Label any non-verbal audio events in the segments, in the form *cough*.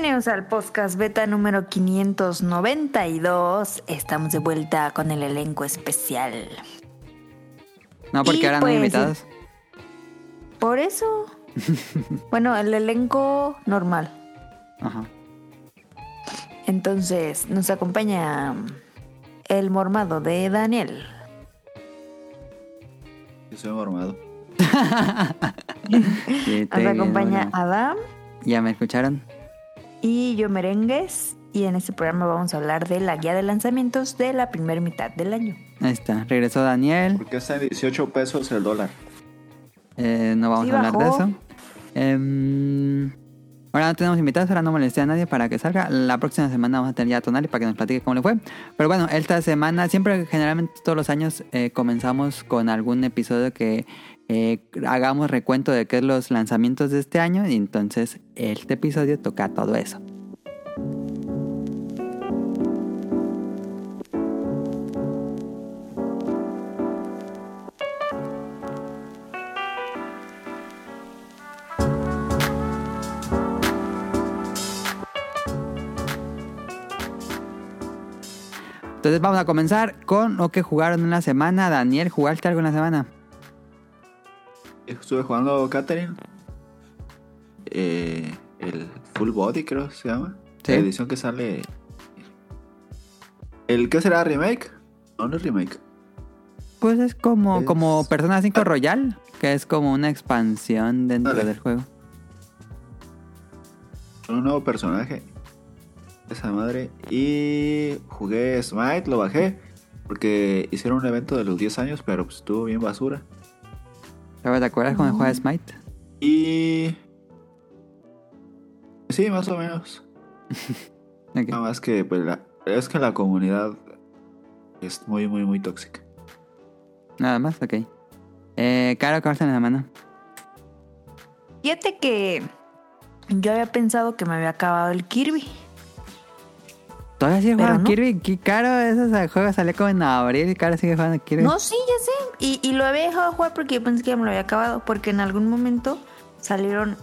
Bienvenidos al podcast beta número 592. Estamos de vuelta con el elenco especial. No, porque Y ahora no hay pues, invitados. Por eso. *laughs* bueno, el elenco normal. Ajá. Entonces, nos acompaña el mormado de Daniel. Yo soy mormado. *laughs* Nos acompaña bueno, Adam ¿Ya me escucharon? Y yo merengues. Y en este programa vamos a hablar de la guía de lanzamientos de la primera mitad del año. Ahí está. Regresó Daniel. ¿Por qué está en 18 pesos el dólar? Eh, no vamos Sí, a hablar bajó. de eso. Em, ahora no tenemos invitados, ahora no molesté a nadie para que salga. La próxima semana vamos a tener ya a Tonali para que nos platique cómo le fue. Pero bueno, esta semana, siempre, generalmente todos los años, eh, comenzamos con algún episodio que eh, hagamos recuento de qué es los lanzamientos de este año. Y entonces este episodio toca todo eso. Entonces vamos a comenzar con lo que jugaron en la semana. Daniel, ¿jugaste algo en la semana? Estuve jugando Catherine. Eh, el Full Body creo que se llama. Sí. La edición que sale. ¿El qué será? ¿Remake? No, no es remake. Pues es como, Es- como Persona 5 Royal, que es como una expansión dentro Dale. del juego. Un nuevo personaje. Esa madre. Y jugué Smite, lo bajé. Porque hicieron un evento de los 10 años, pero pues estuvo bien basura. ¿Te acuerdas cuando jugaba Smite? Y. Sí, más o menos. *laughs* Nada más que pues, la- es que la comunidad es muy, muy, muy tóxica. Nada más, ok. Eh, Caro, ¿qué vas en la mano? Fíjate que yo había pensado que me había acabado el Kirby. ¿Todavía sigue jugando. Kirby? ¿Qué Caro? Ese juego salió como en abril y Caro sigue jugando Kirby. No, sí, ya sé. Y, y lo había dejado de jugar porque yo pensé que ya me lo había acabado. Porque en algún momento salieron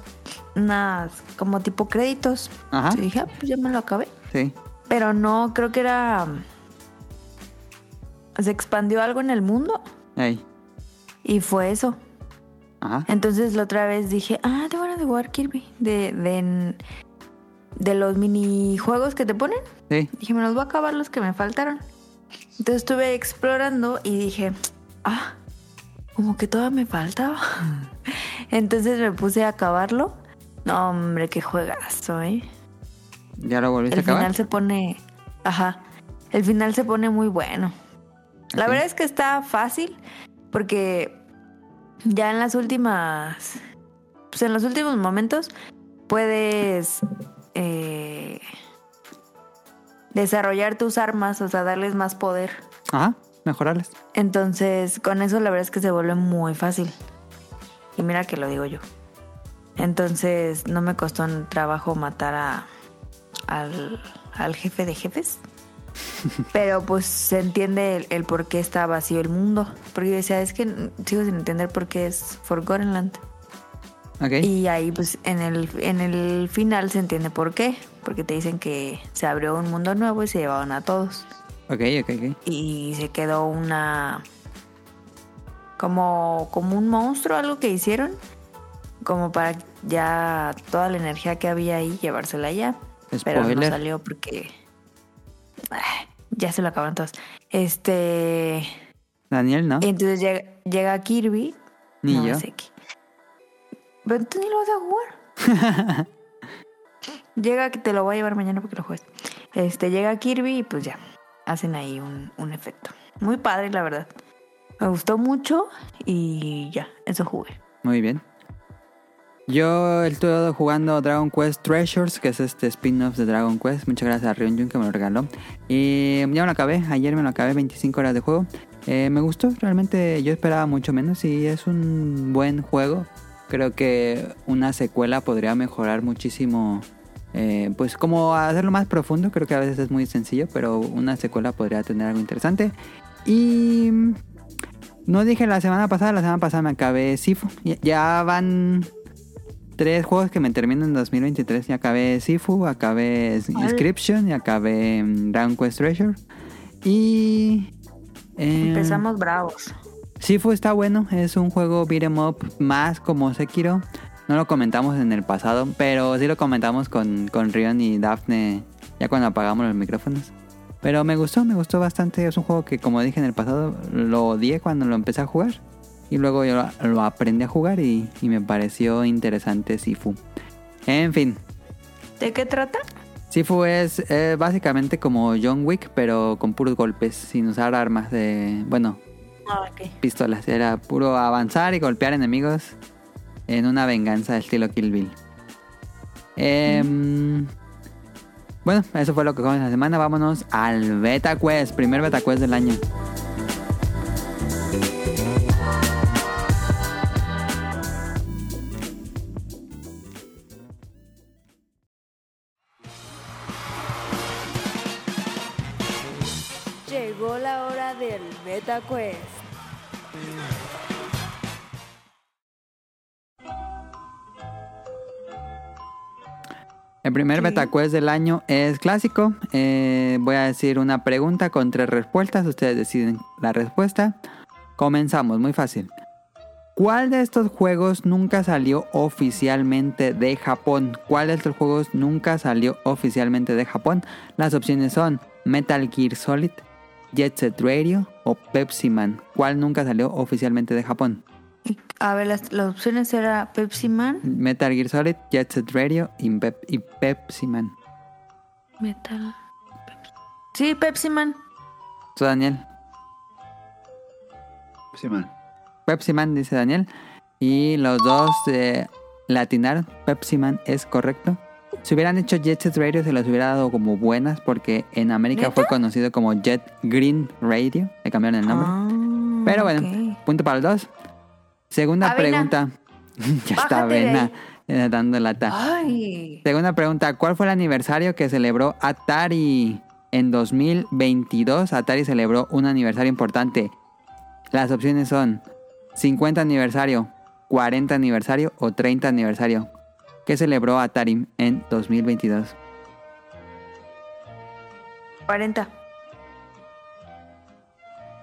unas como tipo créditos. Ajá, Y dije, ah, pues ya me lo acabé. sí. Pero no, creo que era. Se expandió algo en el mundo. Ey. Y fue eso. Ajá. Entonces la otra vez dije, ah, te van a jugar Kirby. De, de, de los minijuegos que te ponen. Sí. Dije, me los voy a acabar los que me faltaron. Entonces estuve explorando y dije, ah, como que todavía me faltaba. *laughs* Entonces me puse a acabarlo. No, hombre, qué juegazo, ¿eh? ¿Ya lo volviste El a acabar? final se pone, ajá, el final se pone muy bueno. La verdad es que está fácil porque ya en las últimas, pues en los últimos momentos puedes eh, desarrollar tus armas, o sea, darles más poder. Ajá, mejorarles. Entonces, con eso la verdad es que se vuelve muy fácil. Y mira que lo digo yo. Entonces, no me costó un trabajo matar a, al, al jefe de jefes. *laughs* Pero pues se entiende el, el por qué está vacío el mundo. Porque yo decía, es que sigo sin entender por qué es Forgotten Land. Ok. Y ahí pues en el, en el final se entiende por qué. Porque te dicen que se abrió un mundo nuevo y se llevaban a todos. Ok, ok, ok. y se quedó una como como un monstruo algo que hicieron como para ya toda la energía que había ahí llevársela allá pero no Spoiler. salió porque ah, ya se lo acabaron todos este Daniel, ¿no? y entonces llega, llega Kirby Ni no yo. sé qué pero tú ni lo vas a jugar *laughs* llega que te lo voy a llevar mañana porque lo juegues este llega Kirby y pues ya hacen ahí un, un efecto muy padre la verdad me gustó mucho y ya eso jugué Muy bien. Yo estuve jugando Dragon Quest Treasures, que es este spin-off de Dragon Quest. Muchas gracias a Ryunjun que me lo regaló. Y ya me lo acabé, ayer me lo acabé, 25 horas de juego. Eh, me gustó, realmente yo esperaba mucho menos y es un buen juego. Creo que una secuela podría mejorar muchísimo, eh, pues como hacerlo más profundo. Creo que a veces es muy sencillo, pero una secuela podría tener algo interesante. Y no dije la semana pasada, la semana pasada me acabé Sifu. Ya- van tres juegos que me terminan en 2023. Ya acabé Sifu, acabé Inscription y acabé mm, Dragon Quest Treasure. Y... eh, Empezamos bravos. Sifu está bueno, es un juego beat'em up más como Sekiro. No lo comentamos en el pasado, pero sí lo comentamos con, con Rion y Daphne ya cuando apagamos los micrófonos. Pero me gustó, me gustó bastante. Es un juego que, como dije en el pasado, lo odié cuando lo empecé a jugar. Y luego yo lo, lo aprendí a jugar y, y me pareció interesante Sifu. En fin, ¿De qué trata? Sifu es eh, básicamente como John Wick, pero con puros golpes, sin usar armas de... Bueno, Ah, pistolas. Era puro avanzar y golpear enemigos en una venganza estilo Kill Bill. Em, bueno, eso fue lo que jugamos la semana. Vámonos al Beta Quest, primer Beta Quest del año. Llegó la hora del Beta Quest. El primer Sí. Beta Quest del año es clásico. Eh, voy a decir una pregunta con tres respuestas. Ustedes deciden la respuesta. Comenzamos, muy fácil. ¿Cuál de estos juegos nunca salió oficialmente de Japón? ¿Cuál de estos juegos nunca salió oficialmente de Japón? Las opciones son Metal Gear Solid, Jet Set Radio o Pepsi Man. ¿Cuál nunca salió oficialmente de Japón? A ver, las, las opciones era Pepsi Man, Metal Gear Solid, Jet Set Radio y, Pep- y Pepsi Man. Metal. Pepsi. Sí, Pepsi Man. ¿Tú, Daniel? Sí, man. Pepsi Man, dice Daniel. Y los dos eh, latinaron. Pepsi Man es correcto. Si hubieran hecho Jet Set Radio, se las hubiera dado como buenas porque en América ¿Neta? fue conocido como Jet Green Radio. Le cambiaron el nombre. Ah, Pero bueno, punto para los dos. Segunda Avena. pregunta. *laughs* ya está Avena eh, dando lata. Ay. Segunda pregunta, ¿cuál fue el aniversario que celebró Atari? En 2022 Atari celebró un aniversario importante. Las opciones son 50 aniversario, 40 aniversario o 30 aniversario. ¿Qué celebró Atari en 2022? 40.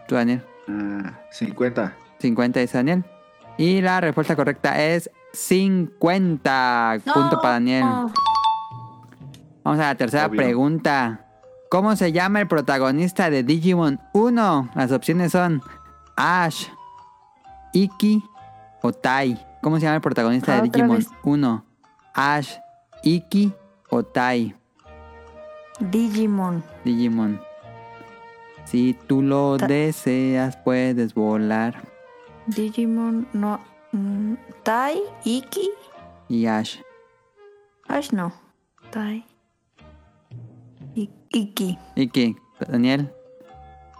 ¿Tú, Daniel? Ah, 50. 50 es Daniel. Y la respuesta correcta es 50. Punto para Daniel. Vamos a la tercera Obvio. pregunta. ¿Cómo se llama el protagonista de Digimon 1? Las opciones son Ash, Iki o Tai. ¿Cómo se llama el protagonista de Ah, Digimon vez. 1? Ash, Iki o Tai. Digimon. Digimon. Si tú lo Ta- deseas, puedes volar. Digimon, no. mm, Tai, Iki. Y Ash. Ash no. Tai. I- Iki. Iki, Daniel.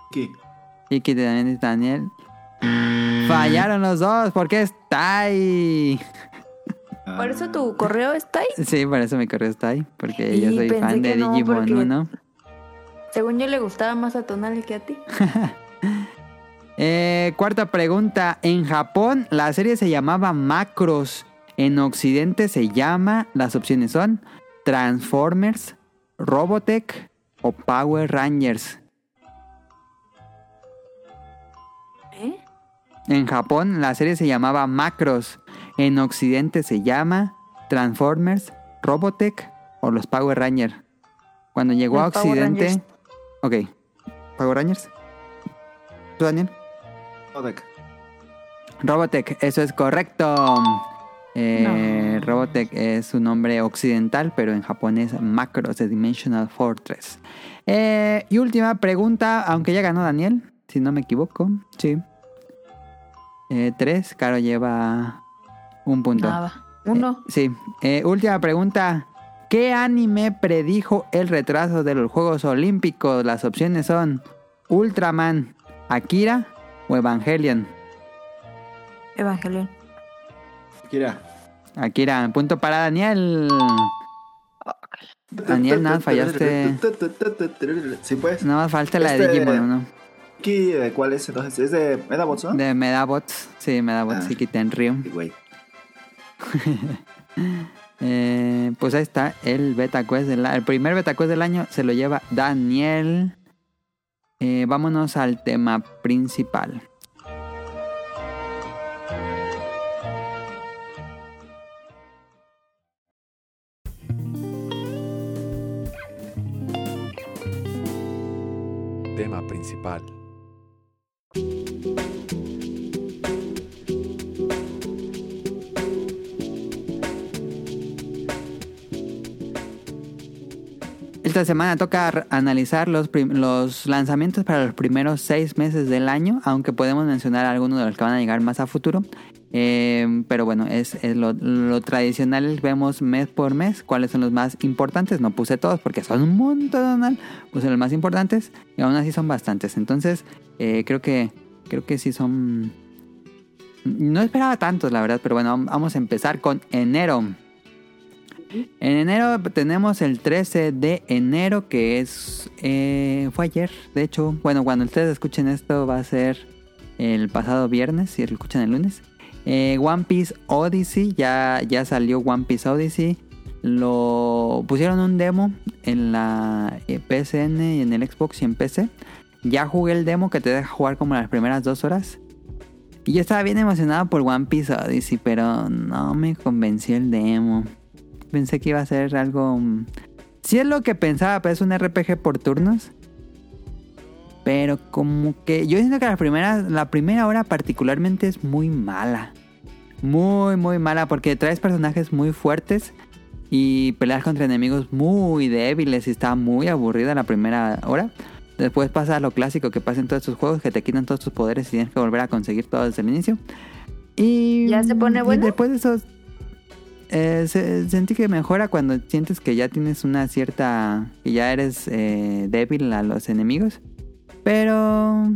Aquí. Iki de Daniel y Daniel. Fallaron los dos porque es Tai. ¿Por eso tu correo está ahí? Sí, por eso mi correo está ahí. Porque yo soy fan de no, Digimon porque- 1. Según yo le gustaba más a Tonali que a ti. *laughs* Eh, cuarta pregunta. En Japón la serie se llamaba Macros. En Occidente se llama. Las opciones son Transformers, Robotech o Power Rangers. ¿Eh? En Japón la serie se llamaba Macros. En Occidente se llama Transformers, Robotech o los Power Rangers. Cuando llegó a Los Occidente... Ok. ¿Power Rangers? ¿Tú, Daniel? Robotech. Robotech, eso es correcto. Eh, No. Robotech es su nombre occidental, pero en japonés Macros de Dimensional Fortress. Eh, y última pregunta, aunque ya ganó Daniel, si no me equivoco. Sí. Eh, tres, Caro lleva un punto. Nada. Uno. Eh, sí. Eh, última pregunta. ¿Qué anime predijo el retraso de los Juegos Olímpicos? Las opciones son Ultraman, Akira o Evangelion. Evangelion. Kira. Akira, punto para Daniel. Daniel, nada, fallaste. Sí, pues. Nada más falta la de Este- Digimon, ¿no? Aquí, ¿de cuál es entonces? Es de Medabots, ¿no? De Medabots. Sí, Medabots Ah. y Kitenryu. Sí, güey. *laughs* Eh, pues ahí está el beta quest del el primer beta quest del año se lo lleva Daniel. Eh, vámonos al tema principal. Tema principal. Esta semana toca analizar los, los lanzamientos para los primeros seis meses del año, aunque podemos mencionar algunos de los que van a llegar más a futuro. Eh, pero bueno, es, es lo, lo tradicional, vemos mes por mes cuáles son los más importantes. No puse todos porque son un montón, puse los más importantes y aún así son bastantes. Entonces, eh, creo que creo que sí son... No esperaba tantos, la verdad, pero bueno, vamos a empezar con enero. En enero tenemos el 13 de enero, que es. eh, fue ayer, de hecho. Bueno, cuando ustedes escuchen esto, va a ser el pasado viernes, si lo escuchan el lunes. Eh, One Piece Odyssey, ya, ya salió One Piece Odyssey. Lo pusieron un demo en la eh, PSN y en el Xbox y en PC. Ya jugué el demo que te deja jugar como las primeras dos horas. Y yo estaba bien emocionado por One Piece Odyssey, pero no me convenció el demo pensé que iba a ser algo... mm, Sí es lo que pensaba, pero es un RPG por turnos. Pero como que yo siento que la primera, la primera hora particularmente es muy mala. Muy, muy mala porque traes personajes muy fuertes y peleas contra enemigos muy débiles y está muy aburrida la primera hora. Después pasa lo clásico que pasa en todos estos juegos, que te quitan todos tus poderes y tienes que volver a conseguir todo desde el inicio. Y ¿Ya se pone y bueno? después de esos eh, se- sentí que mejora cuando sientes que ya tienes una cierta. que ya eres eh, débil a los enemigos. Pero.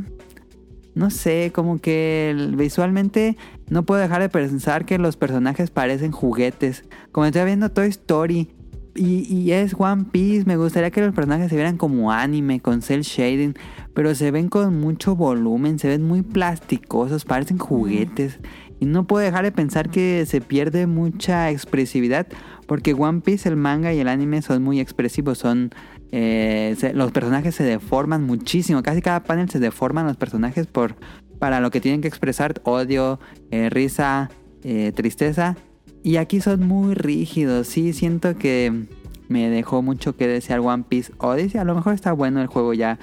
No sé, como que visualmente no puedo dejar de pensar que los personajes parecen juguetes. Como estoy viendo Toy Story y, y es One Piece, me gustaría que los personajes se vieran como anime, con cel shading. Pero se ven con mucho volumen, se ven muy plasticosos, parecen juguetes. Y no puedo dejar de pensar que se pierde mucha expresividad. Porque One Piece, el manga y el anime son muy expresivos. Son. eh, se- los personajes se deforman muchísimo. Casi cada panel se deforman los personajes por. Para lo que tienen que expresar. Odio, eh, risa, eh, tristeza. Y aquí son muy rígidos. Sí, siento que me dejó mucho que desear One Piece Odyssey. A lo mejor está bueno el juego ya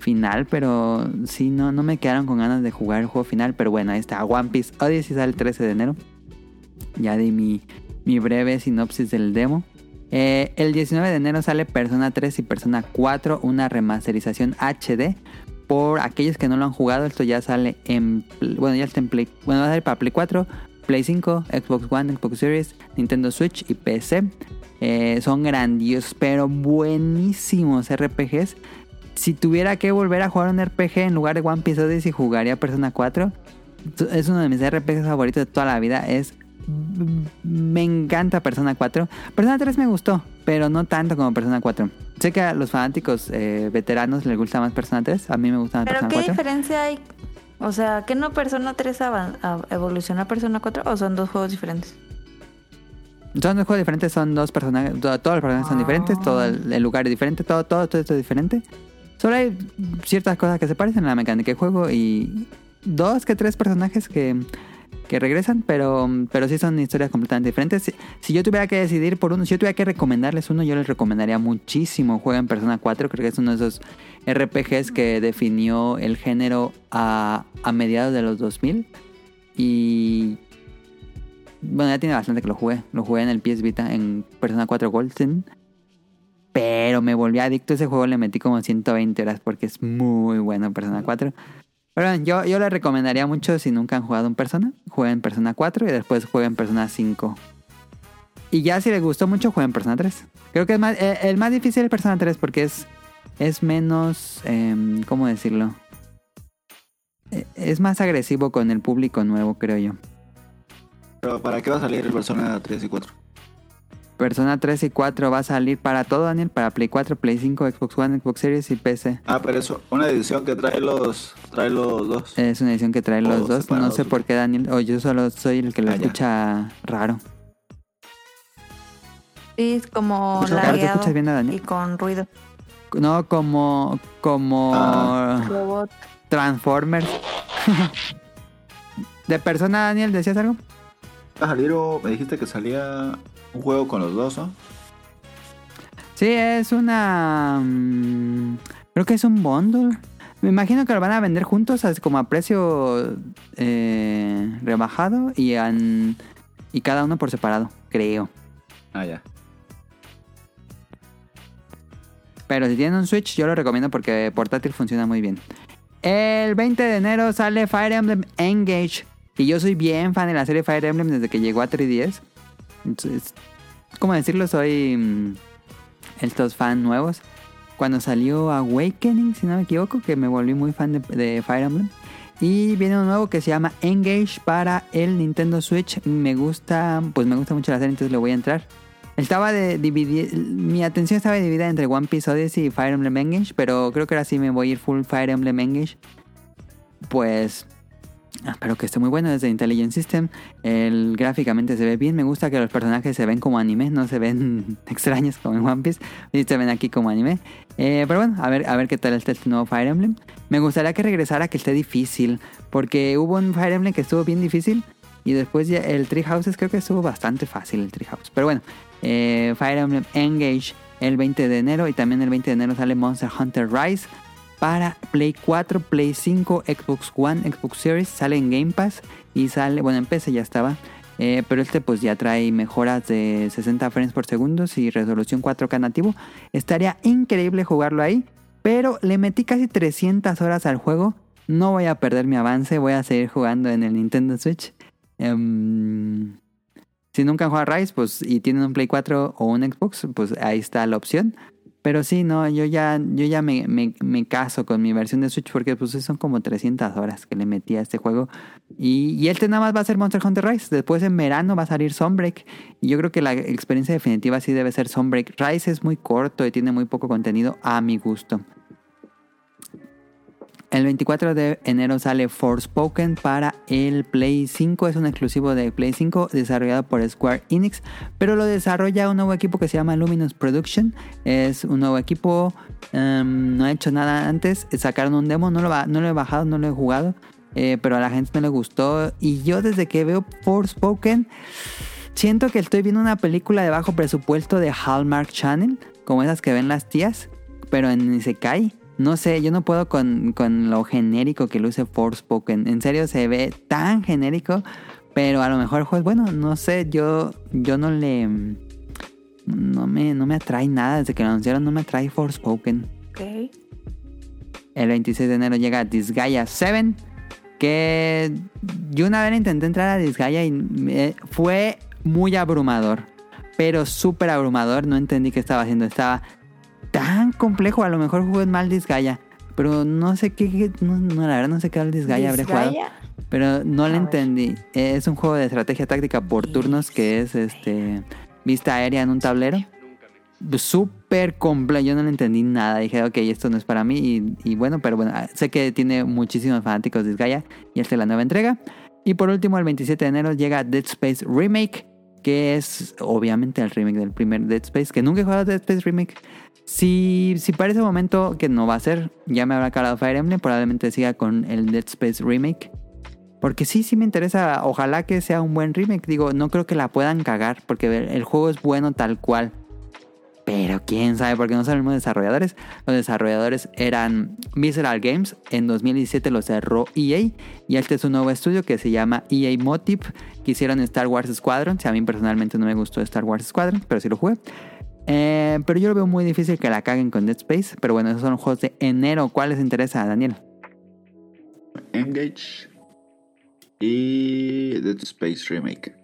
final, pero sí, no, no me quedaron con ganas de jugar el juego final. Pero bueno, ahí está. One Piece Odyssey sale el 13 de enero. Ya di mi, mi breve sinopsis del demo. Eh, el 19 de enero sale Persona 3 y Persona 4, una remasterización HD. Por aquellos que no lo han jugado, esto ya sale en... Bueno, ya está en Play... Bueno, va a salir para Play 4, Play 5, Xbox One, Xbox Series, Nintendo Switch y PC. Eh, son grandiosos, pero buenísimos RPGs. Si tuviera que volver a jugar un RPG en lugar de One Piece Odyssey, jugaría Persona 4. Es uno de mis RPGs favoritos de toda la vida. Es me encanta Persona 4. Persona 3 me gustó, pero no tanto como Persona 4. Sé que a los fanáticos eh, veteranos les gusta más Persona 3. A mí me gusta más ¿Pero Persona qué 4. diferencia hay? O sea, ¿que no Persona 3 avan- a- evoluciona a Persona 4 o son dos juegos diferentes? Son dos juegos diferentes, son dos personajes. to- Todos los personajes son diferentes, todo el, el lugar es diferente, todo, todo, todo esto es diferente. Solo hay ciertas cosas que se parecen en la mecánica del juego y dos que tres personajes que, que regresan, pero, pero sí son historias completamente diferentes. Si, yo tuviera que decidir por uno, si yo tuviera que recomendarles uno, yo les recomendaría muchísimo Jueguen Persona 4. Creo que es uno de esos RPGs que definió el género a, a mediados de los 2000. Y bueno, ya tiene bastante que lo jugué. Lo jugué en el PS Vita en Persona 4 Golden. Pero me volví adicto a ese juego. Le metí como 120 horas porque es muy bueno Persona 4. Pero yo, yo les recomendaría mucho si nunca han jugado en Persona. Jueguen Persona 4 y después jueguen Persona 5. Y ya si les gustó mucho, jueguen Persona 3. Creo que es más, eh, el más difícil es Persona 3 porque es, es menos... em, ¿Cómo decirlo? Eh, Es más agresivo con el público nuevo, creo yo. Pero ¿para qué va a salir el Persona 3 y 4? Persona 3 y 4 va a salir para todo, Daniel, para Play 4, Play 5, Xbox One, Xbox Series y PC. Ah, pero eso, una edición que trae los, trae los dos. Es una edición que trae los dos. No sé por qué, Daniel. O yo solo soy el que lo Ah, ya. escucha raro. Sí, es como te lagueado escuchas bien a Daniel. y con ruido. No, como. Como. Ah. Robot. Transformers. *laughs* de persona, Daniel, ¿decías algo? Va a salir o me dijiste que salía un juego con los dos, ¿no? Sí, es una. mm, creo que es un bundle. Me imagino que lo van a vender juntos, como a precio eh, rebajado y, an- y cada uno por separado, creo. Ah, ya. Pero si tienen un Switch, yo lo recomiendo porque portátil funciona muy bien. El 20 de enero sale Fire Emblem Engage. Y yo soy bien fan de la serie Fire Emblem desde que llegó a 3DS. Entonces, ¿cómo decirlo? Soy mm, estos fan nuevos. Cuando salió Awakening, si no me equivoco, que me volví muy fan de, Fire Emblem. Y viene uno nuevo que se llama Engage para el Nintendo Switch. Me gusta, pues me gusta mucho la serie, entonces le voy a entrar. Estaba de dividir, mi atención estaba dividida entre One Piece Odyssey y Fire Emblem Engage, pero creo que ahora sí me voy a ir full Fire Emblem Engage. Pues espero que esté muy bueno desde Intelligent System. El gráficamente se ve bien, me gusta que los personajes se ven como anime, no se ven *laughs* extraños como en One Piece, y se ven aquí como anime. Eh, pero bueno, a ver, a ver qué tal está este nuevo Fire Emblem. Me gustaría que regresara que esté difícil, porque hubo un Fire Emblem que estuvo bien difícil. Y después ya el Tree Houses creo que estuvo bastante fácil el Tree House. Pero bueno, eh, Fire Emblem Engage el 20 de enero y también el 20 de enero sale Monster Hunter Rise para Play 4, Play 5, Xbox One, Xbox Series, sale en Game Pass y sale, bueno en PC ya estaba, eh, pero este pues ya trae mejoras de 60 frames por segundo y resolución 4K nativo. Estaría increíble jugarlo ahí, pero le metí casi 300 horas al juego. No voy a perder mi avance, voy a seguir jugando en el Nintendo Switch. Em, si nunca han jugado Rise pues, y tienen un Play 4 o un Xbox, pues ahí está la opción. Pero sí, no, yo ya, yo ya me, me- me caso con mi versión de Switch porque pues son como 300 horas que le metí a este juego. Y, y este nada más va a ser Monster Hunter Rise. Después en verano va a salir Sunbreak. Y yo creo que la experiencia definitiva sí debe ser Sunbreak. Rise es muy corto y tiene muy poco contenido a mi gusto. El 24 de enero sale Forspoken para el Play 5. Es un exclusivo de Play 5 desarrollado por Square Enix. Pero lo desarrolla un nuevo equipo que se llama Luminous Production. Es un nuevo equipo. em, no ha hecho nada antes. Sacaron un demo. No lo, no he bajado, no lo he jugado. eh, pero a la gente no le gustó. Y yo desde que veo Forspoken... Siento que estoy viendo una película de bajo presupuesto de Hallmark Channel. Como esas que ven las tías. Pero en Isekai. No sé, yo no puedo con, con lo genérico que luce Forspoken. En serio, se ve tan genérico. Pero a lo mejor el juego es bueno. No sé, yo, yo no le. No me, no me atrae nada. Desde que lo anunciaron, no me atrae Forspoken. Ok. El 26 de enero llega Disgaea 7. Que yo una vez intenté entrar a Disgaea y me- fue muy abrumador. Pero súper abrumador. No entendí qué estaba haciendo. Estaba tan complejo. A lo mejor jugué mal Disgaea. Pero no sé qué. qué- no, no, la verdad no sé qué Disgaea habré jugado. Disgaea. Pero no le A ver. entendí. Es un juego de estrategia táctica por turnos que es este vista aérea en un tablero. Súper complejo. Yo no le entendí nada. Dije, ok, esto no es para mí. Y, y bueno, pero bueno, sé que tiene muchísimos fanáticos de Gaia. Y esta es la nueva entrega. Y por último, el 27 de enero llega Dead Space Remake. Que es obviamente el remake del primer Dead Space. Que nunca he jugado Dead Space Remake. Si, si para ese momento que no va a ser, ya me habrá calado Fire Emblem. Probablemente siga con el Dead Space Remake. Porque sí, sí me interesa. Ojalá que sea un buen remake. Digo, no creo que la puedan cagar. Porque el juego es bueno tal cual. Pero quién sabe, porque no los mismos desarrolladores. Los desarrolladores eran Visceral Games. En 2017 lo cerró EA. Y este es un nuevo estudio que se llama EA Motive. Que hicieron Star Wars Squadron. Si a mí personalmente no me gustó Star Wars Squadron, pero sí lo jugué. Eh, pero yo lo veo muy difícil que la caguen con Dead Space. Pero bueno, esos son juegos de enero. ¿Cuál les interesa, Daniel? Engage y Dead Space Remake.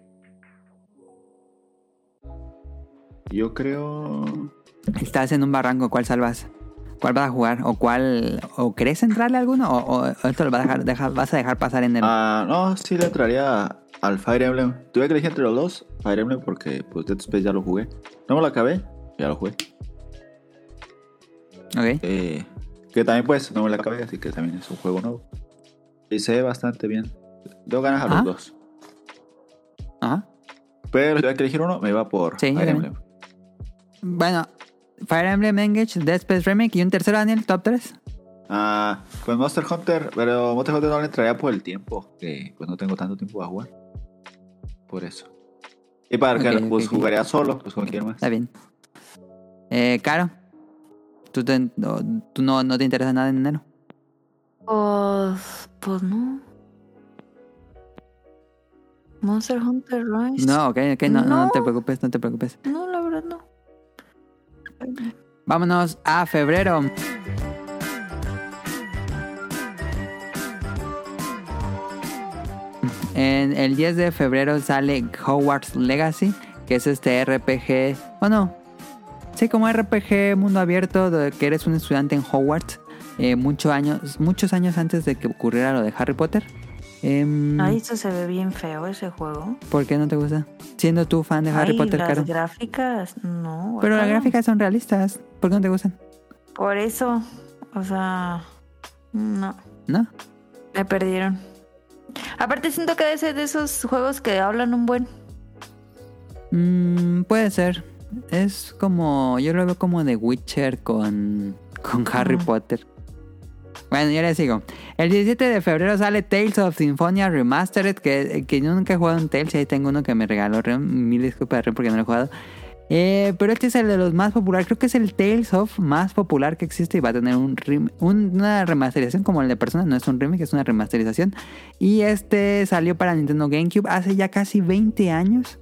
Yo creo. Estás en un barranco, ¿cuál salvas? ¿Cuál vas a jugar? ¿O cuál? ¿O crees entrarle a alguno? ¿O, o- esto lo vas a dejar, deja- vas a dejar pasar en el... Ah, no, sí le entraría al Fire Emblem. Tuve que elegir entre los dos. Fire Emblem porque pues Dead Space ya lo jugué. No me lo acabé, ya lo jugué. Ok. Eh, que también pues no me lo acabé, así que también es un juego nuevo. Y se ve bastante bien. Tengo ganas a los dos. Ajá. Pero si tuve que elegir uno, me iba por Sí, Fire. Emblem. Bueno, Fire Emblem Engage, Dead Space Remake y un tercero, Daniel, top 3. Ah, pues Monster Hunter, pero Monster Hunter no le entraría por el tiempo, que pues no tengo tanto tiempo a jugar. Por eso. Y para que Ok, pues, jugaría solo, pues cualquier más. Está bien. Eh, Caro, ¿tú, te- no, tú no, no te interesa nada en enero? Pues, pues no. Monster Hunter Rise. No, ok, ok, no, no, no No. te preocupes, no te preocupes. No, la verdad no. Vámonos a febrero. En el 10 de febrero sale Hogwarts Legacy, que es este RPG, bueno, sí, como RPG mundo abierto, de que eres un estudiante en Hogwarts, eh, muchos años, muchos años antes de que ocurriera lo de Harry Potter. Em, Ay, eso se ve bien feo ese juego. ¿Por qué no te gusta? Siendo tú fan de Harry Ay, Potter, las gráficas, no. Pero las gráficas son realistas. ¿Por qué no te gustan? Por eso, o sea, no. ¿No? Me perdieron. Aparte siento que debe ser de esos juegos que hablan un buen. Mm, puede ser. Es como. Yo lo veo como The Witcher con. con Harry. Potter. Bueno, yo les sigo. El 17 de febrero sale Tales of Symphonia Remastered. Que, que yo nunca he jugado en Tales. Y ahí tengo uno que me regaló. Mil disculpas, porque no lo he jugado. Eh, pero este es el de los más populares. Creo que es el Tales of más popular que existe. Y va a tener una remasterización como el de Persona. No es un remake, es una remasterización. Y este salió para Nintendo GameCube hace ya casi 20 años.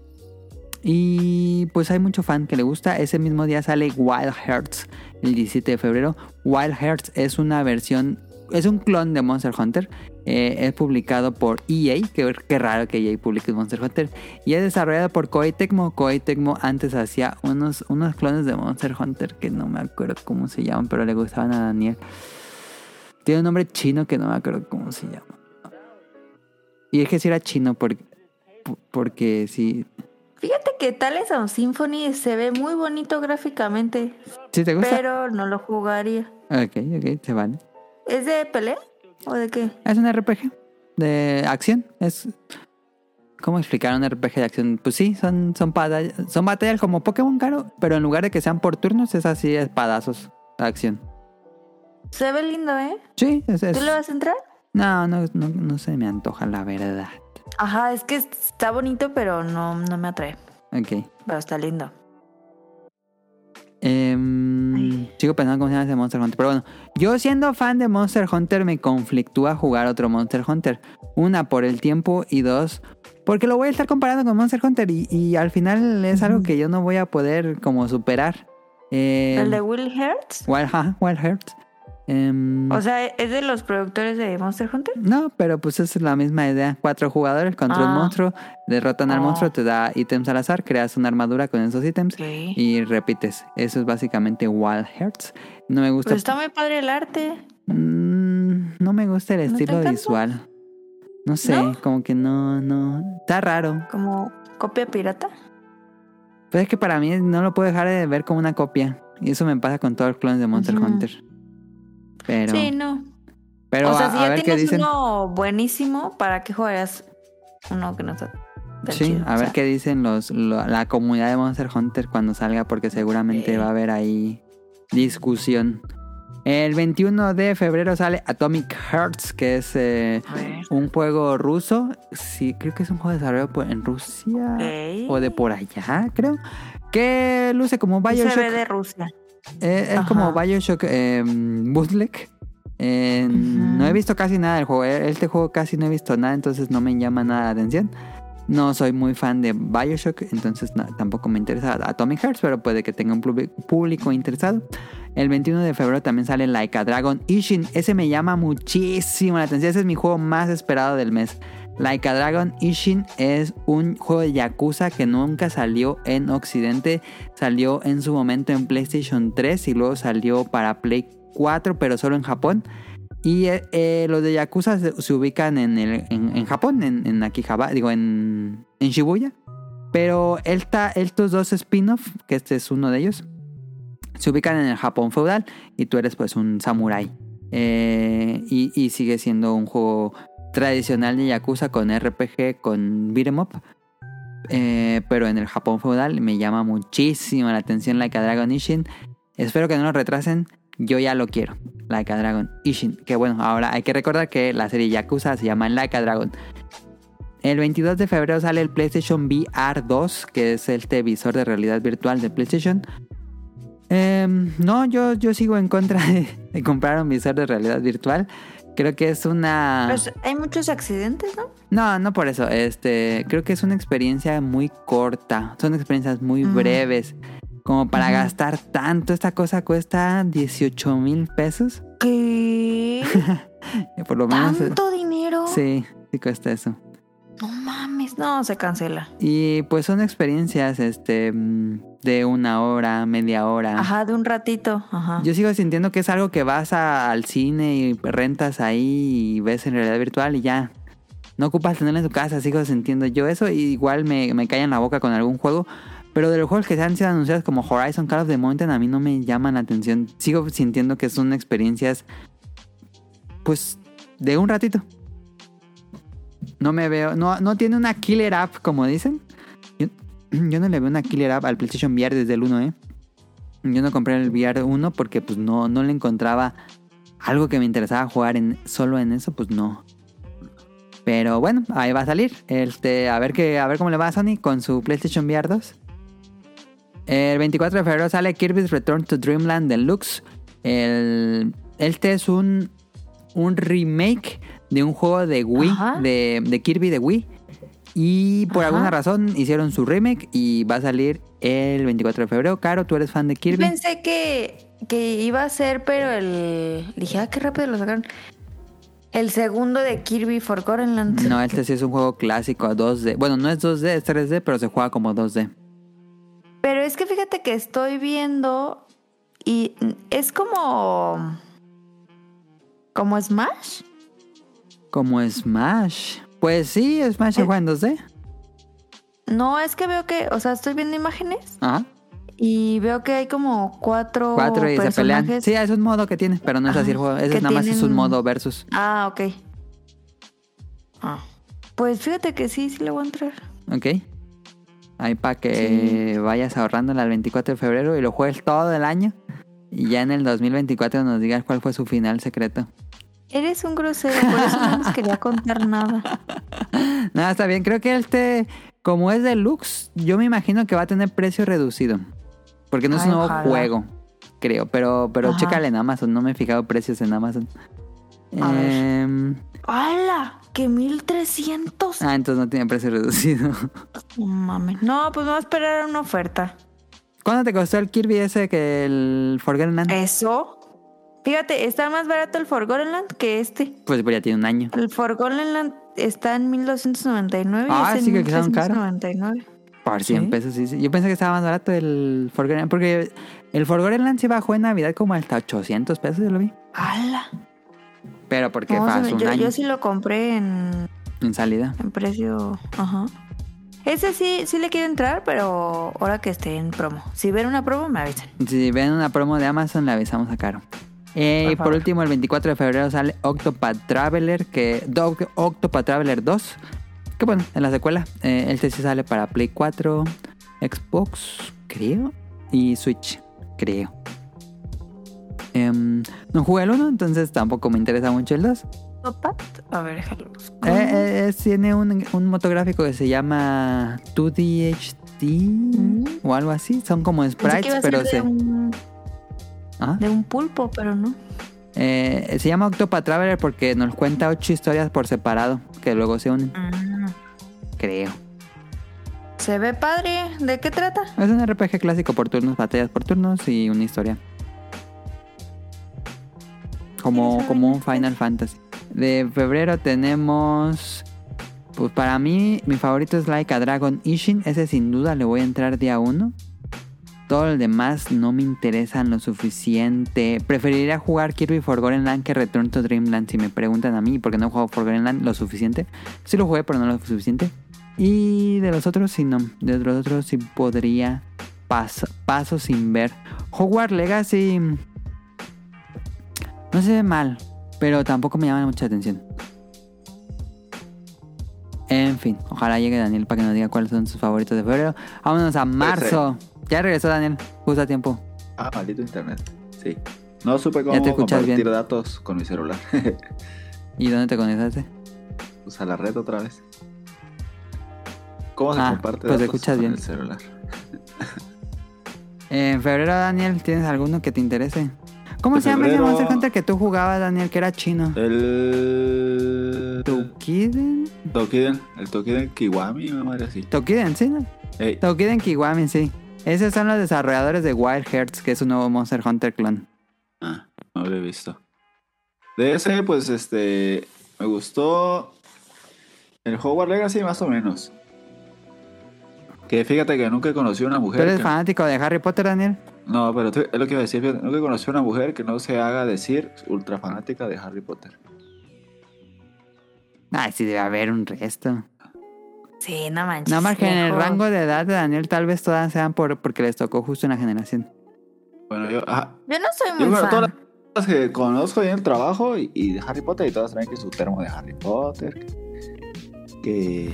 Y pues hay mucho fan que le gusta. Ese mismo día sale Wild Hearts el 17 de febrero. Wild Hearts es una versión, es un clon de Monster Hunter. Eh, es publicado por EA, que qué raro que EA publique Monster Hunter. Y es desarrollado por Koei Tecmo. Koei Tecmo antes hacía unos, unos clones de Monster Hunter que no me acuerdo cómo se llaman, pero le gustaban a Daniel. Tiene un nombre chino que no me acuerdo cómo se llama. Y es que sí era chino porque, porque sí. Fíjate que Tales of Symphony se ve muy bonito gráficamente, ¿Sí te gusta? pero no lo jugaría. Ok, ok, se vale. ¿Es de pelea o de qué? Es un RPG de acción. Es. ¿Cómo explicar un RPG de acción? Pues sí, son, son, batallas, son batallas como Pokémon Caro, pero en lugar de que sean por turnos, es así, espadazos de acción. Se ve lindo, ¿eh? Sí, es. es- ¿Tú le vas a entrar? No, no, no, no se me antoja, la verdad. Ajá, es que está bonito, pero no, no me atrae. Ok. Pero está lindo. Em, sigo pensando cómo se llama ese Monster Hunter. Pero bueno, yo siendo fan de Monster Hunter me conflictúa jugar otro Monster Hunter. Una, por el tiempo y dos, porque lo voy a estar comparando con Monster Hunter y, y al final es algo que yo no voy a poder como superar. Em, ¿El de Will Hertz? Wild, ajá, Wild Hearts. Em, O sea, ¿es de los productores de Monster Hunter? no, pero pues es la misma idea. Cuatro jugadores contra un Ah. monstruo, derrotan al monstruo, te da ítems al azar, creas una armadura con esos ítems y repites. Eso es básicamente Wild Hearts. No me gusta. Pues está muy padre el arte. Mm, no me gusta el ¿No te estilo visual. No sé, ¿No? como que no, no. Está raro. Como copia pirata. Pero es que para mí no lo puedo dejar de ver como una copia. Y eso me pasa con todos los clones de Monster. Hunter. Pero, Sí, no. pero o sea, a, si a ya qué tienes dicen. uno buenísimo, ¿para qué juegas uno que no está tan Sí, chido? a O ver sea, qué dicen los, lo- la comunidad de Monster Hunter cuando salga, porque seguramente va a haber ahí discusión. El 21 de febrero sale Atomic Hearts, que es eh, un juego ruso. Sí, creo que es un juego desarrollado en Rusia o de por allá, creo. Que luce como Se Bioshock. ve de Rusia. Eh, es Ajá. como Bioshock eh, Bootleg. Eh. No he visto casi nada del juego. eh, Este juego casi no he visto nada, entonces no me llama nada la atención. No soy muy fan de Bioshock, entonces no, tampoco me interesa Atomic Hearts, pero puede que tenga un público interesado. El 21 de febrero también sale Like a Dragon Ishin. Ese me llama muchísimo la atención. Ese es mi juego más esperado del mes. Like a Dragon Ishin es un juego de Yakuza que nunca salió en Occidente. Salió en su momento en PlayStation 3 y luego salió para Play 4, pero solo en Japón. Y eh, eh, los de Yakuza se, ubican en, el, en Japón, en, en Akihabara, digo, en, en Shibuya. Pero esta, estos dos spin-off, que este es uno de ellos, se ubican en el Japón feudal y tú eres pues un samurái. Eh, y, y sigue siendo un juego tradicional de Yakuza con RPG, con beat'em up. eh, pero en el Japón feudal me llama muchísimo la atención Like a Dragon Ishin. Espero que no lo retrasen. Yo ya lo quiero. Like a Dragon Ishin. Que bueno, ahora hay que recordar que la serie Yakuza se llama Like a Dragon. El 22 de febrero sale el PlayStation VR 2, que es el televisor de realidad virtual de PlayStation. Em, no, yo, yo sigo en contra *laughs* de, de comprar un visor de realidad virtual. Creo que es una... Pues hay muchos accidentes, ¿no? No, no por eso. Este, creo que es una experiencia muy corta. Son experiencias muy Mm. breves. Como para gastar tanto. Esta cosa cuesta 18 mil pesos. ¿Qué? *laughs* Por lo menos. ¿Tanto dinero? Sí, sí cuesta eso. No mames, no, se cancela. Y pues son experiencias este de una hora, media hora. Ajá, de un ratito. Ajá. Yo sigo sintiendo que es algo que vas a- al cine y rentas ahí y ves en realidad virtual y ya. No ocupas tenerlo en tu casa, sigo sintiendo yo eso. Y igual me, me cae en la boca con algún juego. Pero de los juegos que se han sido anunciados como Horizon Call of the Mountain a mí no me llaman la atención. Sigo sintiendo que son experiencias pues de un ratito. No me veo, no, no tiene una killer app como dicen. Yo, *clears throat* no le veo una killer app al PlayStation VR desde el 1, ¿eh? Yo no compré el VR 1 porque pues no, no le encontraba algo que me interesaba jugar solo en eso, pues no. Pero bueno, ahí va a salir. Este, a ver que, a ver cómo le va a Sony con su PlayStation VR 2. El 24 de febrero sale Kirby's Return to Dreamland Deluxe. El, este es un, un remake de un juego de Wii, de, de Kirby de Wii. Y por Ajá. alguna razón hicieron su remake y va a salir el 24 de febrero. Caro, tú eres fan de Kirby. pensé que, que iba a ser, pero el. Dije, ah, qué rápido lo sacaron. El segundo de Kirby Forgotten Land. No, este sí es un juego clásico 2D. Bueno, no es 2D, es 3D, pero se juega como 2D. Pero es que fíjate que estoy viendo y es como. como Smash. Como Smash. Pues sí, Smash se Eh. juega en 2D. No, es que veo que, o sea, estoy viendo imágenes Ajá. y veo que hay como cuatro, Cuatro y se pelean. Sí, es un modo que tiene, pero no es así el juego. Que nada más es un modo versus. Ah, ok. Ah. Pues fíjate que sí, sí le voy a entrar. Ok. Ahí para que vayas ahorrándola al 24 de febrero y lo juegues todo el año. Y ya en el 2024 nos digas cuál fue su final secreto. Eres un grosero, por eso no nos quería contar nada. *laughs* Nada, está bien. Creo que este, como es deluxe, yo me imagino que va a tener precio reducido. Porque no es un nuevo ojalá. juego, creo. Pero, pero Ajá. chécale en Amazon. No me he fijado precios en Amazon. A ver. Em, ¡Hala! ¡Que 1300! ah, entonces no tiene precio reducido. *laughs* No mames. No, pues voy a esperar una oferta. ¿Cuánto te costó el Kirby ese que el Forgotten Land? ¿Eso? Fíjate, está más barato el Forgotten que este. Pues ya tiene un año. El Forgotten está en 1299 Ah, y es sí en que quedaron caro. 1399. Por 100 Sí. pesos, sí, sí. Yo pensé que estaba más barato el Forgotten. Porque el Forgotten se bajó en Navidad como hasta 800 pesos, yo lo vi. ¡Hala! Pero porque me- un yo, año yo sí lo compré en, en salida. en precio. Ajá. Ese sí, sí le quiero entrar, pero ahora que esté en promo. Si ven una promo, me avisan. Si ven una promo de Amazon, le avisamos a Caro. Eh, y por último, el 24 de febrero sale Octopath Traveler, que Octopath Traveler 2, que bueno, en la secuela, eh, este sí sale para Play 4, Xbox, creo, y Switch, creo. Em, no jugué el 1, entonces tampoco me interesa mucho el 2. ¿Topat? A ver, déjalo. Eh, eh, tiene un, un motográfico que se llama 2DHD o algo así. Son como sprites, pero se... un, Ajá. de un pulpo, pero no. Eh, se llama Octopath Traveler porque nos cuenta ocho historias por separado que luego se unen, Mm. creo. Se ve padre. ¿De qué trata? Es un RPG clásico por turnos, batallas por turnos y una historia. Como, ¿Quieres como un? Final Fantasy. De febrero tenemos... Pues para mí, mi favorito es Like a Dragon Ishin. Ese sin duda le voy a entrar día uno. Todo el demás no me interesan lo suficiente. Preferiría jugar Kirby Forgotten Land que Return to Dreamland. Si me preguntan a mí, porque no he jugado Forgotten Land lo suficiente. Sí lo jugué, pero no lo suficiente. Y de los otros, sí no. De los otros sí podría pas- paso sin ver. Hogwarts Legacy no se ve mal, pero tampoco me llama mucha atención. En fin, ojalá llegue Daniel para que nos diga cuáles son sus favoritos de febrero. Vámonos a marzo. Ya regresó Daniel, justo a tiempo. Ah, maldito internet. Sí. No supe te cómo compartir bien. datos con mi celular. *laughs* ¿Y dónde te conectaste? pues a la red otra vez. ¿Cómo se Ah, comparte pues te datos escuchas con bien. el celular? *laughs* En febrero, Daniel, ¿tienes alguno que te interese? ¿Cómo se llama ese Monster Hunter que tú jugabas, Daniel, que era chino? El... ¿Tokiden? Tokiden. El Tokiden Kiwami, una madre así. Tokiden, sí, ¿no? Ey, Tokiden Kiwami, sí. Esos son los desarrolladores de Wild Hearts, que es un nuevo Monster Hunter clon. Ah, no lo he visto. De ese, pues, este... Me gustó... El Hogwarts Legacy más o menos. Que fíjate que nunca conocí a una ¿Tú mujer... eres que- fanático de Harry Potter, Daniel? No, pero es lo que iba a decir. fíjate, Nunca conocí a una mujer que no se haga decir ultra fanática de Harry Potter. Ay, sí, debe haber un resto. Sí, no manches. Nada más que en el rango de edad de Daniel tal vez todas sean por, porque les tocó justo una generación. Bueno, yo... Ajá, Yo no soy yo muy todas fan. las que conozco en el trabajo y, y de Harry Potter y todas traen que su termo de Harry Potter. Que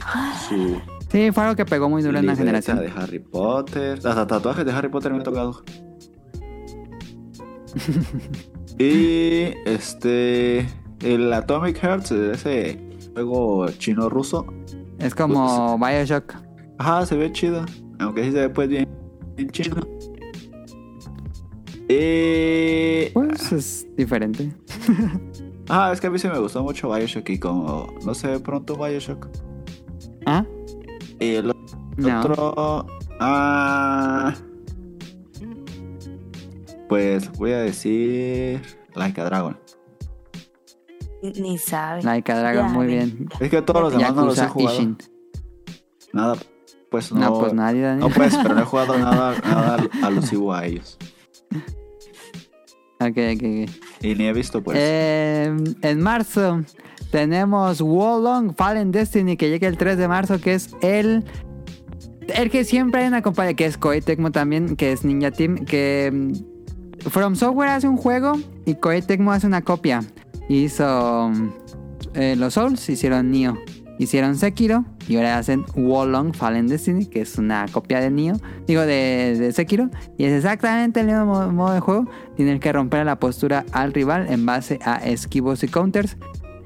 su Sí, fue algo que pegó muy duro en la generación. de Harry Potter. Hasta tatuajes de Harry Potter me han tocado. *laughs* y este... El Atomic Hearts, ese juego chino-ruso. Es como Bioshock. Ajá, se ve chido. Aunque sí se ve pues bien, bien chino. Y... Pues es diferente. *laughs* Ah, es que a mí sí me gustó mucho Bioshock y como no se ve pronto Bioshock. ¿Ah? Y el No. otro... Ah... Pues voy a decir... Like a Dragon. Ni sabe. Like a Dragon, Ya, muy bien. Es que todos los demás no los he jugado. Ishin. Nada, pues no... No, pues nadie, Daniel. No pues, pero no he jugado *laughs* nada, nada alusivo a ellos. Ok, ok, ok. Y ni he visto pues... Eh, en marzo tenemos Wolong Fallen Destiny que llega el 3 de marzo, que es el. El que siempre hay una compañía, que es Koei Tecmo también, que es Ninja Team, que mm, From Software hace un juego y Koei Tecmo hace una copia. Hizo mm, eh, los Souls, hicieron Nioh, hicieron Sekiro y ahora hacen Wolong Fallen Destiny, que es una copia de Nioh, digo de, Sekiro, y es exactamente el mismo mo- modo de juego. Tienes que romper la postura al rival en base a esquivos y counters.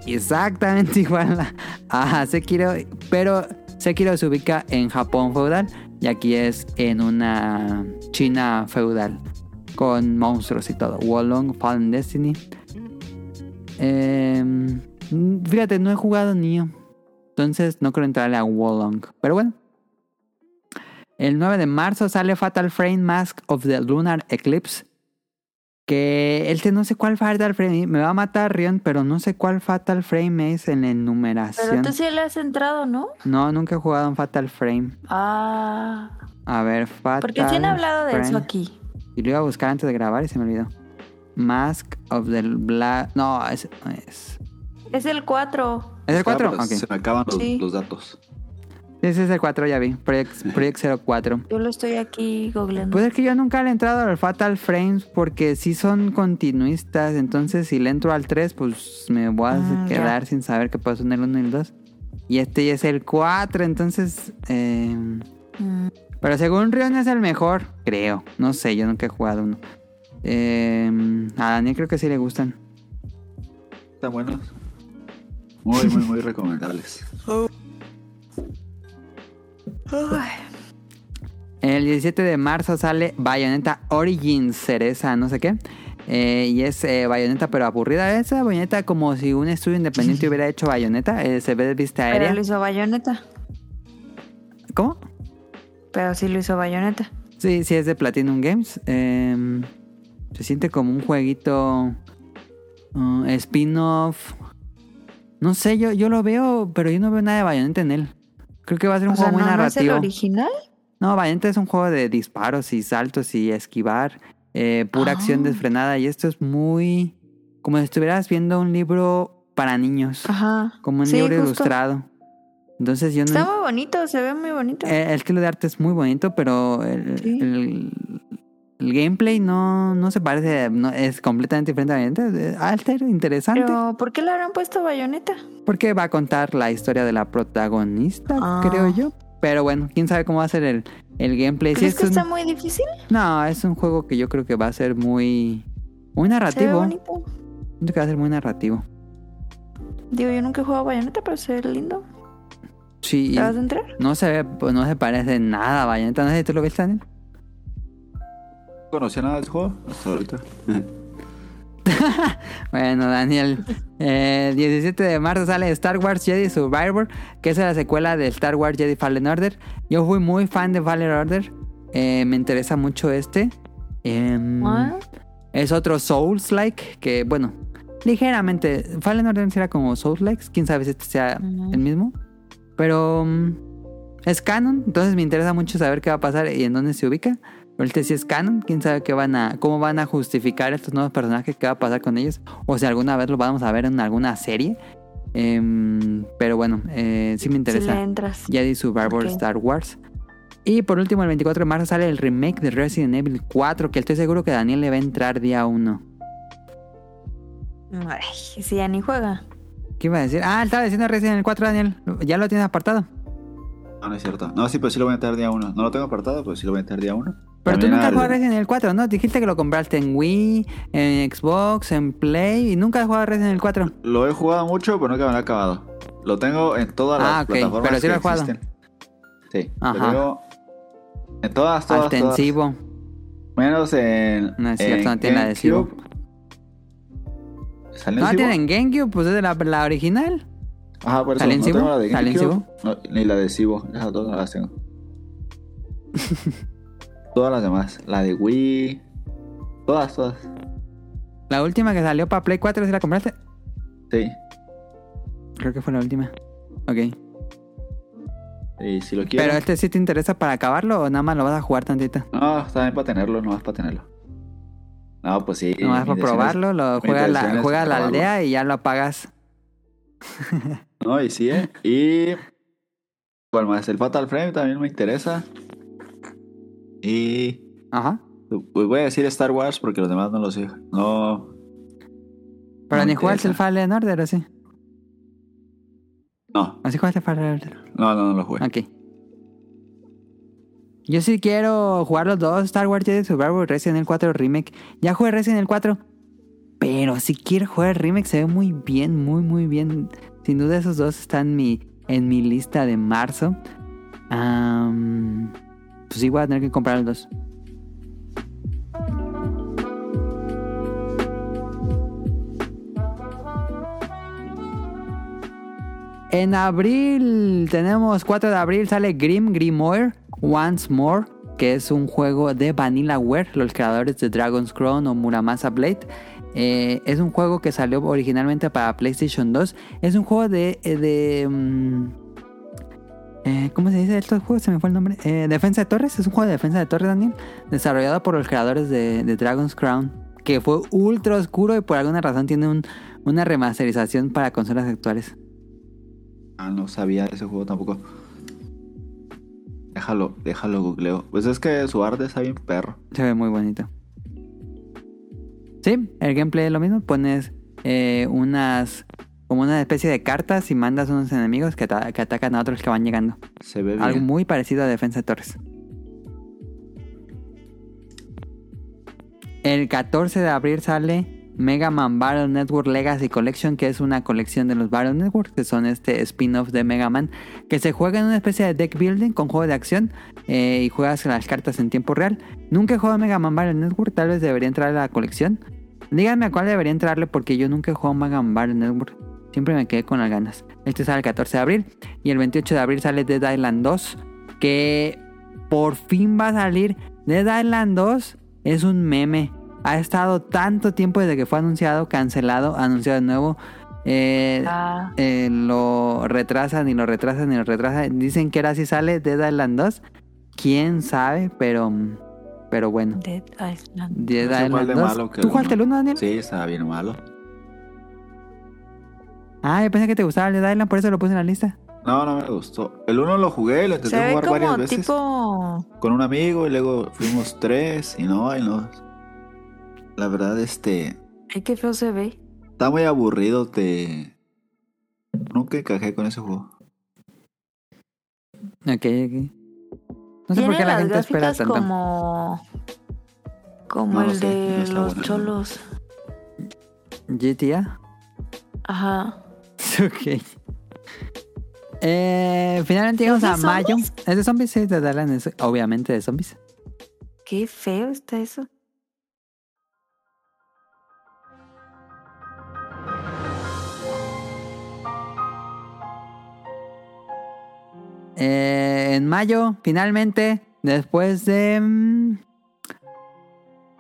Exactamente *laughs* igual a Sekiro, pero Sekiro se ubica en Japón feudal y aquí es en una China feudal con monstruos y todo. Wolong Fallen Destiny. Em, fíjate, no he jugado Nioh. Entonces no quiero entrarle a Wolong. Pero bueno. El 9 de marzo sale Fatal Frame Mask of the Lunar Eclipse. Que este no sé cuál Fatal Frame. Me va a matar Rion, pero no sé cuál Fatal Frame es en la Pero enumeración. tú sí le has entrado, ¿no? No, nunca he jugado en Fatal Frame. Ah. A ver, Fatal Porque sí han hablado de eso Frame. aquí. Y lo iba a buscar antes de grabar y se me olvidó. Mask of the Black. No, es. Es, Es el 4. ¿es el 4? Ah, pero Ok. Se me acaban los, Sí. los datos. Ese es el 4, ya vi. Project, *laughs* Project 04. Yo lo estoy aquí googleando. Es que yo nunca le he entrado al Fatal Frames porque sí son continuistas. Entonces, si le entro al 3, pues me voy a ya. quedar sin saber qué pasó en el 1 y el 2. Y este ya es el 4, entonces. eh, Mm, pero según Rion es el mejor, creo. No sé, yo nunca he jugado uno. Eh, a Daniel creo que sí le gustan. Están buenos. Muy, muy, muy recomendables. El 17 de marzo sale Bayonetta Origins Cereza, no sé qué. Eh, y es eh, Bayonetta, pero aburrida. Esa Bayonetta como si un estudio independiente hubiera hecho Bayonetta. eh, se ve de vista Pero aérea. lo hizo Bayonetta. ¿Cómo? Pero sí lo hizo Bayonetta. Sí, sí, es de Platinum Games. Eh, se siente como un jueguito uh, spin-off. No sé, yo, yo lo veo, pero yo no veo nada de Bayonetta en él. Creo que va a ser un O sea, juego muy ¿no, ¿no es el narrativo. original? No, Bayonetta es un juego de disparos y saltos y esquivar, eh, pura Ah. acción desfrenada. Y esto es muy como si estuvieras viendo un libro para niños, Ajá. como un Sí, libro justo. ilustrado. Entonces yo Está no. muy bonito, se ve muy bonito. Eh, El estilo de arte es muy bonito, pero el, Sí. el- el gameplay no, no se parece, no, es completamente diferente a Bayonetta. Alter, interesante. Pero, ¿por qué le habrán puesto bayoneta? Porque va a contar la historia de la protagonista, Ah. creo yo. Pero bueno, quién sabe cómo va a ser el, el gameplay. Sí, ¿Crees es que un- está muy difícil? No, es un juego que yo creo que va a ser muy... Muy Se ve narrativo. bonito. Siento que va a ser muy narrativo. Digo, yo nunca he jugado bayoneta, pero se ve lindo. Sí, ¿Te vas a entrar? no se ve, pues, no se parece nada a Bayonetta. No sé si tú lo viste, Daniel. No conocía nada del juego hasta ahorita. *laughs* Bueno, Daniel, eh, 17 de marzo sale Star Wars Jedi Survivor, que es la secuela de Star Wars Jedi Fallen Order. Yo fui muy fan de Fallen Order, eh, me interesa mucho este. Ah, es otro Souls-like, que bueno, ligeramente, Fallen Order será como Souls-like, quién sabe si este sea el mismo. Pero mm, es canon, entonces me interesa mucho saber qué va a pasar y en dónde se ubica. Este sí es canon, quién sabe qué van a, cómo van a justificar estos nuevos personajes, qué va a pasar con ellos, o si alguna vez los vamos a ver en alguna serie. Em, pero bueno, eh, sí me si interesa. entras. Jedi Survivor Ok. Star Wars. Y por último, el 24 de marzo sale el remake de Resident Evil 4, que estoy seguro que Daniel le va a entrar día 1. Ay, si ya ni juega. ¿Qué iba a decir? Ah, estaba diciendo Resident Evil 4, Daniel. ¿Ya lo tienes apartado? No, no es cierto. No, sí, pero sí lo voy a meter día uno. No lo tengo apartado, pero sí lo voy a meter día uno. Pero tú nunca al- jugaste Resident Evil 4, ¿no? Dijiste que lo compraste en Wii, en Xbox, en Play y nunca has jugado Resident Evil 4. Lo he jugado mucho, pero nunca me lo he acabado. Lo tengo en todas las Ah, ok, plataformas pero sí lo has jugado. existen. Sí, Ajá. lo tengo en todas, todas, todas. Altensivo. Menos en. No es cierto, en no tiene adhesivo. GameCube. ¿Sale No, adhesivo? tienen GameCube, pues es de la, la original. Ajá, por eso ¿Sale no tengo la de ¿Sale GameCube, no, ni la de adhesivo. Esas dos no las tengo. *laughs* todas las demás. La de Wii. Todas, todas. La última que salió para Play 4, ¿sí la compraste? Sí. Creo que fue la última. Ok. Y si lo quiero. Pero este sí te interesa para acabarlo o nada más lo vas a jugar tantito. No, está bien para tenerlo, no más para tenerlo. No, pues sí. Nomás mi para es- probarlo, lo intención la, es juegas la acabarlo. aldea y ya lo apagas. *laughs* No, y sí, ¿eh? Y. ¿Cuál más? El Fatal Frame también me interesa. Y. Ajá. Voy a decir Star Wars porque los demás no los sé. No. Pero No ni jugaste el. Fallen Order, ¿o sí? No, ¿O sí jugaste el Fallen Order? no, no, no lo jugué. Ok. Yo sí quiero jugar los dos, Star Wars Jedi Survivor y Resident Evil 4 Remake. Ya jugué Resident Evil 4, pero si quiero jugar Remake, se ve muy bien, muy, muy bien. Sin duda esos dos están en mi, en mi lista de marzo. Pues sí, voy a tener que comprar los dos. En abril, tenemos 4 de abril, sale Grim Grimoire Once More, que es un juego de Vanillaware, los creadores de Dragon's Crown o Muramasa Blade. Eh, es un juego que salió originalmente para PlayStation 2. Es un juego de... eh, de mm, eh, ¿Cómo se dice estos juegos? Se me fue el nombre. Eh, defensa de Torres. Es un juego de defensa de Torres, Daniel. Desarrollado por los creadores de, de Dragon's Crown. Que fue ultra oscuro y por alguna razón tiene un- una remasterización para consolas actuales. Ah, no sabía ese juego tampoco. Déjalo, déjalo googleo. Pues es que su arte está bien perro. Se ve muy bonito. Sí, el gameplay es lo mismo. Pones eh, unas. como una especie de cartas y mandas unos enemigos que, ata- que atacan a otros que van llegando. Se ve bien. Algo muy parecido a Defensa de Torres. El 14 de abril sale Mega Man Battle Network Legacy Collection, que es una colección de los Battle Network, que son este spin-off de Mega Man, que se juega en una especie de deck building con juego de acción eh, y juegas las cartas en tiempo real. Nunca he jugado Mega Man Battle Network, tal vez debería entrar a la colección. Díganme a cuál debería entrarle porque yo nunca he jugado Mega Man Network. Siempre me quedé con las ganas. Este sale el 14 de abril y el 28 de abril sale Dead Island 2, que por fin va a salir. Dead Island 2 es un meme. Ha estado tanto tiempo desde que fue anunciado, cancelado, anunciado de nuevo. Eh, Ah, eh, lo retrasan y lo retrasan y lo retrasan. Dicen que ahora sí sale Dead Island 2. Quién sabe, pero, pero bueno. Dead Island. Dead No sé cuál Island de 2. malo que ¿Tú el jugaste el 1, Daniel? Sí, estaba bien malo. Ah, yo pensé que te gustaba el Dead Island, por eso lo puse en la lista. No, no me gustó. El uno lo jugué, lo intenté jugar varias como veces tipo. con un amigo y luego fuimos tres y no, y no. La verdad, este, Ay, qué feo se ve. está muy aburrido, te... Nunca encajé con ese juego. Ok, ok. No sé por qué la gente espera tanto. como. Como No el sé, de los cholos. GTA. Ajá. *laughs* ok. Eh, finalmente llegamos ¿Es de a mayo. zombies? Es de zombies, sí, de Alan, es obviamente de zombies. Qué feo está eso. Eh, en mayo, finalmente, después de mm,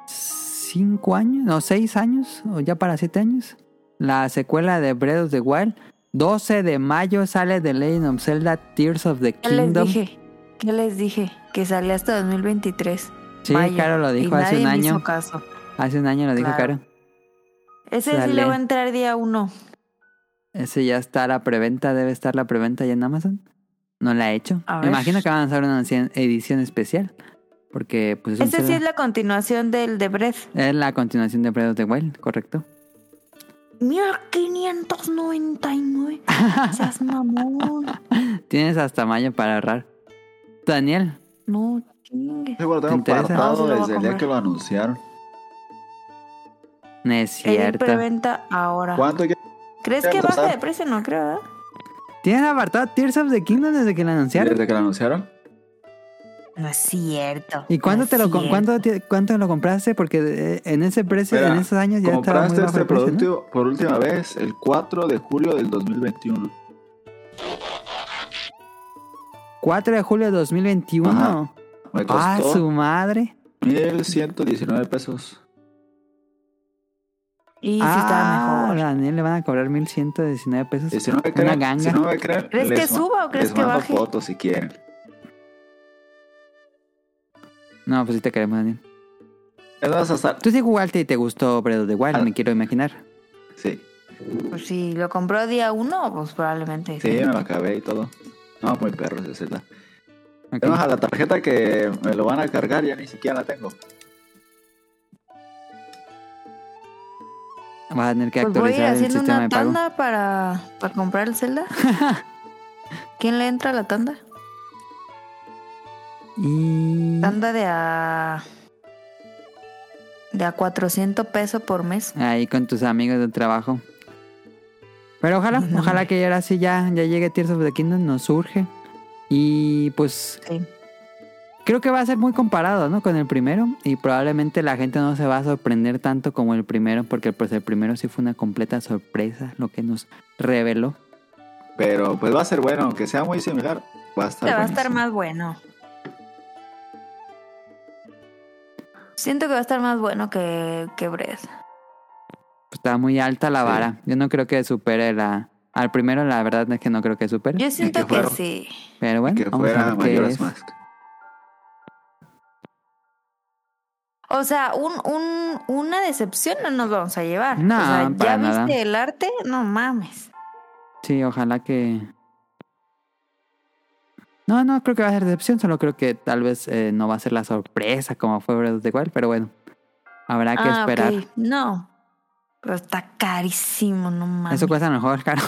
cinco años, no, seis años, o ya para siete años, la secuela de Breath of the Wild. 12 de mayo sale The Legend of Zelda Tears of the ¿Qué les Kingdom. dije? ¿Qué les dije? Que salía hasta 2023. Sí, mayo, Caro lo y dijo hace un nadie año. hizo caso. Hace un año lo dijo Claro. Caro. Ese sí Sale. le va a entrar día uno. Ese ya está la preventa, debe estar la preventa ya en Amazon. No la he hecho. A Me imagino que van a lanzar una edición- especial. Porque pues Ese sí es la continuación del de Breath. Es la continuación de Breath of the Wild, correcto. 1599. *laughs* Seas mamón. Tienes hasta mayo para ahorrar. Daniel, No chingue. Ese juego lo ¿Te tengo interesa? No, apartado a desde el día que lo anunciaron. no es El cierto. preventa ahora. ¿Cuánto ya? ¿Crees que baja de precio? No creo, ¿verdad? ¿Tienes apartado Tears of the Kingdom desde que la anunciaron? Desde que lo anunciaron. No es cierto. ¿Y cuánto No te lo cierto. cuánto, te- cuánto lo compraste? Porque eh, en ese precio, Mira, en esos años ya estaba muy Compraste bajo este el precio, ¿no? producto por última vez el 4 de julio del 2021. 4 de julio de 2021. Ajá. Me Ah, costó su madre. 1119 pesos. Y sí ah, estaba mejor. a Daniel le van a cobrar 1119 pesos. Y si no me Una ganga. si no me creen, ¿Crees que suba o crees les que mando baje? fotos si quieren. No, pues sí te queremos, Daniel. Es más, hasta... Tú sí jugaste y te gustó Breath of the Wild, Ah. me quiero imaginar. Sí, Pues si lo compró día uno, pues probablemente. sí, me lo acabé y todo. No, muy perro ese Zelda. Ok. Además, a la tarjeta que me lo van a cargar ya ni siquiera la tengo. Vas a tener que Pues voy a ir el haciendo sistema una de pago. tanda para, para comprar el Zelda. *laughs* ¿Quién le entra a la tanda? Y... Tanda de a. de a 400 pesos por mes. Ahí con tus amigos de trabajo. Pero ojalá, No, ojalá que ahora sí ya, ya llegue Tears of the Kingdom, nos surge. Y pues Sí. Creo que va a ser muy comparado, ¿no? Con el primero. Y probablemente la gente no se va a sorprender tanto como el primero, porque pues el primero sí fue una completa sorpresa lo que nos reveló. Pero pues va a ser bueno, aunque sea muy similar. Va a estar Este va a estar más bueno. Siento que va a estar más bueno que, que Breath. Pues, está muy alta la Sí. vara. Yo no creo que supere la... Al primero la verdad es que no creo que supere. Yo siento que sí. Pero bueno, Que vamos a fuera ver qué Majora's es. Mask. O sea, un, un, una decepción no nos vamos a llevar. No, o sea, ¿ya viste nada. el arte? No mames. Sí, ojalá que... No, no creo que va a ser decepción, solo creo que tal vez eh, no va a ser la sorpresa como fue Breath of the Wild, pero bueno, habrá que ah, esperar. ok. No. Pero está carísimo, no mames. Eso cuesta mejor, *laughs* caro.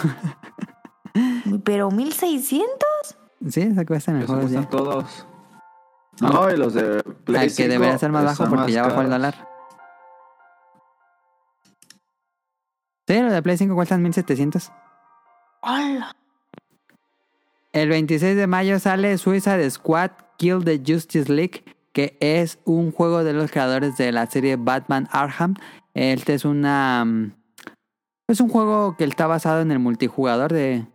Pero 1600. sí, eso cuesta Eso mejor. cuestan ya. todos. No, y los de Play Al que 5 debería ser más bajo porque más ya bajó el dólar. Sí, los de Play 5 cuestan 1700. ¡Hala! El 26 de mayo sale Suicide Squad Kill the Justice League, que es un juego de los creadores de la serie Batman Arkham. Este es una. mm, Es un juego que está basado en el multijugador de,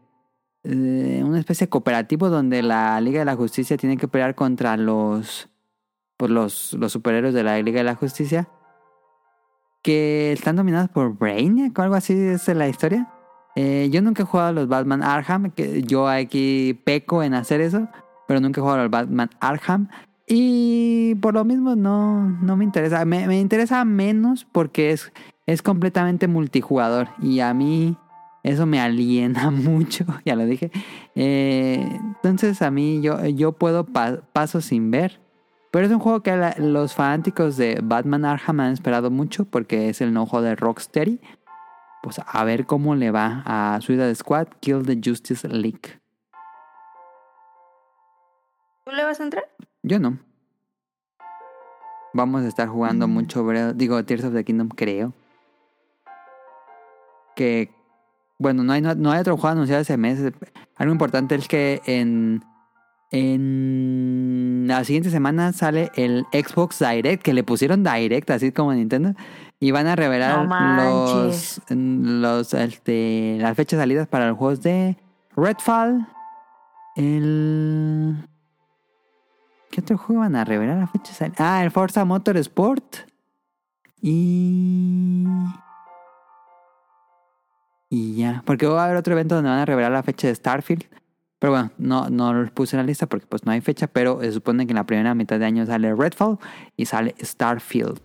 de una especie de cooperativo donde la Liga de la Justicia tiene que pelear contra los. Pues los, los superhéroes de la Liga de la Justicia. Que están dominados por Brainiac o algo así es la historia. Eh, yo nunca he jugado a los Batman Arkham, que yo aquí peco en hacer eso, pero nunca he jugado al Batman Arkham. Y por lo mismo no, no me interesa. Me, me interesa menos porque es, es completamente multijugador. Y a mí Eso me aliena *laughs* mucho, ya lo dije. Eh, entonces a mí yo, yo puedo pa- paso sin ver. Pero es un juego que la- los fanáticos de Batman Arkham han esperado mucho porque es el enojo de Rocksteady. Pues a ver cómo le va a Suicide Squad Kill the Justice League. ¿Tú le vas a entrar? Yo no. Vamos a estar jugando Mm. mucho, digo, Tears of the Kingdom, creo. Que, bueno, no hay, no, no hay otro juego anunciado ese mes. Algo importante es que en, en la siguiente semana sale el Xbox Direct, que le pusieron Direct, así como Nintendo. Y van a revelar No los, los, este, las fechas salidas para los juegos de Redfall. El... ¿Qué otro juego van a revelar la fecha? sal- Ah, el Forza Motorsport. Y. Y ya. Porque va a haber otro evento donde van a revelar la fecha de Starfield. Pero bueno, no, no los puse en la lista porque pues no hay fecha. Pero se supone que en la primera mitad de año sale Redfall y sale Starfield.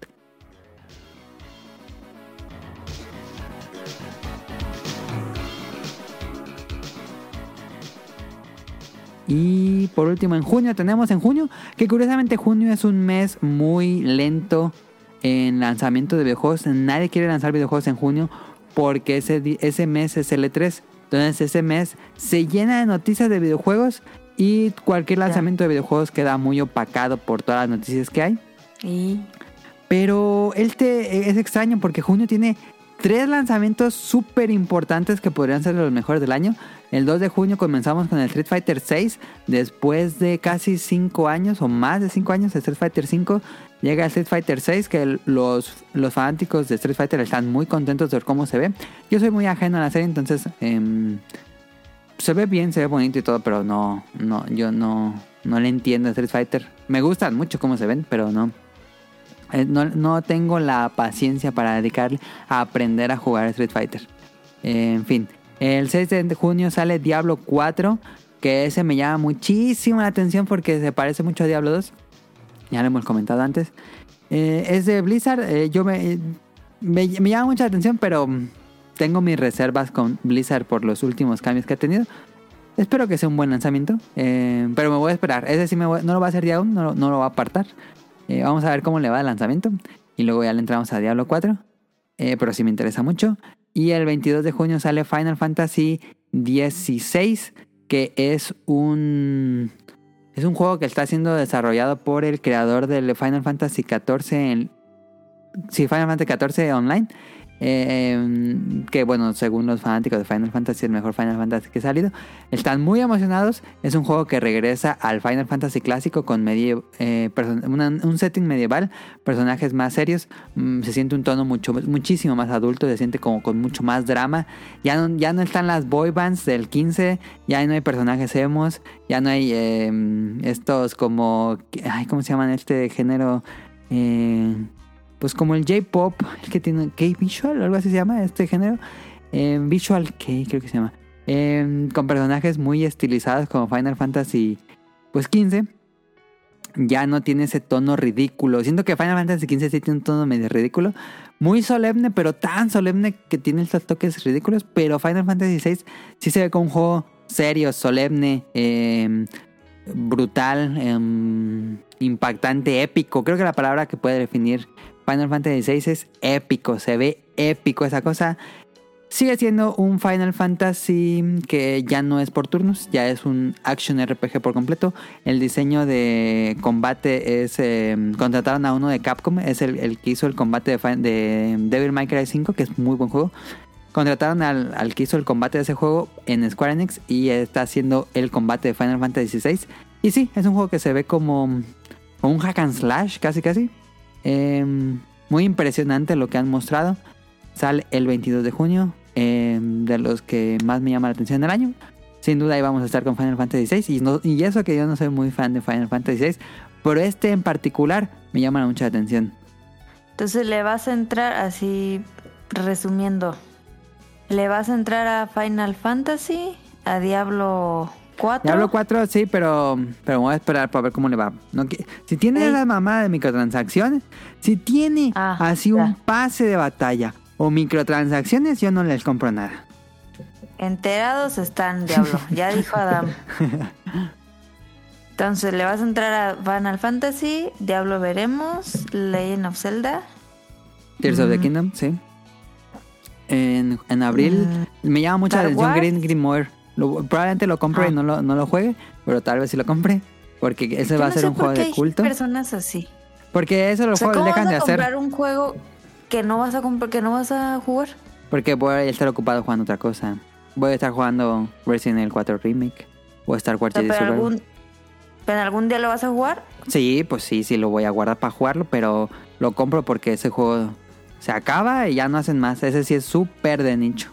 Y por último, en junio tenemos en junio, que curiosamente junio es un mes muy lento en lanzamiento de videojuegos. Nadie quiere lanzar videojuegos en junio porque ese, ese mes es el E3. Entonces ese mes se llena de noticias de videojuegos y cualquier lanzamiento de videojuegos queda muy opacado por todas las noticias que hay. Y Pero este es extraño porque junio tiene tres lanzamientos súper importantes que podrían ser los mejores del año. El 2 de junio comenzamos con el Street Fighter 6. Después de casi 5 años o más de 5 años Street Fighter 5, llega el Street Fighter 6 que los, los fanáticos de Street Fighter están muy contentos de ver cómo se ve. Yo soy muy ajeno a la serie, entonces em, se ve bien, se ve bonito y todo, pero no, no, yo no, no le entiendo a Street Fighter. Me gustan mucho cómo se ven, pero no. Eh, No, no tengo la paciencia para dedicarle a aprender a jugar Street Fighter. En fin, el 6 de junio sale Diablo 4, que ese me llama muchísimo la atención porque se parece mucho a Diablo 2. Ya lo hemos comentado antes. Eh, es de Blizzard, eh, yo me, me, me llama mucha atención, pero tengo mis reservas con Blizzard por los últimos cambios que ha tenido. Espero que sea un buen lanzamiento, eh, pero me voy a esperar. Ese sí no lo va a hacer aún, no, no lo voy a apartar. Eh, vamos a ver cómo le va el lanzamiento. Y luego ya le entramos a Diablo 4. Eh, pero sí me interesa mucho. Y el 22 de junio sale Final Fantasy XVI, que es un... Es un juego que está siendo desarrollado por el creador del Final Fantasy XIV en... Sí, Final Fantasy XIV Online. Eh, que bueno, según los fanáticos de Final Fantasy, el mejor Final Fantasy que ha salido. Están muy emocionados. Es un juego que regresa al Final Fantasy clásico con eh, una- un setting medieval, personajes más serios. Mm, se siente un tono mucho, muchísimo más adulto, se siente como con mucho más drama. Ya no, ya no están las boy bands del 15, ya no hay personajes emos, ya no hay eh, estos como... Ay, ¿Cómo se llaman este género? Eh, pues como el J-pop, el que tiene K-Visual, algo así se llama este género. Eh, Visual K, creo que se llama. Eh, con personajes muy estilizados como Final Fantasy pues 15. Ya no tiene ese tono ridículo. Siento que Final Fantasy 15 sí tiene un tono medio ridículo. Muy solemne, pero tan solemne que tiene estos toques ridículos. Pero Final Fantasy 6 sí se ve como un juego serio, solemne, eh, brutal, impactante, épico. Creo que la palabra que puede definir Final Fantasy VI es épico, se ve épico esa cosa. Sigue siendo un Final Fantasy que ya no es por turnos, ya es un action RPG por completo. El diseño de combate es. eh, contrataron a uno de Capcom, es el, que hizo el combate de, Devil May Cry 5, que es muy buen juego. Contrataron al, al que hizo el combate de ese juego en Square Enix y está haciendo el combate de Final Fantasy XVI. Y sí, es un juego que se ve como un hack and slash, casi casi. Eh, muy impresionante lo que han mostrado. Sale el 22 de junio, eh, de los que más me llama la atención del año. Sin duda ahí vamos a estar con Final Fantasy VI. Y eso que yo no soy muy fan de Final Fantasy VI. Pero este en particular me llama mucha atención. Entonces le vas a entrar así, resumiendo. Le vas a entrar a Final Fantasy, a Diablo 4. Diablo 4 sí, pero, pero voy a esperar para ver cómo le va. No, qui- si tiene Ey. esa mamada de microtransacciones, si tiene Ah, así ya. un pase de batalla o microtransacciones, yo no les compro nada. Enterados están, Diablo. Ya dijo Adam. *laughs* Entonces, ¿le vas a entrar a Final Fantasy? Diablo veremos. Legend of Zelda. Tears of the Kingdom, sí. En, en abril me llama mucha Mm. Star atención Wars. Green Grimoire. Lo- probablemente lo compre Ah. y no lo, no lo juegue, pero tal vez sí lo compre. Porque ese Yo va a no ser sé un juego qué de hay culto. personas así. Porque eso O los sea, juegos ¿cómo dejan vas de a hacer. comprar un juego que no vas a que no vas a jugar? Porque voy a estar ocupado jugando otra cosa. Voy a estar jugando Resident Evil 4 Remake. O Star Wars O sea, Jedi pero Survivor. algún, pero algún día lo vas a jugar. Sí, pues sí, sí lo voy a guardar para jugarlo, pero lo compro porque ese juego se acaba y ya no hacen más. Ese sí es súper de nicho.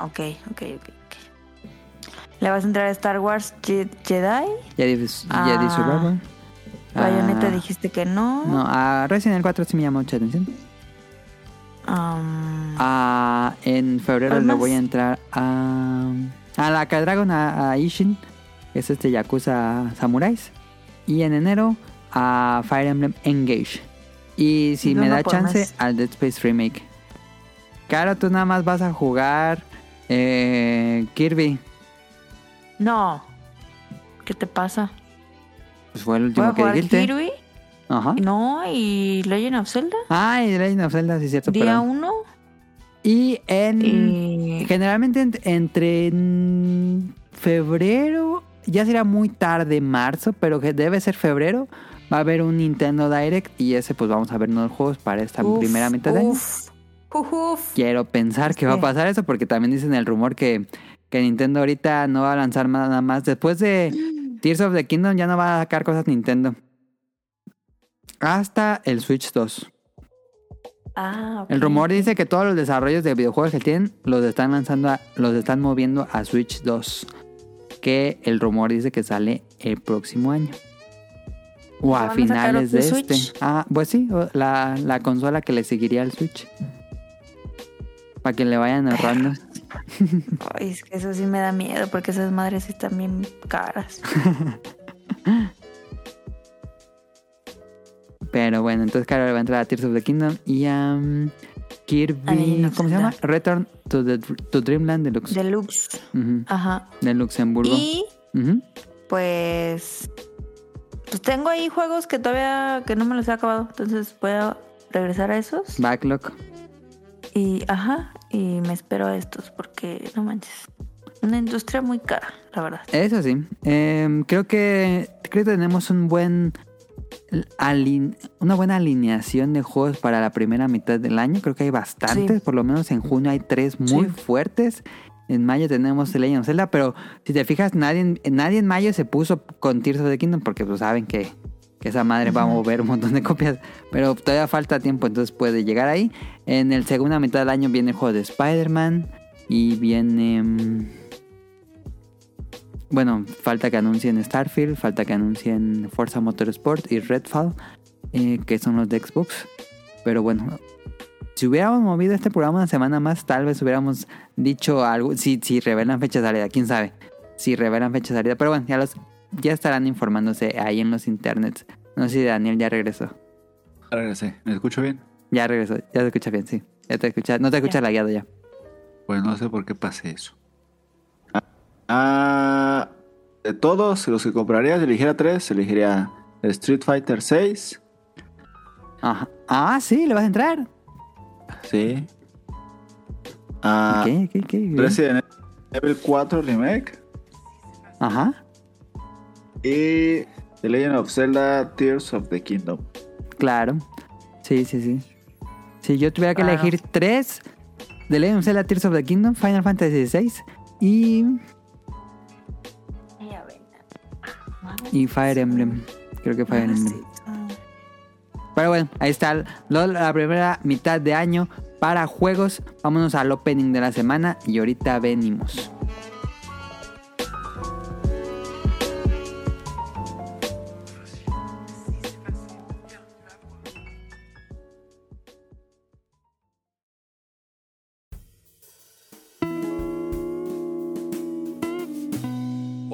Ok, ok, ok. ¿Le vas a entrar a Star Wars Je- Jedi? Jedi, Ah. Jedi Survivor. Bayonetta Ah, dijiste que no. No, a Resident Evil 4 sí me llama mucha atención. Um, Ah, en febrero ¿Cuál le voy a entrar a, a la Dragon, a, a Ishin, que es este Yakuza Samurais. Y en enero a Fire Emblem Engage. Y si me da chance, al Dead Space Remake. Claro, tú nada más vas a jugar eh, Kirby. No. ¿Qué te pasa? Pues fue el ¿Voy último que dijiste. Kirby? Ajá. No, y Legend of Zelda. Ah, y Legend of Zelda, sí, cierto. Día perdón. uno. Y en. Y... Generalmente en- entre febrero, ya será muy tarde marzo, pero que debe ser febrero, va a haber un Nintendo Direct y ese pues vamos a ver nuevos juegos para esta Uf, primera mitad de año. uf, uf, uf. Quiero pensar que va a pasar eso porque también dicen el rumor que, que Nintendo ahorita no va a lanzar nada más. Después de *gasps* Tears of the Kingdom ya no va a sacar cosas Nintendo. Hasta el Switch 2. Ah. El rumor dice que todos los desarrollos de videojuegos que tienen los están lanzando, a- los están moviendo a Switch 2. Que el rumor dice que sale el próximo año. O ¿Van a finales de este. Switch? Ah, pues sí, la, la consola que le seguiría al Switch. Para que le vayan ahorrando. Ay, es que eso sí me da miedo porque esas madres están bien caras. *laughs* Pero bueno, entonces claro, le va a entrar a Tears of the Kingdom y a um, Kirby. Ay, no, ¿Cómo se llama? Return to, the, to Dreamland Deluxe. Deluxe. Ujú, Ajá. De Luxemburgo. Y pues. Pues tengo ahí juegos que todavía que no me los he acabado. Entonces a regresar a esos. Backlog. Y ajá. Y me espero a estos porque no manches. Una industria muy cara, la verdad. Eso sí. Eh, creo que creo que tenemos un buen una buena alineación de juegos para la primera mitad del año. Creo que hay bastantes. Sí. Por lo menos en junio hay tres muy Sí. fuertes. En mayo tenemos The Legend of Zelda, pero si te fijas, nadie, en- nadie en mayo se puso con Tears of the Kingdom porque pues saben que, que esa madre va a mover un montón de copias. Pero todavía falta tiempo, entonces puede llegar ahí. En el segunda mitad del año viene el juego de Spider-Man y viene... mm, bueno, falta que anuncien Starfield, falta que anuncien Forza Motorsport y Redfall, eh, que son los de Xbox. Pero bueno, si hubiéramos movido este programa una semana más, tal vez hubiéramos dicho algo. Si, si revelan fecha de salida, quién sabe. Si revelan fecha de salida. Pero bueno, ya, los, ya estarán informándose ahí en los internets. No sé si Daniel ya regresó. Ya regresé. ¿Me escucho bien? Ya regresó, ya te escucha bien, sí. Ya te escucha, no te escucha lagueado ya. Pues no sé por qué pasé eso. Ah, de todos los que compraría, si eligiera tres, elegiría Street Fighter 6. Ajá. Ah, sí, le vas a entrar. Sí. Ah, ok, ok, ok. bien. Resident Evil 4 Remake. Ajá. Y The Legend of Zelda Tears of the Kingdom. Claro. Sí, sí, sí. Si yo tuviera que Claro. elegir tres de Legend of Zelda Tears of the Kingdom, Final Fantasy VI y, y Fire Emblem. Creo que Fire Emblem. Pero bueno, ahí está la primera mitad de año para juegos. Vámonos al opening de la semana y ahorita venimos.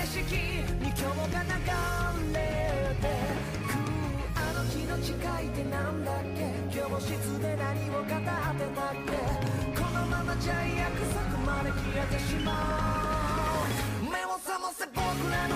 景色に今日が流れてくあの日の誓いってなんだっけ？教室で何を語ってたっけ？このままじゃ約束まで消えてしまう。目を覚ませ僕らの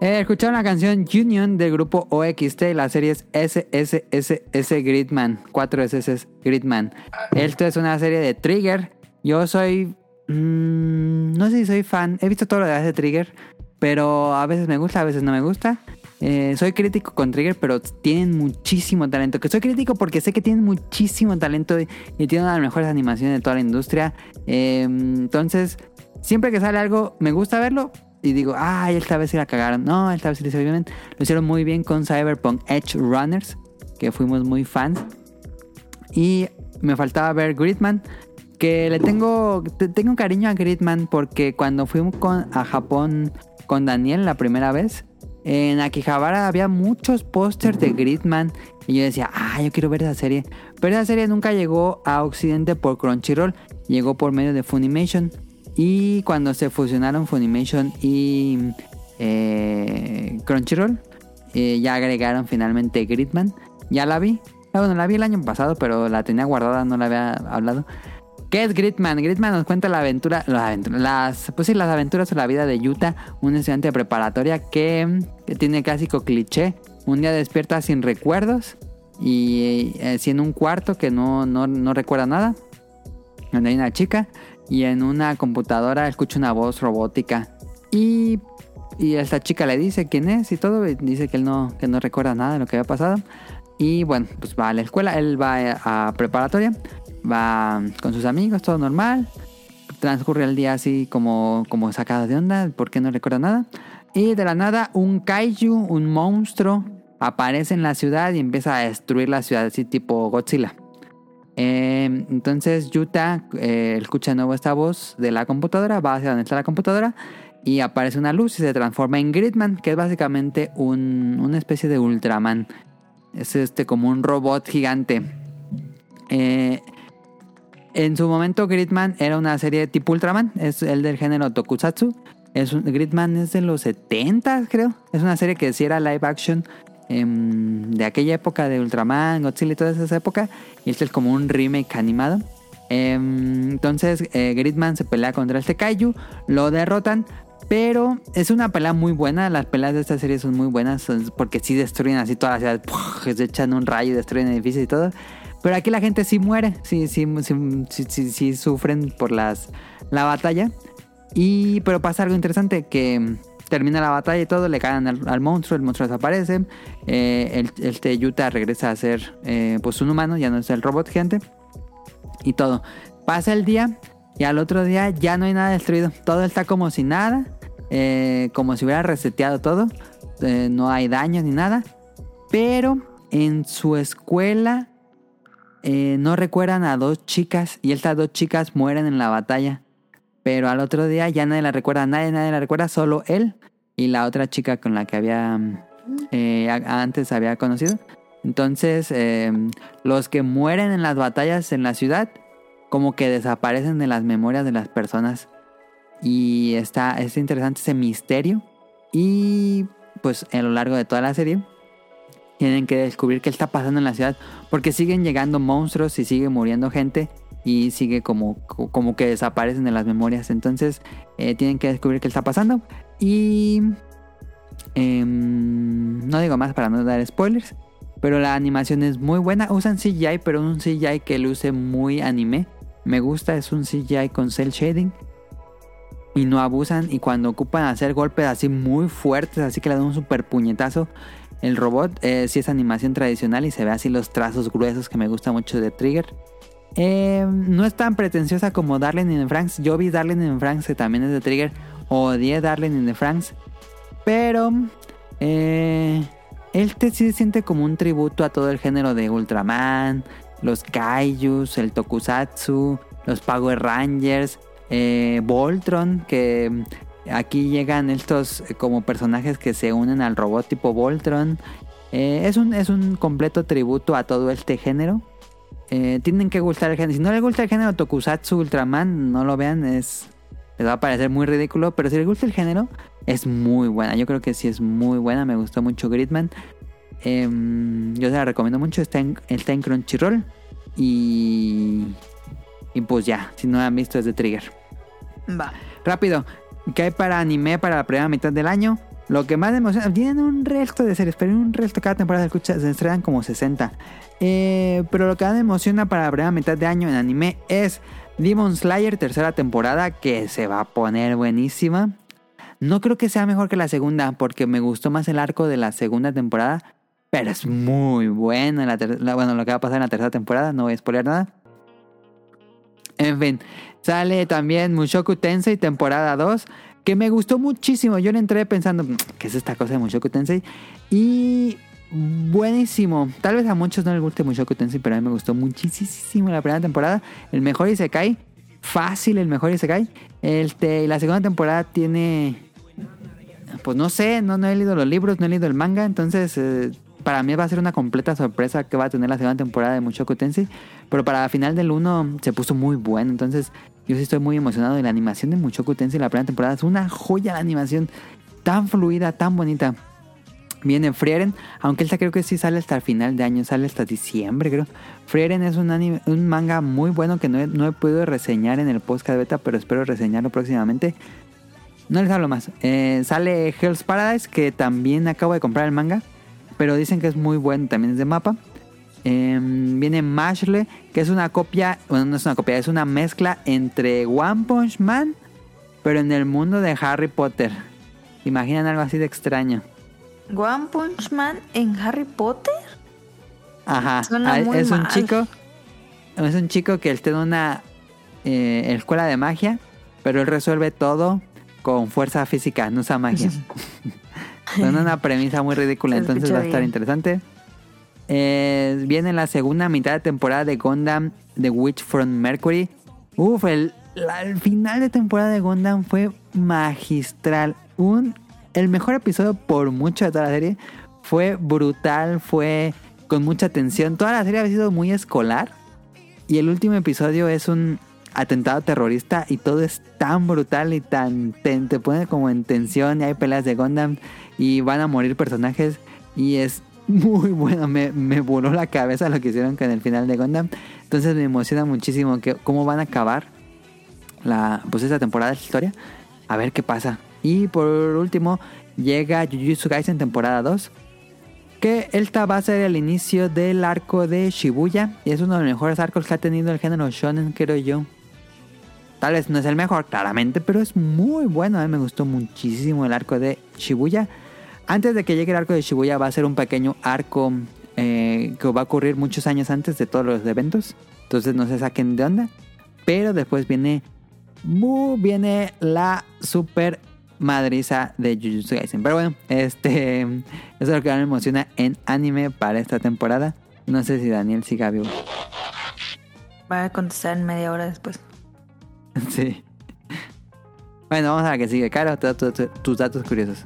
Eh, escucharon la canción Union del grupo OXT. La serie es SSSS Gridman. 4 SS Gridman. Esto es una serie de Trigger. Yo soy. mm, no sé si soy fan. He visto todo lo de hace Trigger. Pero a veces me gusta, a veces no me gusta. Eh, soy crítico con Trigger, pero tienen muchísimo talento. Que soy crítico porque sé que tienen muchísimo talento y, y tienen una de las mejores animaciones de toda la industria. Eh, entonces, siempre que sale algo, me gusta verlo. Y digo, ay, esta vez sí la cagaron. No, esta vez lo hicieron bien. Lo hicieron muy bien con Cyberpunk Edge Runners, que fuimos muy fans. Y me faltaba ver Gridman, que le tengo, te- tengo cariño a Gridman porque cuando fuimos con- a Japón con Daniel la primera vez, en Akihabara había muchos pósters de Gridman y yo decía, ah, yo quiero ver esa serie. Pero esa serie nunca llegó a Occidente por Crunchyroll, llegó por medio de Funimation. Y cuando se fusionaron Funimation y eh, Crunchyroll, eh, ya agregaron finalmente Gridman. Ya la vi. Ah, Bueno, la vi el año pasado, pero la tenía guardada, no la había hablado. ¿Qué es Gridman? Gridman nos cuenta la aventura, la aventura- las, pues sí, las aventuras o la vida de Yuta, un estudiante de preparatoria que, que tiene clásico cliché. Un día despierta sin recuerdos y eh, en un cuarto que no, no, no recuerda nada, donde hay una chica y en una computadora escucha una voz robótica y, y esta chica le dice quién es y todo dice que él no, que no recuerda nada de lo que había pasado y bueno, pues va a la escuela, él va a preparatoria, va con sus amigos, todo normal. Transcurre el día así como, como sacado de onda, porque no recuerda nada. Y de la nada, un kaiju, un monstruo, aparece en la ciudad y empieza a destruir la ciudad, así tipo Godzilla. Eh, entonces Yuta eh, escucha de nuevo esta voz de la computadora, va hacia donde está la computadora y aparece una luz y se transforma en Gridman, que es básicamente un- una especie de Ultraman. Es este como un robot gigante. Eh, en su momento Gridman era una serie tipo Ultraman, es el del género Tokusatsu. Es Gridman es de los 70 creo. Es una serie que sí era live action em, de aquella época de Ultraman, Godzilla y toda esa época. Y este es como un remake animado. Em, entonces eh, Gridman se pelea contra este Kaiju, lo derrotan. Pero es una pelea muy buena. Las peleas de esta serie son muy buenas. Porque sí destruyen así toda la ciudad. ¡puf! Se echan un rayo destruyen edificios y todo. Pero aquí la gente sí muere. Sí, sí, sí, sí, sí, sufren por las, la batalla. Y, pero pasa algo interesante que termina la batalla y todo, le caen al, monstruo, el monstruo desaparece, eh, el, este Yuta regresa a ser eh, pues un humano, ya no es el robot gigante y todo. Pasa el día y al otro día ya no hay nada destruido, todo está como si nada, eh, como si hubiera reseteado todo, no hay daños ni nada, pero en su escuela no recuerdan a dos chicas y estas dos chicas mueren en la batalla. Pero al otro día ya nadie la recuerda, nadie, nadie la recuerda, solo él y la otra chica con la que había eh, antes había conocido. Entonces, eh, los que mueren en las batallas en la ciudad, como que desaparecen de las memorias de las personas. Y está, es interesante ese misterio. Y pues a lo largo de toda la serie, tienen que descubrir qué está pasando en la ciudad. Porque siguen llegando monstruos y sigue muriendo gente. Y sigue como, como que desaparecen de las memorias. Entonces eh, tienen que descubrir qué está pasando. Y... em, no digo más para no dar spoilers. Pero la animación es muy buena. Usan CGI, pero un CGI que luce muy anime. Me gusta, es un CGI con cel shading. y no abusan. Y cuando ocupan hacer golpes así muy fuertes, así que le dan un super puñetazo, el robot eh, sí es animación tradicional y se ve así los trazos gruesos que me gusta mucho de Trigger. Eh, no es tan pretenciosa como Darling in the Franks. Yo vi Darling in the Franks, que también es de Trigger. Odié Darling in the Franks. Pero este sí se siente como un tributo a todo el género de Ultraman, los Kaijus, el Tokusatsu, los Power Rangers, eh, Voltron, que mm, aquí llegan estos eh, como personajes que se unen al robot tipo Voltron. Es, un, es un completo tributo a todo este género. Eh, tienen que gustar el género. Si no les gusta el género Tokusatsu Ultraman, no lo vean, es les va a parecer muy ridículo, pero si les gusta el género, es muy buena. Yo creo que sí es muy buena, me gustó mucho Gridman. Em, yo se la recomiendo mucho, está en, está en Crunchyroll. Y, y pues ya, si no la han visto es de Trigger. Va. Rápido, ¿qué hay para anime para la primera mitad del año? Lo que más me emociona, tienen un resto de series, pero un resto cada temporada se, escucha- se estrenan como 60. Eh, pero lo que más me emociona para la primera mitad de año en anime es Demon Slayer, tercera temporada, que se va a poner buenísima. No creo que sea mejor que la segunda, porque me gustó más el arco de la segunda temporada, pero es muy buena. La bueno, lo que va a pasar en la tercera temporada, no voy a spoiler nada. En fin, sale también Mushoku Tensei temporada 2, que me gustó muchísimo. Yo le entré pensando, "Mm, ¿qué es esta cosa de Mushoku Tensei? Y buenísimo. Tal vez a muchos no les guste Mushoku Tensei, pero a mí me gustó muchísimo la primera temporada. El mejor Isekai, fácil el mejor Isekai. Este, la segunda temporada tiene pues no sé, no, no he leído los libros, no he leído el manga, entonces eh, para mí va a ser una completa sorpresa que va a tener la segunda temporada de Mushoku Tensei, pero para la final del 1 se puso muy bueno, entonces yo sí estoy muy emocionado y la animación de Mushoku Tensei la primera temporada es una joya la animación, tan fluida, tan bonita. Viene Frieren, aunque esta creo que sí sale hasta el final de año, sale hasta diciembre creo. Frieren es un, anime- un manga muy bueno que no he, no he podido reseñar en el podcast beta, pero espero reseñarlo próximamente. No les hablo más. Eh, sale Hell's Paradise, que también acabo de comprar el manga. Pero dicen que es muy bueno, también es de mapa. Eh, viene Mashle, que es una copia, bueno, no es una copia, es una mezcla entre One Punch Man, pero en el mundo de Harry Potter. Imaginan algo así de extraño. One Punch Man en Harry Potter. Ajá. Suena Ah, muy es un mal. chico. Es un chico que está en una eh, escuela de magia, pero él resuelve todo con fuerza física, no usa magia. *laughs* *laughs* Suena una premisa muy ridícula, entonces va a estar bien. interesante. Eh, viene la segunda mitad de temporada de Gundam The Witch from Mercury. Uf, el, la- final de temporada de Gundam fue magistral. Un, el mejor episodio por mucho de toda la serie. Fue brutal, fue con mucha tensión. Toda la serie había sido muy escolar. Y el último episodio es un atentado terrorista y todo es tan brutal y tan... Te, te pone como en tensión y hay peleas de Gundam y van a morir personajes y es muy bueno. Me, me voló la cabeza lo que hicieron con el final de Gundam. Entonces me emociona muchísimo que, cómo van a acabar la, pues esta temporada de la historia. A ver qué pasa. Y por último llega Jujutsu Kaisen temporada 2 que esta va a ser el inicio del arco de Shibuya y es uno de los mejores arcos que ha tenido el género shonen, creo yo. Tal vez no es el mejor, claramente, pero es muy bueno. A mí me gustó muchísimo el arco de Shibuya. Antes de que llegue el arco de Shibuya va a ser un pequeño arco eh, que va a ocurrir muchos años antes de todos los eventos. Entonces no se saquen de onda. Pero después viene, mu- viene la super madriza de Jujutsu Kaisen. Pero bueno, este *laughs* eso es lo que me emociona en anime para esta temporada. No sé si Daniel siga vivo. Va a contestar en media hora después. *laughs* sí. Bueno, vamos a la que sigue. Caro, tu- tu- tu- tus datos curiosos.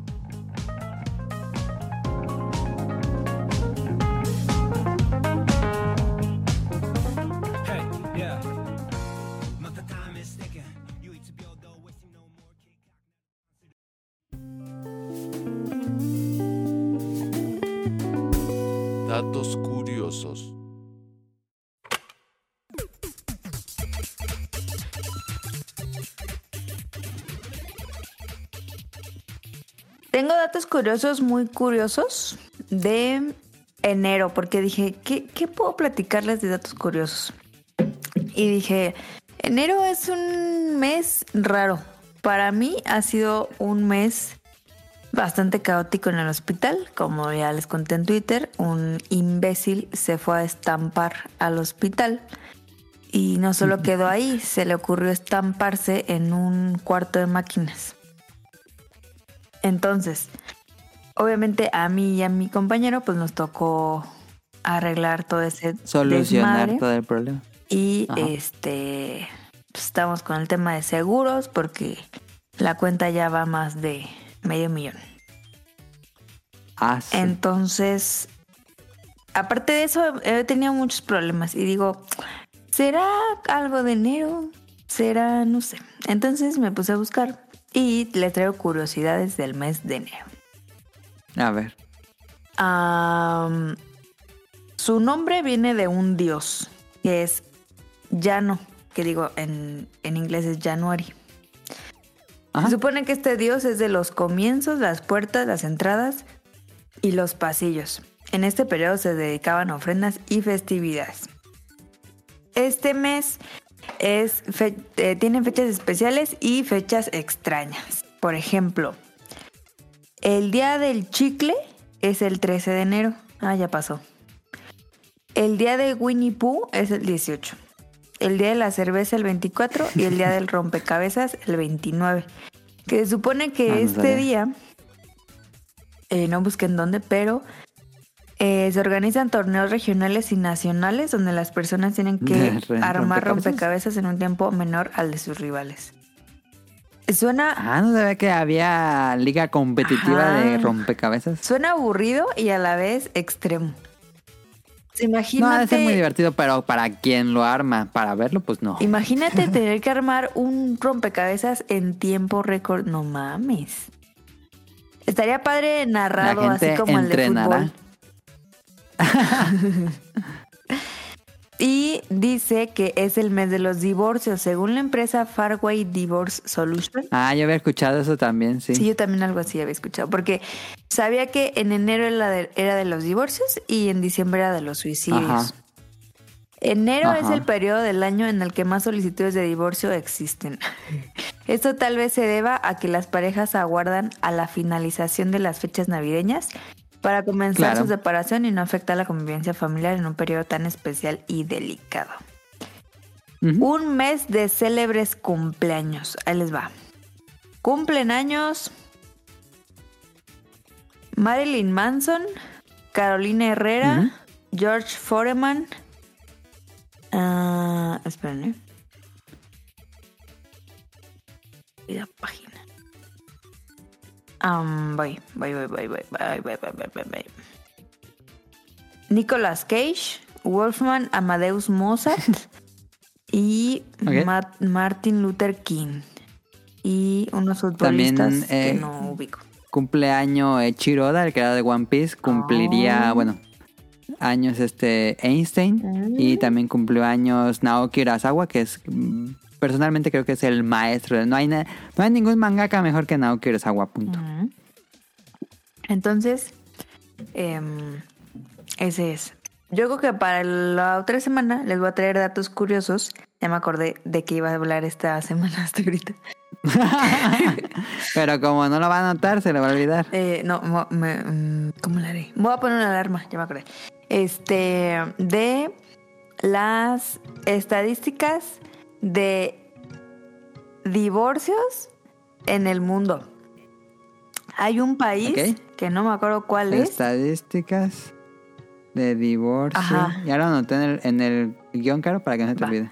Curiosos, muy curiosos, de enero, porque dije, ¿qué, qué puedo platicarles de datos curiosos? Y dije, enero es un mes raro, para mí ha sido un mes bastante caótico en el hospital. Como ya les conté en Twitter, un imbécil se fue a estampar al hospital. Y no solo quedó ahí, se le ocurrió estamparse en un cuarto de máquinas. Entonces, obviamente a mí y a mi compañero pues nos tocó arreglar todo ese Solucionar desmadre. todo el problema. Y Ajá. este pues, estamos con el tema de seguros porque la cuenta ya va más de medio millón. Ah, sí. Entonces, aparte de eso, he tenido muchos problemas y digo, ¿será algo de enero? ¿Será? No sé. Entonces me puse a buscar y les traigo curiosidades del mes de enero. A ver. Su nombre viene de un dios, que es Llano, que digo, en, en inglés es January. Ajá. Se supone que este dios es de los comienzos, las puertas, las entradas y los pasillos. En este periodo se dedicaban ofrendas y festividades. Este mes es fe- eh, tiene fechas especiales y fechas extrañas. Por ejemplo, el día del chicle es el 13 de enero. Ah, ya pasó. El día de Winnie Pooh es el 18. El día de la cerveza el 24 y el día del rompecabezas el 29. Que se supone que Ah, no este sabía. día, eh, no busquen dónde, pero eh, se organizan torneos regionales y nacionales donde las personas tienen que ¿De *laughs* re- armar rompecabezas? rompecabezas en un tiempo menor al de sus rivales. Suena, Ah, no sabía que había liga competitiva Ajá. de rompecabezas. suena aburrido y a la vez extremo. Se No, Imagínate, debe ser muy divertido, pero para quien lo arma, para verlo, pues no. imagínate *laughs* tener que armar un rompecabezas en tiempo récord. No mames. Estaría padre narrado La así como el de fútbol. *laughs* y dice que es el mes de los divorcios, según la empresa Farway Divorce Solution. Ah, yo había escuchado eso también, sí. Sí, yo también algo así había escuchado, porque sabía que en enero era de, era de los divorcios y en diciembre era de los suicidios. Ajá. Enero Ajá. es el periodo del año en el que más solicitudes de divorcio existen. *laughs* Esto tal vez se deba a que las parejas aguardan a la finalización de las fechas navideñas para comenzar Claro. su separación y no afectar la convivencia familiar en un periodo tan especial y delicado. Un mes de célebres cumpleaños. Ahí les va. Cumplen años Marilyn Manson, Carolina Herrera, George Foreman. Ah, esperen, ¿eh? Y la página. Am, voy, voy, voy, voy, voy, voy, voy, voy, voy, voy, voy. Nicolas Cage, Wolfman Amadeus Mozart y. Ma- Martin Luther King. Y unos También, futbolistas que eh, no ubico. Cumpleaños eh, Chiroda, el creador de One Piece, cumpliría, Oh. bueno, años este Einstein. Mm. Y también cumplió años Naoki Urasawa, que es, mm, personalmente creo que es el maestro. de- No hay, na- no hay ningún mangaka mejor que Naoki Urasawa, punto. Entonces, em, ese es. Yo creo que para la otra semana les voy a traer datos curiosos. Ya me acordé de que iba a hablar esta semana *laughs* hasta ahorita. *laughs* Pero como no lo va a notar, se le va a olvidar. Eh, no, me- mm, ¿cómo la haré? Voy a poner una alarma, ya me acordé. Este, de las estadísticas de divorcios en el mundo. Hay un país que no me acuerdo cuál es. Estadísticas de divorcio. Ajá. Ya lo anoté en el, en el guion, caro, para que no se te Va. olvide.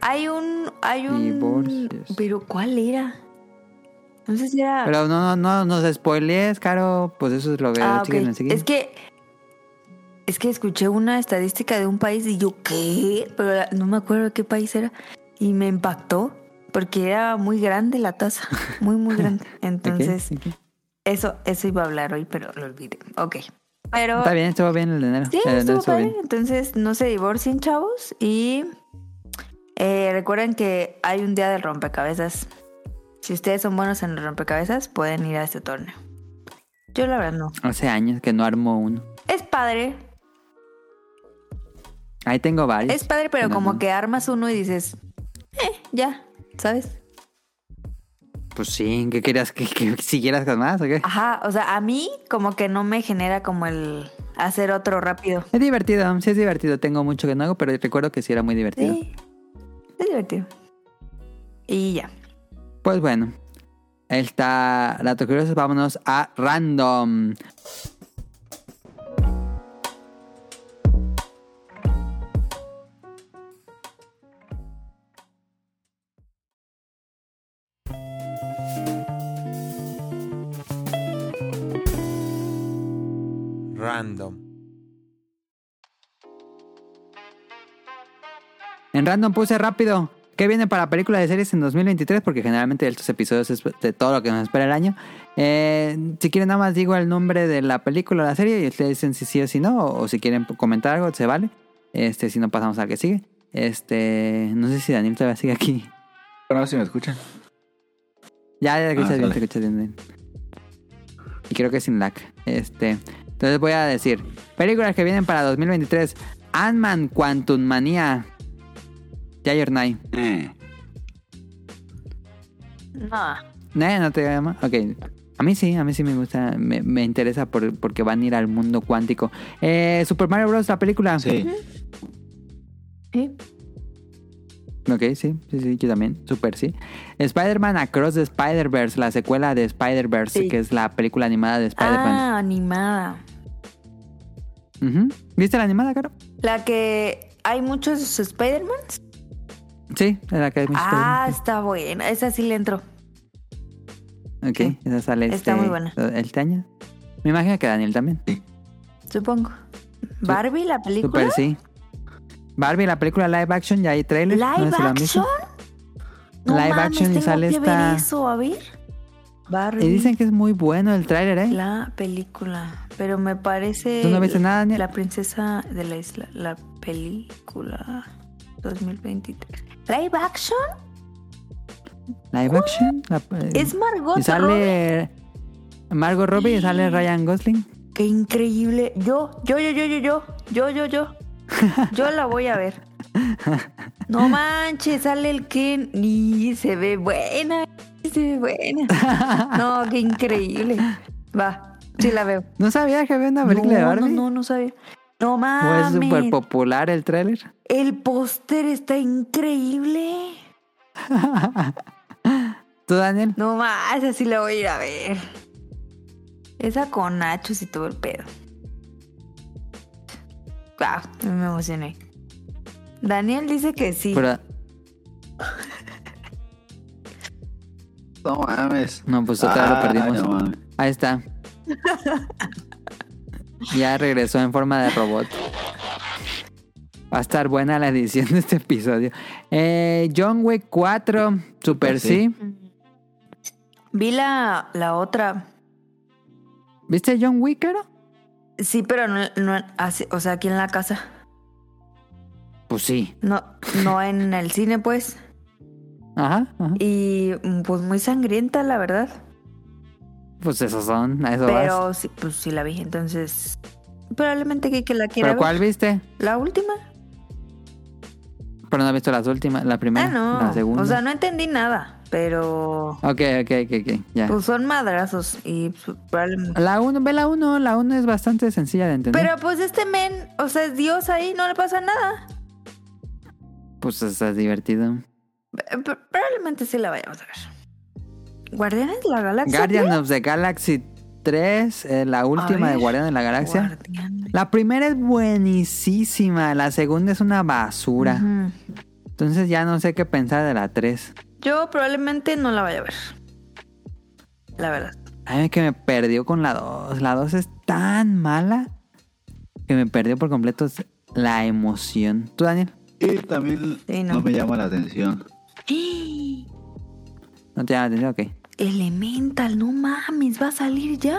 Hay un, hay un. Divorcios. Pero ¿cuál era? No sé si era. Pero no, no, no nos spoilees, caro. Pues eso es lo que ah, ok. siguen, siguen. Es que. Es que escuché una estadística de un país y yo, ¿qué? Pero no me acuerdo de qué país era. Y me impactó porque era muy grande la tasa. Muy, muy grande. *laughs* Entonces, eso, eso iba a hablar hoy, pero lo olvidé. Ok. Pero. Está bien, estuvo bien el de enero. Sí, El enero estuvo bien. Entonces, no se divorcien, chavos. Y eh, recuerden que hay un día del rompecabezas. Si ustedes son buenos en el rompecabezas, pueden ir a este torneo. Yo la verdad no. Hace años que no armo uno. Es padre, Ahí tengo varios. es padre, pero No, como no. que armas uno y dices, eh, ya, ¿sabes? Pues sí, ¿qué querías? ¿Que, que *laughs* siguieras con más o qué? Ajá, o sea, a mí como que no me genera como el hacer otro rápido. Es divertido, sí es divertido. Tengo mucho que no hago, pero recuerdo que sí era muy divertido. Sí, es divertido. Y ya. Pues bueno, está Dato Curioso. Vámonos a. Random. En Random puse rápido. ¿Qué viene para películas de series en 2023? Porque generalmente estos episodios es de todo lo que nos espera el año. Eh, si quieren, nada más digo el nombre de la película o la serie y ustedes dicen si sí o si no. O, o si quieren comentar algo, se vale. Este, si no, pasamos al que sigue. Este, no sé si Daniel todavía sigue aquí. Bueno, si me escuchan. Ya, ya te escuchas Ah, bien, te escuchas bien, bien. Y creo que sin lag. Este. Entonces voy a decir. Películas que vienen para 2023. Ant-Man Quantum Manía. Jay or Nay. Eh. No. ¿No, no te llama? Ok. A mí sí, a mí sí me gusta. Me, me interesa por- porque van a ir al mundo cuántico. Eh, Super Mario Bros. la película. Sí. Sí. Ok, sí, sí, sí, yo también. Super, sí. Spider-Man Across the Spider-Verse, la secuela de Spider-Verse, Sí. que es la película animada de Spider-Man. Ah, animada. ¿Viste la animada, Caro? La que hay muchos Spider-Mans. Sí, es la muchos Ah, está buena. Esa sí le entró. sí. Ok, sí. esa sale Está este, muy buena. este año. Me imagino que Daniel también. Supongo. Barbie, la película. Super, sí. Barbie, la película live action, ya hay trailer. Live no sé si action. No Live mames, action y tengo sale que esta- ver eso, a ver. Barbie. Y dicen que es muy bueno el trailer, ¿eh? La película. Pero me parece. ¿Tú no viste nada, Daniel? La princesa de la isla. La película 2023. ¿Live action? Live action. la- Es Margot y Robbie. sale Margot Robbie y sale Ryan Gosling. Qué increíble. Yo, yo, yo, yo, yo, yo. Yo, yo, yo. Yo la voy a ver. No *laughs* manches, sale el Ken y se ve buena. Se ve buena. No, qué increíble. Va, sí la veo. ¿No sabía que había una película no, de Barbie? No, no, no sabía. No ¿O es mames. súper popular el trailer? El póster está increíble. *laughs* ¿Tú, Daniel? No más, así la voy a ir a ver. Esa con nachos y todo el pedo. Wow, me emocioné. Daniel dice que sí. Pero- No mames. no, pues otra vez lo Ah, perdimos. no mames. Ahí está. *laughs* Ya regresó en forma de robot. Va a estar buena la edición de este episodio. Eh, John Wick 4, Super sí. Sí. Vi la, la otra. ¿Viste John Wick, Caro? Sí, pero no, no así- o sea, aquí en la casa. Pues sí. No, no en el cine, pues. Ajá, ajá. Y pues muy sangrienta, la verdad. Pues esos son, a eso vas. Pero sí, pues sí la vi, entonces. Probablemente que, que la quiera ¿Pero ver. cuál viste? La última. Pero no he visto las últimas, la primera, Ah, no. la segunda. O sea, no entendí nada. Pero. Ok, ok, ok, ok, ya. Pues son madrazos y pues, probablemente. La 1, ve la 1, la 1 es bastante sencilla de entender. Pero pues este men, o sea, es Dios ahí, no le pasa nada. Pues está divertido. Probablemente sí la vayamos a ver. Guardianes de la Galaxia. Guardian ¿qué? of the Galaxy 3, eh, la última de ver. Guardian de la Galaxia. Guardianes. La primera es buenísima, la segunda es una basura. Entonces ya no sé qué pensar de la 3. Yo probablemente no la vaya a ver. La verdad. A mí que me perdió con la 2. La 2 es tan mala que me perdió por completo la emoción. ¿Tú, Daniel? Y también Sí, no. no. me llama la atención. *gasps* ¿No te llama la atención? Ok. Elemental, no mames, va a salir ya.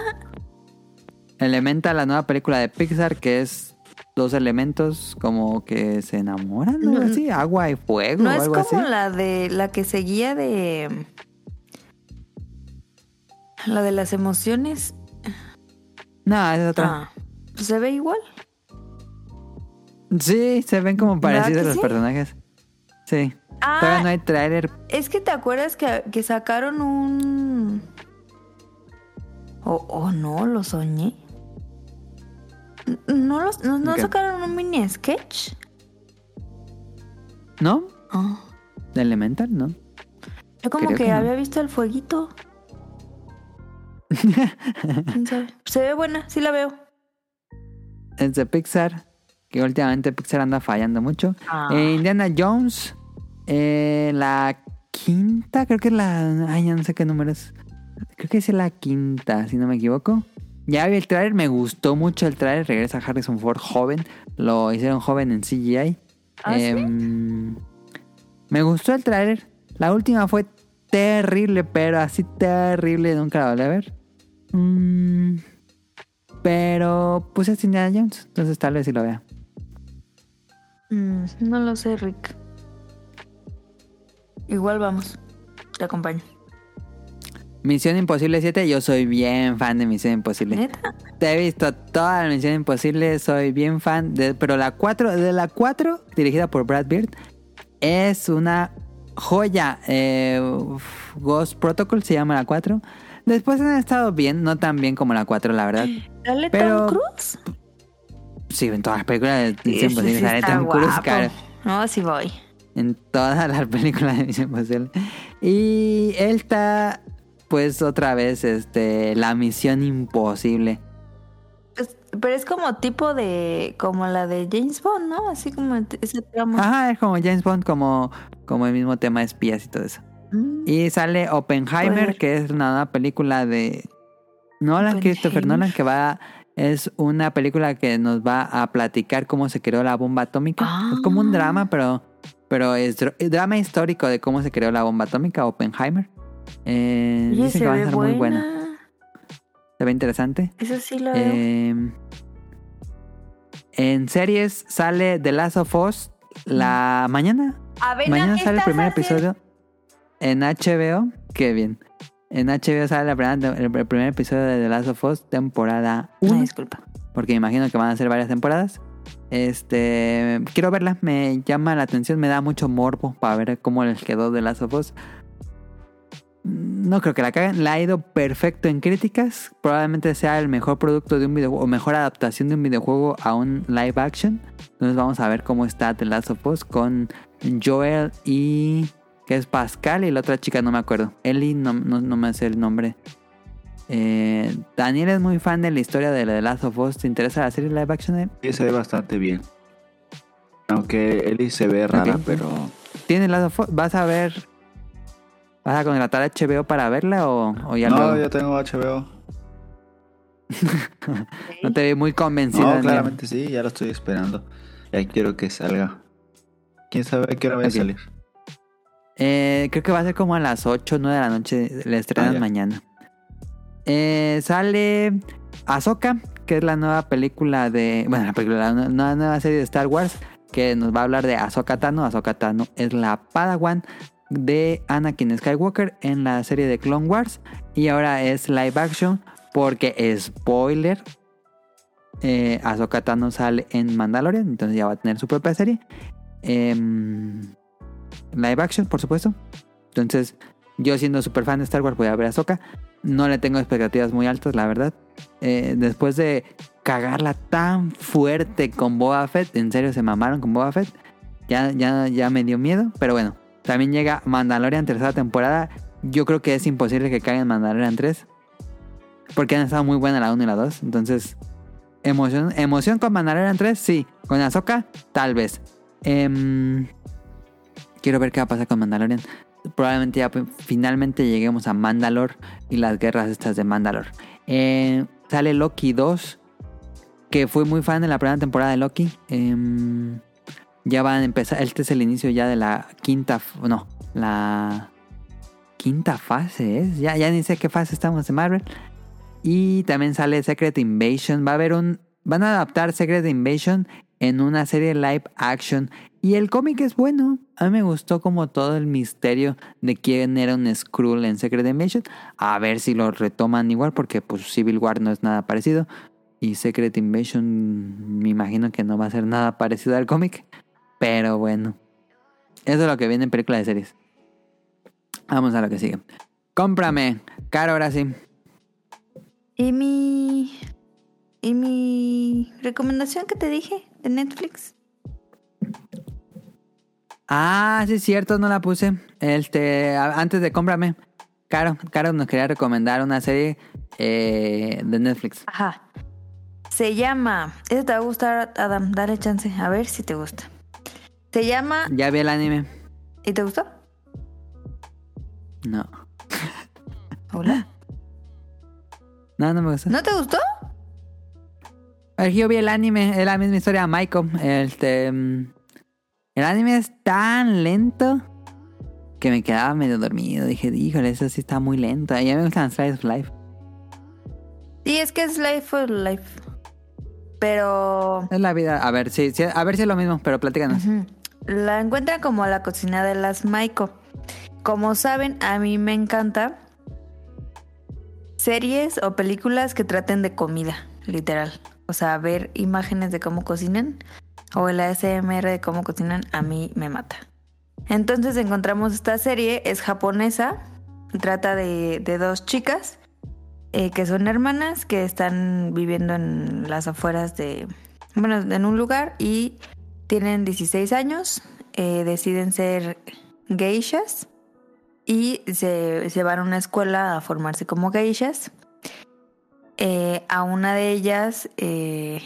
Elementa, la nueva película de Pixar, que es dos elementos como que se enamoran, ¿no? No, así, agua y fuego No o es como así. la de la que seguía de la de las emociones. No, es otra. Ah, pues se ve igual. Sí, se ven como ¿Verdad parecidos los sí? personajes. Sí. Ah, Todavía no hay tráiler. es que te acuerdas que, que sacaron un... O o no, lo soñé. ¿No, los, no, sacaron un mini sketch? ¿No? Ah, De Elemental, ¿no? yo como Creo que, que no. había visto el fueguito. ¿Quién sabe? Se ve buena, sí la veo. Es de Pixar. Que últimamente Pixar anda fallando mucho. Ah. Eh, Indiana Jones. Eh, la quinta, creo que es la. Ay, ya no sé qué número es. Creo que es la quinta, si no me equivoco. Ya vi el trailer, me gustó mucho el trailer. Regresa Harrison Ford joven. Lo hicieron joven en CGI. ¿Ah, sí? Em, Me gustó el trailer. La última fue terrible, pero así terrible. Nunca la volví a ver. Mm, pero pues es Indiana Jones. Entonces tal vez sí lo vea. Mm, no lo sé, Rick. Igual vamos. Te acompaño. Misión Imposible 7, yo soy bien fan de Misión Imposible. ¿Neta? Te he visto toda la Misión Imposible, soy bien fan. De, pero la 4, de la 4, dirigida por Brad Bird, es una joya. Eh, Ghost Protocol se llama la 4. Después han estado bien, no tan bien como la 4, la verdad. ¿Dale Pero- Tom Cruise? Sí, en todas las películas de Misión Imposible sale Tom Cruise, cara. No, sí voy. En todas *laughs* las películas de Misión Imposible. Y él está, pues otra vez, este, la Misión Imposible. Es- pero es como tipo de... Como la de James Bond, ¿no? Así como ese tramo. Ajá, es como James Bond, como, como el mismo tema de espías y todo eso. Mm. Y sale Oppenheimer, Joder. que es una nueva película de Nolan, Christopher. Nolan, que va... Es una película que nos va a platicar cómo se creó la bomba atómica. Ah. Es como un drama, pero, pero es dr- drama histórico de cómo se creó la bomba atómica, Oppenheimer. Eh, Oye, dicen que va a estar buena. muy buena. Se ve interesante. Eso sí lo veo. Eh, en series sale The Last of Us la mañana. Avena, mañana ¿qué sale el primer episodio en HBO. Qué bien. En HBO sale la primera- el, primer episodio de The Last of Us, temporada Ay, 1. disculpa. Porque me imagino que van a ser varias temporadas. Este, quiero verla, me llama la atención, me da mucho morbo para ver cómo les quedó The Last of Us. No creo que la caguen, la ha ido perfecto en críticas. Probablemente sea el mejor producto de un videojuego o mejor adaptación de un videojuego a un live action. Entonces vamos a ver cómo está The Last of Us con Joel y que es Pascal y la otra chica no me acuerdo. Ellie no, no, me sé el nombre. Eh, Daniel es muy fan de la historia de The Last of Us. ¿Te interesa la serie live action? de él? Sí, se ve bastante bien. Aunque Ellie se ve rara, pero ¿Tienes Last of Us? ¿Vas a ver? ¿Vas a contratar HBO para verla o, o ya no, luego? yo tengo HBO. *laughs* No te vi muy convencido. No, Daniel. claramente sí, ya lo estoy esperando. Ya quiero que salga. ¿Quién sabe a qué hora va a salir? Eh, creo que va a ser como a las 8 o 9 de la noche. La estrenan Ah, mañana. Eh, sale Ahsoka, que es la nueva película de. Bueno, la película, la nueva, nueva serie de Star Wars. Que nos va a hablar de Ahsoka Tano. Ahsoka Tano es la Padawan de Anakin Skywalker en la serie de Clone Wars. Y ahora es live action. Porque, spoiler. Eh, Ahsoka Tano sale en Mandalorian. Entonces ya va a tener su propia serie. Em, live action, por supuesto. Entonces, yo siendo súper fan de Star Wars, voy a ver a Ahsoka. No le tengo expectativas muy altas, la verdad. Eh, después de cagarla tan fuerte con Boba Fett, en serio se mamaron con Boba Fett. Ya, ya, ya me dio miedo, pero bueno. También llega Mandalorian tercera temporada. Yo creo que es imposible que caigan Mandalorian 3. Porque han estado muy buenas la 1 y la 2. Entonces, emoción, emoción con Mandalorian 3, sí. Con Ahsoka, tal vez. Em, quiero ver qué va a pasar con Mandalorian. Probablemente ya finalmente lleguemos a Mandalor y las guerras estas de Mandalor. Eh, sale Loki 2, que fui muy fan de la primera temporada de Loki. Em, ya van a empezar, este es el inicio ya de la quinta, no, la quinta fase es, ya, ya ni sé qué fase estamos de Marvel. Y también sale Secret Invasion, va a haber un, van a adaptar Secret Invasion en una serie live action. Y el cómic es bueno. A mí me gustó como todo el misterio de quién era un Skrull en Secret Invasion. A ver si lo retoman igual porque pues Civil War no es nada parecido. Y Secret Invasion me imagino que no va a ser nada parecido al cómic. Pero bueno. Eso es lo que viene en películas de series. Vamos a lo que sigue. Cómprame. Caro, ahora sí. ¿Y mi. ¿Y mi recomendación que te dije de Netflix? Ah, sí es cierto, no la puse. Este, antes de cómprame. Caro, Caro nos quería recomendar una serie eh, de Netflix. Ajá. Se llama. Ese te va a gustar, Adam. Dale chance. A ver si te gusta. Se llama. Ya vi el anime. ¿Y te gustó? No. Hola. *laughs* No, no me gusta. ¿No te gustó? Yo vi el anime, es la misma historia de Michael. Este, mm, el anime es tan lento que me quedaba medio dormido. Dije, híjole, eso sí está muy lento. Y a mí me gustan Slice of Life. Sí, es que es Life for Life. Pero. Es la vida. A ver, sí, sí, a ver si es lo mismo, pero platícanos. La encuentran como la cocina de las Maiko. Como saben, a mí me encanta series o películas que traten de comida, literal. O sea, ver imágenes de cómo cocinan o el ASMR de cómo cocinan a mí me mata. Entonces encontramos esta serie, es japonesa, trata de, dos chicas eh, que son hermanas que están viviendo en las afueras de, bueno, en un lugar y tienen 16 años, eh, deciden ser geishas y se, se van a una escuela a formarse como geishas. Eh, a una de ellas eh,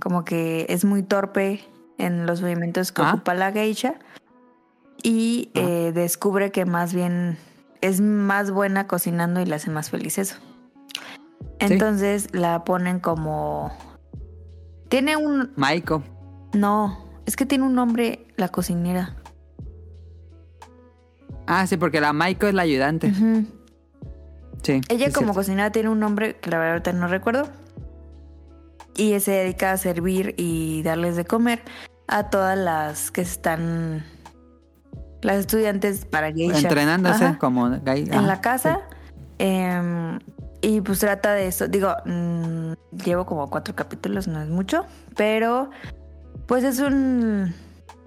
como que es muy torpe en los movimientos que Ah. ocupa la geisha y Ah. eh, descubre que más bien es más buena cocinando y la hace más feliz eso. Entonces la ponen como... Tiene un... Maiko. No, es que tiene un nombre la cocinera. Ah, sí, porque la Maiko es la ayudante. Sí. Ella como cierto. cocinera tiene un nombre que la verdad ahorita no recuerdo. Y se dedica a servir y darles de comer a todas las que están... Las estudiantes para geisha. Entrenándose Ajá. como en la casa. em, y pues trata de eso. Digo, mm, llevo como cuatro capítulos, no es mucho. Pero pues es un...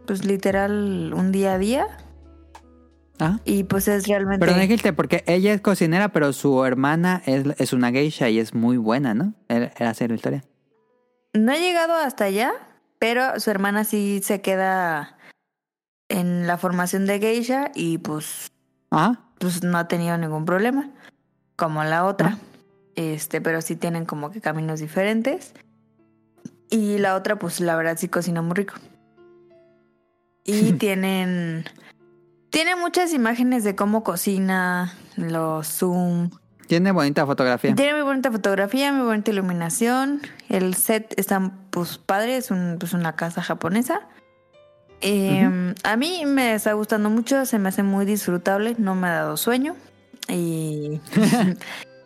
Pues literal un día a día. Ajá. Y pues es realmente... Pero dijiste, porque ella es cocinera, pero su hermana es, es una geisha y es muy buena, ¿no? Era era así la historia. No he llegado hasta allá, pero su hermana sí se queda en la formación de geisha y pues, Ajá. pues no ha tenido ningún problema, como la otra. Este, pero sí tienen como que caminos diferentes. Y la otra, pues la verdad sí cocina muy rico. Y *laughs* tienen. Tiene muchas imágenes de cómo cocina, los zoom, Tiene bonita fotografía. tiene muy bonita fotografía, muy bonita iluminación. El set está pues padre, es un, pues, una casa japonesa. Eh, A mí me está gustando mucho, se me hace muy disfrutable, no me ha dado sueño. Y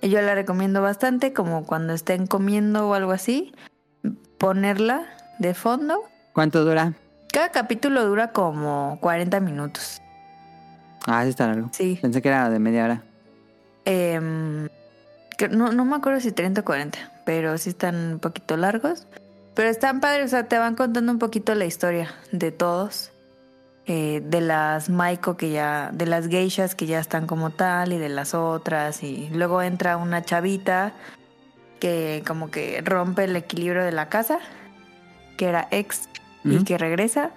y *laughs* *laughs* yo la recomiendo bastante, como cuando estén comiendo o algo así, ponerla de fondo. ¿Cuánto dura? Cada capítulo dura como 40 minutos. Ah, sí está largo. Sí. Pensé que era de media hora. Em, no, no me acuerdo si 30 o 40, pero sí están un poquito largos. Pero están padres, o sea, te van contando un poquito la historia de todos. eh, de las Maiko que ya, de las geishas que ya están como tal y de las otras. Y luego entra una chavita que como que rompe el equilibrio de la casa, que era ex y que regresa.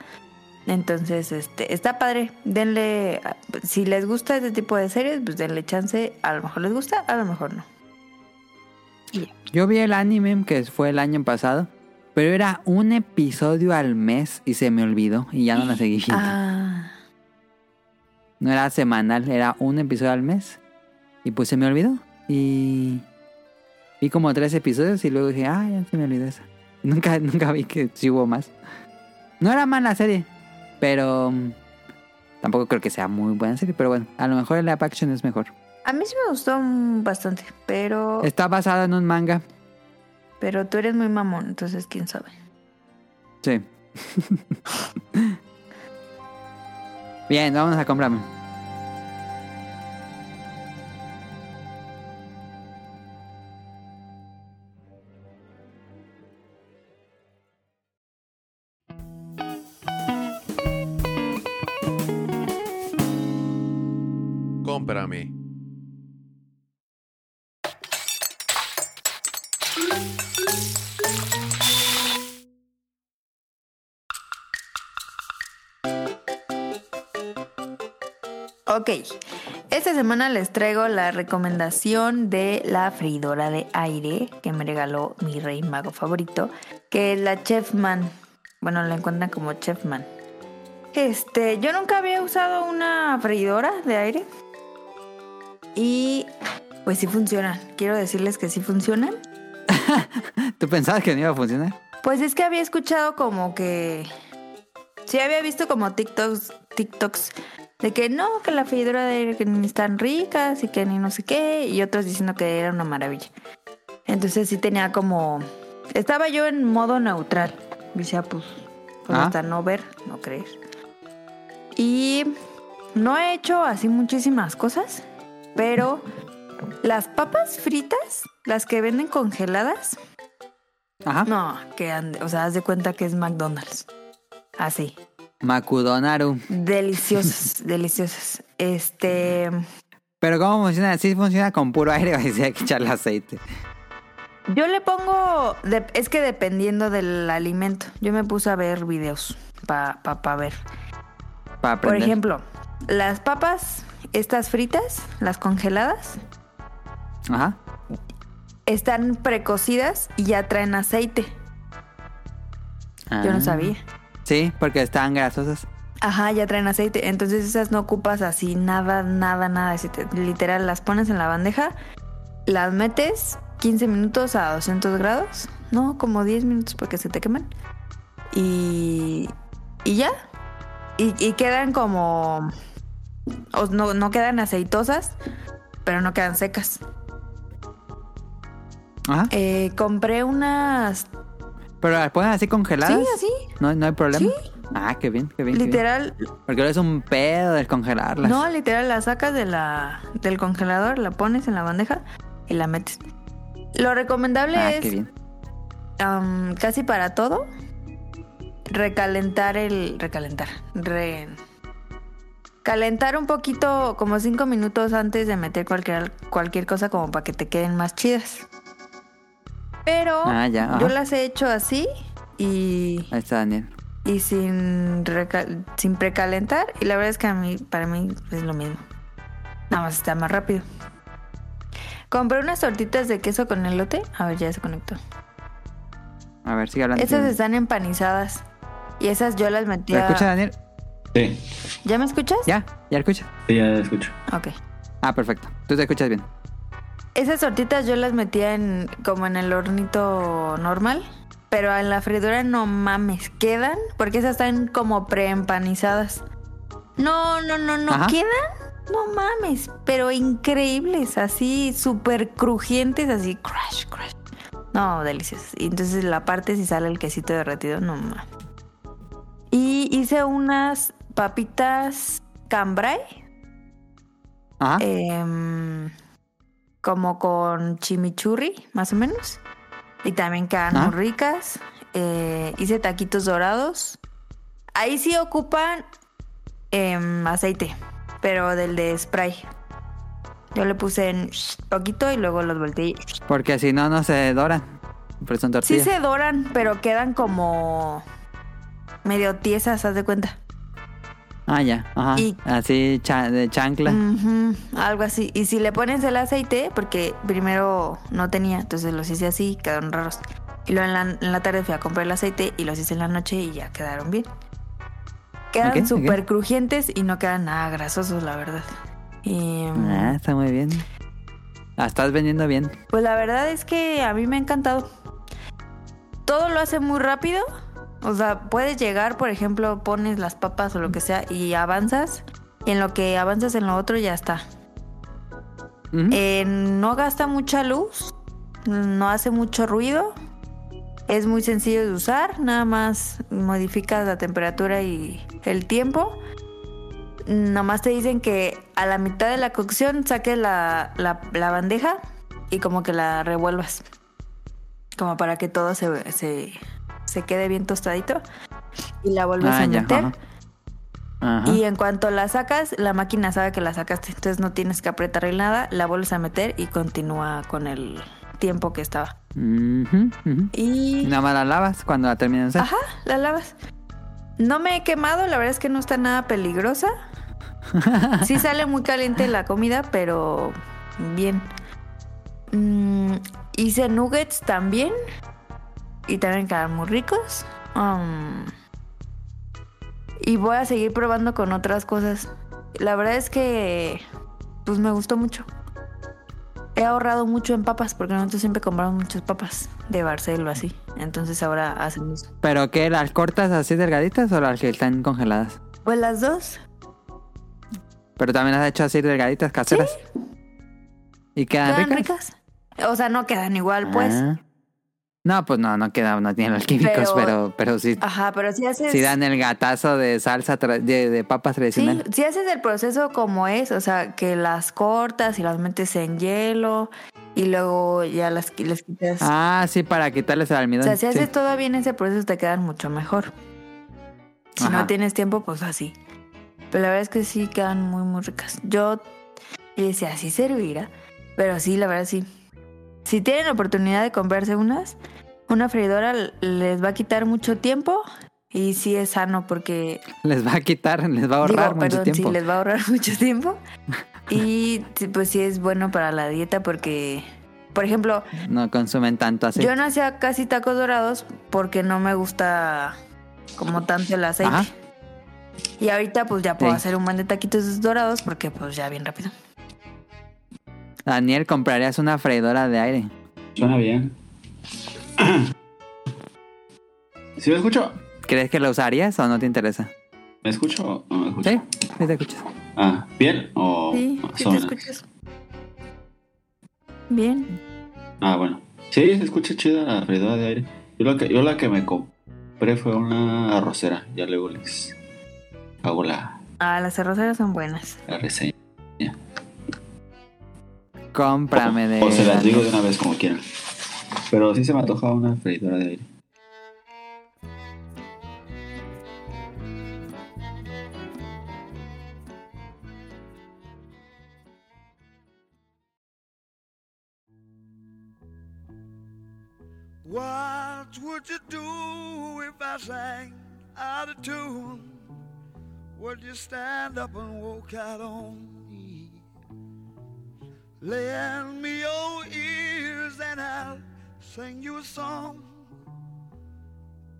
Entonces, este, está padre. Denle, si les gusta este tipo de series, pues denle chance. A lo mejor les gusta, a lo mejor no. Yo vi el anime que fue el año pasado, pero era un episodio al mes y se me olvidó y ya no la seguí. Ah, No era semanal, era un episodio al mes y pues se me olvidó. Y vi como tres episodios y luego dije, ah, ya se me olvidó esa. Nunca, *laughs* nunca vi que sí hubo más. No era mala serie, pero mm, tampoco creo que sea muy buena serie, pero bueno, a lo mejor el live action es mejor. a mí sí me gustó bastante, pero, Está basado en un manga. pero tú eres muy mamón, entonces quién sabe. Sí. *laughs* Bien, vamos a comprarme. Ok, esta semana les traigo la recomendación de la freidora de aire que me regaló mi rey mago favorito, que es la Chefman. Bueno, la encuentran como Chefman. Este, yo nunca había usado una freidora de aire. Y pues sí funcionan. Quiero decirles que sí funcionan. *laughs* ¿Tú pensabas que no iba a funcionar? Pues es que había escuchado como que. Sí, había visto como TikToks, TikToks de que no, que la freidora de que ni están ricas y que ni no sé qué, y otros diciendo que era una maravilla. Entonces sí tenía como. Estaba yo en modo neutral. Decía, pues, pues Ah. hasta no ver, no creer. Y no he hecho así muchísimas cosas, pero las papas fritas, las que venden congeladas, Ajá. no, que o sea, haz de cuenta que es McDonald's. Así. Makudonaru. Deliciosas, *laughs* deliciosas. Este. Pero ¿cómo funciona? Sí funciona con puro aire *laughs* o si hay que echarle aceite. Yo le pongo. de- es que dependiendo del alimento. Yo me puse a ver videos para pa, pa ver. Por ejemplo, las papas, estas fritas, las congeladas, Ajá. están precocidas y ya traen aceite. Yo Ah. no sabía. Sí, porque están grasosas. Ajá, ya traen aceite. Entonces esas no ocupas así nada, nada, nada. Literal, las pones en la bandeja, las metes 15 minutos a 200 grados. No, como 10 minutos porque se te queman. Y, y ya. Y, y quedan como... no, no quedan aceitosas, pero no quedan secas. Ajá. Eh, compré unas... Pero las ponen así congeladas. Sí, así. No, no hay problema. Sí. Ah, qué bien, qué bien. qué bien. Literal, Porque ahora es un pedo descongelarlas. No, literal, la sacas de la, del congelador, la pones en la bandeja y la metes. Lo recomendable Ah, es qué bien. casi para todo recalentar el recalentar, re- calentar un poquito como cinco minutos antes de meter cualquier cualquier cosa como para que te queden más chidas. Pero Ah, ya, yo las he hecho así y Ahí está Daniel. y sin, sin precalentar. Y la verdad es que a mí, para mí es lo mismo. Nada más está más rápido. Compré unas tortitas de queso con elote. A ver, ya se conectó. A ver, sigue hablando. Esas están empanizadas. Y esas yo las ¿Me metía. escucha Daniel? Sí, ¿Ya me escuchas? ¿Ya? ¿Ya escuchas? sí, ya escucho. Ok. Ah, perfecto. Tú te escuchas bien. Esas tortitas yo las metía en como en el hornito normal. Pero en la freidora no mames, quedan, porque esas están como preempanizadas. No, no, no, no, Ajá. quedan, no mames, pero increíbles, así súper crujientes, así crash, crash. No, deliciosas. Y entonces la parte si sale el quesito derretido, no mames. Y hice unas papitas cambrai. Ajá. Em, como con chimichurri, más o menos. Y también quedan Ah. muy ricas. Eh, hice taquitos dorados. Ahí sí ocupan em, aceite, pero del de spray. Yo le puse en poquito y luego los volteé. Porque si no, no se doran. Pero son Sí se doran, pero quedan como medio tiesas, haz de cuenta. Ah, ya. Ajá. Y- Así cha- de chancla. Algo así. Y si le pones el aceite, porque primero no tenía, entonces los hice así, quedaron raros. Y luego en la, en la tarde fui a comprar el aceite y los hice en la noche y ya quedaron bien. Quedan Ok, ok. súper crujientes y no quedan nada grasosos, la verdad. Y, mm, Ah, está muy bien. La estás vendiendo bien. pues la verdad es que a mí me ha encantado. Todo lo hace muy rápido. O sea, puedes llegar, por ejemplo, pones las papas o lo que sea y avanzas. Y en lo que avanzas en lo otro ya está. Eh, no gasta mucha luz, no hace mucho ruido, es muy sencillo de usar, nada más modificas la temperatura y el tiempo. Nomás te dicen que a la mitad de la cocción saques la, la- la bandeja y como que la revuelvas. Como para que todo se, se, se quede bien tostadito. Y la vuelves Ah, a ya, meter. ajá. Ajá. Y en cuanto la sacas, la máquina sabe que la sacaste. Entonces no tienes que apretarle nada, la vuelves a meter y continúa con el tiempo que estaba. Y Y. nada más la lavas cuando la terminas. Ajá, la lavas. No me he quemado, la verdad es que no está nada peligrosa. *laughs* Sí sale muy caliente la comida, pero bien. Mm, hice nuggets también. Y también quedan muy ricos. Um, y voy a seguir probando con otras cosas. La verdad es que pues me gustó mucho. He ahorrado mucho en papas porque nosotros siempre compramos muchas papas de Barcel o así. Entonces ahora hacemos ¿Pero qué? ¿Las cortas así delgaditas o las que están congeladas? pues las dos. Pero también las has hecho así delgaditas, caseras. ¿Y quedan, ¿Quedan ricas? ricas? O sea, no quedan igual, pues. Ah. No, pues no, no quedan, no tienen los químicos, Pero- pero, pero, sí, Ajá, pero si haces. sí dan el gatazo de salsa tra- de, de papas Sí, tradicional. si haces el proceso como es, o sea, que las cortas y las metes en hielo y luego ya las quitas. Ah, sí, para quitarles el o almidón. sea, si sí. haces todo bien ese proceso te quedan mucho mejor. Si Ajá. no tienes tiempo, pues así. Pero la verdad es que sí quedan muy, muy ricas. Yo y decía, así servirá. Pero sí, la verdad sí. Si tienen oportunidad de comprarse unas, una freidora les va a quitar mucho tiempo y sí es sano porque Les va a quitar, les va a ahorrar Digo, mucho perdón, tiempo. sí, les va a ahorrar *laughs* mucho tiempo. *laughs* Y pues sí es bueno para la dieta porque, por ejemplo, No consumen tanto así. yo no hacía casi tacos dorados porque no me gusta como tanto el aceite. Ajá. Y ahorita pues ya puedo Sí. hacer un buen de taquitos dorados porque pues ya bien rápido. Daniel, ¿comprarías una freidora de aire? Suena bien. *clears throat* ¿Sí me escucho? ¿Crees que la usarías o no te interesa? ¿Me escucho o no me escucho? Sí, sí te escuchas. Ah, ¿bien o Sí, sí te escuchas. Bien. Ah, bueno. Sí, se escucha chida la freidora de aire. Yo la que, yo la que me compré fue una arrocera. Ya luego les hago la, Ah, las arroceras son buenas. la reseña. Cómprame de. O se las digo de una vez como quieran. Pero sí se me antoja una freidora de aire. What would you do if I sang out of tune? Would you stand up and walk out on me? Lend me your ears and I'll sing you a song.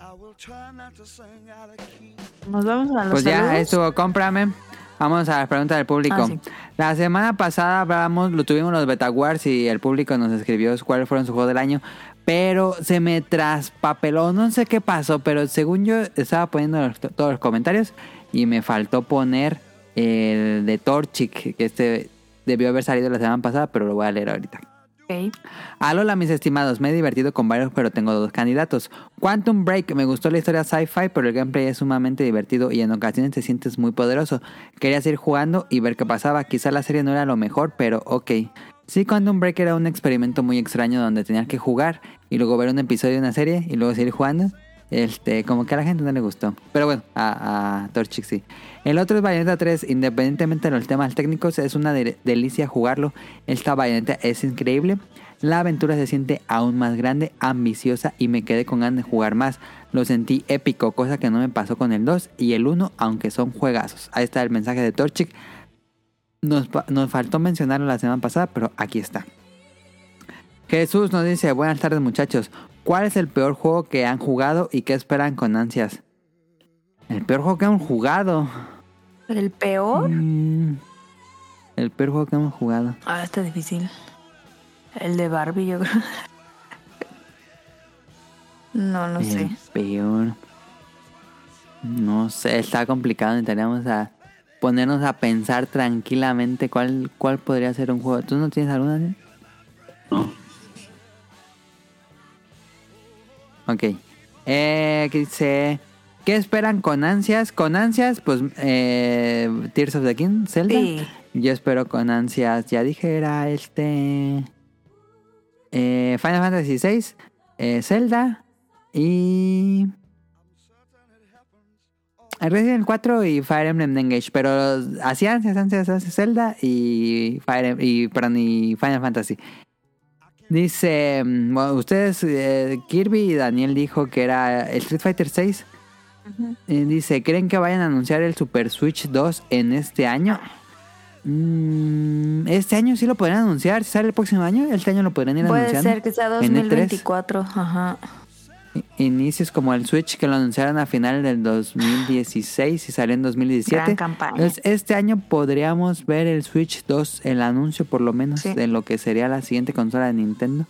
I will try not to sing out of key. Nos vamos a los Pues ya saludos. estuvo, cómprame. Vamos a las preguntas del público. Ah, sí. La semana pasada hablamos, lo tuvimos los Beta Wars y el público nos escribió cuáles fueron sus juegos del año. Pero se me traspapeló, no sé qué pasó, pero según yo estaba poniendo los- todos los comentarios y me faltó poner el de Torchic, que este debió haber salido la semana pasada, pero lo voy a leer ahorita. Ok. Alola, mis estimados, me he divertido con varios, pero tengo dos candidatos. Quantum Break, me gustó la historia sci-fi, pero el gameplay es sumamente divertido y en ocasiones te sientes muy poderoso. Querías ir jugando y ver qué pasaba. Quizá la serie no era lo mejor, pero ok. Sí, Quantum Break era un experimento muy extraño donde tenías que jugar y luego ver un episodio de una serie y luego seguir jugando. Este, como que a la gente no le gustó. Pero bueno, a, Torchic sí. El otro es Bayonetta 3. Independientemente de los temas técnicos, es una de- delicia jugarlo. Esta Bayonetta es increíble. La aventura se siente aún más grande, ambiciosa y me quedé con ganas de jugar más. Lo sentí épico, cosa que no me pasó con el 2 y el 1, aunque son juegazos. Ahí está el mensaje de Torchic. Nos, nos faltó mencionarlo la semana pasada, pero aquí está. Jesús nos dice, buenas tardes muchachos. ¿Cuál es el peor juego que han jugado y qué esperan con ansias? El peor juego que han jugado. ¿El peor? Mm, el peor juego que hemos jugado. Ah, está difícil. El de Barbie, yo creo. No, no sé. El peor. No sé, está complicado. Necesitaríamos a ponernos a pensar tranquilamente cuál, cuál podría ser un juego. ¿Tú no tienes alguna? ¿No? Ok. Eh, ¿qué dice? ¿Qué esperan con ansias? Con ansias, pues eh, Tears of the King, Zelda. Sí. Yo espero con ansias, ya dije, era este... eh, Final Fantasy VI, eh, Zelda y... Resident 4 y Fire Emblem Engage, pero hacían hacían Zelda y Fire Em- y, perdón, y Final Fantasy. Dice, mm, bueno, ustedes, eh, Kirby y Daniel dijo que era el Street Fighter 6. dice, ¿creen que vayan a anunciar el Super Switch 2 en este año? Mm, este año sí lo podrían anunciar, si sale el próximo año, este año lo podrían ir Puede anunciando. ser que sea en E3. 2024. Ajá. Inicios como el Switch que lo anunciaron a final del 2016 y salió en 2017. Gran campaña. Entonces, este año podríamos ver el Switch 2, el anuncio por lo menos Sí. de lo que sería la siguiente consola de Nintendo.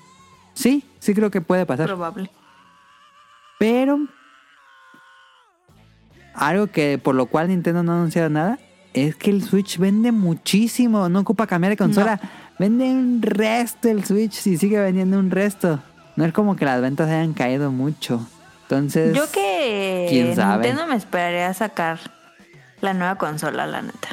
Sí, sí creo que puede pasar. Probable. Pero algo que por lo cual Nintendo no ha anunciado nada es que el Switch vende muchísimo, no ocupa cambiar de consola. Vende un resto el Switch y sigue vendiendo un resto. No es como que las ventas hayan caído mucho. Entonces, Yo que ¿quién sabe? Nintendo me esperaría a sacar la nueva consola, la neta.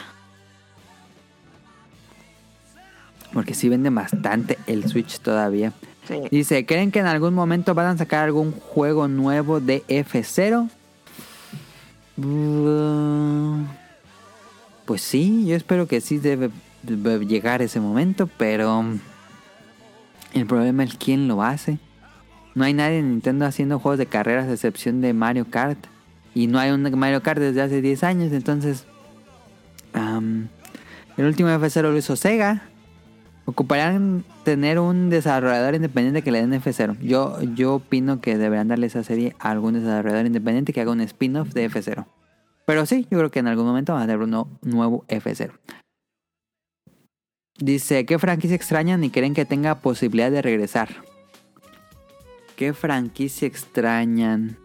porque sí vende bastante el Switch todavía. Sí. Dice, ¿creen que en algún momento van a sacar algún juego nuevo de F0? Uh, Pues sí, yo espero que sí debe llegar ese momento, pero el problema es quién lo hace. No hay nadie en Nintendo haciendo juegos de carreras a excepción de Mario Kart. Y no hay un Mario Kart desde hace 10 años, entonces... el último F0 lo hizo Sega. Ocuparían tener un desarrollador independiente que le den F0. Yo, yo opino que deberían darle esa serie a algún desarrollador independiente que haga un spin-off de F0. Pero sí, yo creo que en algún momento van a tener uno nuevo F0. Dice, ¿qué franquicia extrañan y creen que tenga posibilidad de regresar? ¿Qué franquicia extrañan?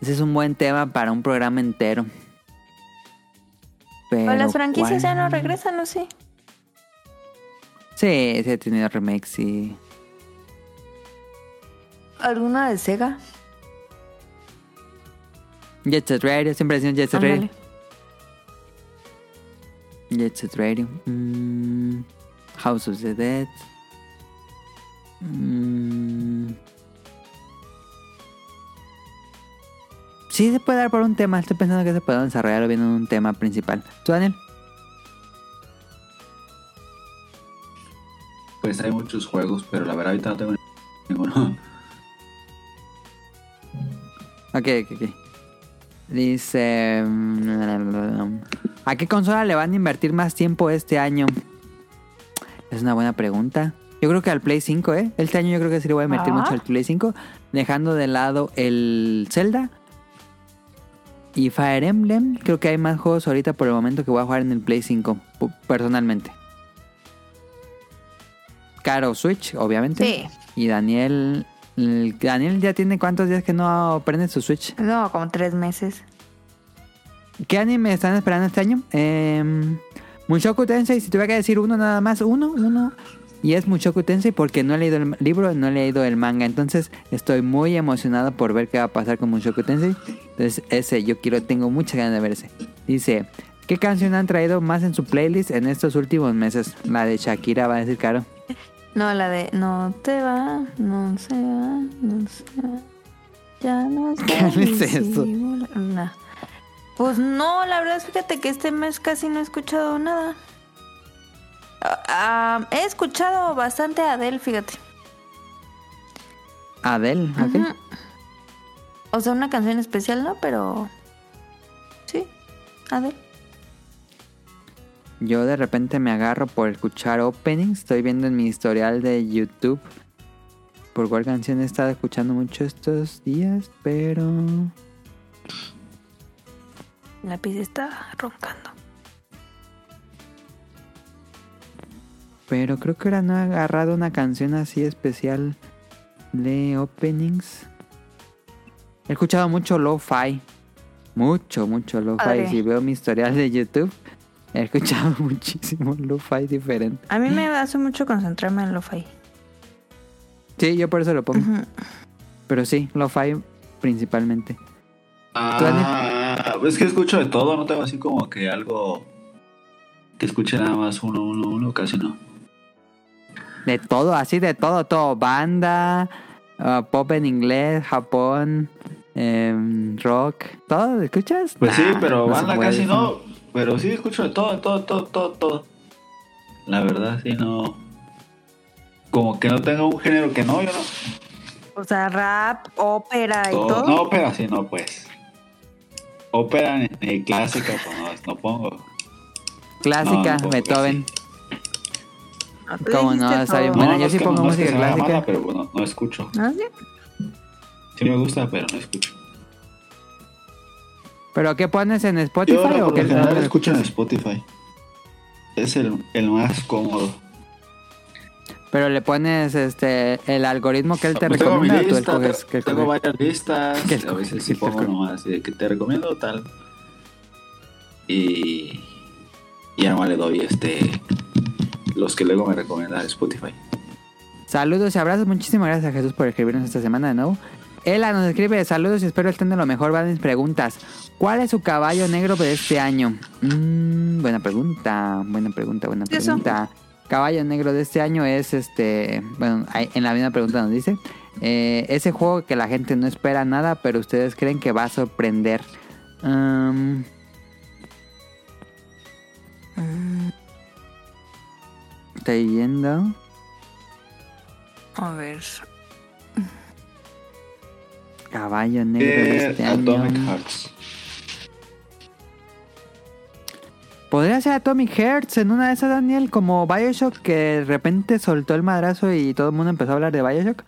Ese es un buen tema para un programa entero. Pero Pero, las franquicias ya no regresan, ¿no? Sí. Sí, sí ha tenido remakes y... ¿Alguna de Sega? Jet Set Radio, siempre decimos Jet Set Radio. Jet Set Radio. Mm, House of the Dead. Mm. Sí, se puede dar por un tema. Estoy pensando que se puede desarrollar bien en un tema principal. ¿Tú, Daniel? Pues hay muchos juegos, pero la verdad ahorita no tengo ninguno. *laughs* Ok, ok, ok. Dice... mm, ¿A qué consola le van a invertir más tiempo este año? Es una buena pregunta. Yo creo que al Play 5, ¿eh? Este año yo creo que sí le voy a Ah. mucho al Play 5. Dejando de lado el Zelda. Y Fire Emblem. Creo que hay más juegos ahorita por el momento que voy a jugar en el Play 5. pu- Personalmente. Caro Switch, obviamente. Sí. Y Daniel... el- Daniel ya tiene cuántos días que no prende su Switch. No, como tres meses. ¿Qué anime están esperando este año? Eh, Mushoku Tensei, si tuviera que decir uno nada más, uno, uno. Y es Mushoku Tensei porque no he leído el libro, no he leído el manga. Entonces estoy muy emocionado por ver qué va a pasar con Mushoku Tensei. Entonces ese, yo quiero, tengo muchas ganas de ver ese. Dice, ¿qué canción han traído más en su playlist en estos últimos meses? La de Shakira va a decir caro. *laughs* No, la de no te va, no se va, no se va. Ya no *laughs* sé. ¿Qué es eso? No. Pues no, la verdad, fíjate que este mes casi no he escuchado nada. Ah, he escuchado bastante a Adele, fíjate. Adele. Ujú. O sea, una canción especial, ¿no? Pero. Sí, Adele. Yo de repente me agarro por escuchar openings. Estoy viendo en mi historial de YouTube por cuál canción he estado escuchando mucho estos días, pero La pizza está roncando. Pero creo que ahora no he agarrado una canción así especial de openings. He escuchado mucho lo-fi. Mucho, mucho lo-fi. Si veo mi historial de YouTube, he escuchado *laughs* muchísimo lo-fi diferente. A mí me hace mucho concentrarme en lo-fi. Sí, yo por eso lo pongo. Pero sí, lo-fi principalmente. Ah, es que escucho de todo, no tengo así como que algo que escuche nada más uno, uno, uno, casi no. De todo, así de todo, todo. Banda, ah, pop en inglés, Japón, em, rock, todo, ¿escuchas? Pues sí, pero no banda casi no. Pero sí escucho de todo, todo, todo, todo, todo. La verdad, sí, no. Como que no tengo un género que no, yo no. O sea, rap, ópera y Todo- todo. No, ópera sí, no, pues. Ópera ni, ni clásica, pues no, no pongo. Clásica, No, no pongo Beethoven. ¿Cómo no? Está bien no, yo sí es que- pongo no es que música me haga clásica. mala, pero bueno, no escucho. ¿Ah, sí? Sí me gusta, pero no escucho. ¿Pero qué pones en Spotify Yo o qué? lo general escucho en Spotify. Es el, el más cómodo. Pero le pones este el algoritmo que él te Pues tengo mi recomienda o tú lista, escoges que tengo varias listas. ¿Qué a veces sí ¿Qué pongo nomás de que te recomiendo tal. Y, y ya no le doy este los que luego me recomienda Spotify. Saludos y abrazos. Muchísimas gracias a Jesús por escribirnos esta semana de nuevo. Ela nos escribe, saludos y espero estén de lo mejor. Van mis preguntas. ¿Cuál es su caballo negro de este año? Mm, buena pregunta, buena pregunta, buena Eso. pregunta. Caballo negro de este año es este, bueno, en la misma pregunta nos dice, eh, ese juego que la gente no espera nada, pero ustedes creen que va a sorprender. Um, estoy viendo. A ver. Caballo negro de Eh, este Atomic año. Hearts. Podría ser Atomic Hearts en una de esas, Daniel, como Bioshock, que de repente soltó el madrazo y todo el mundo empezó a hablar de Bioshock.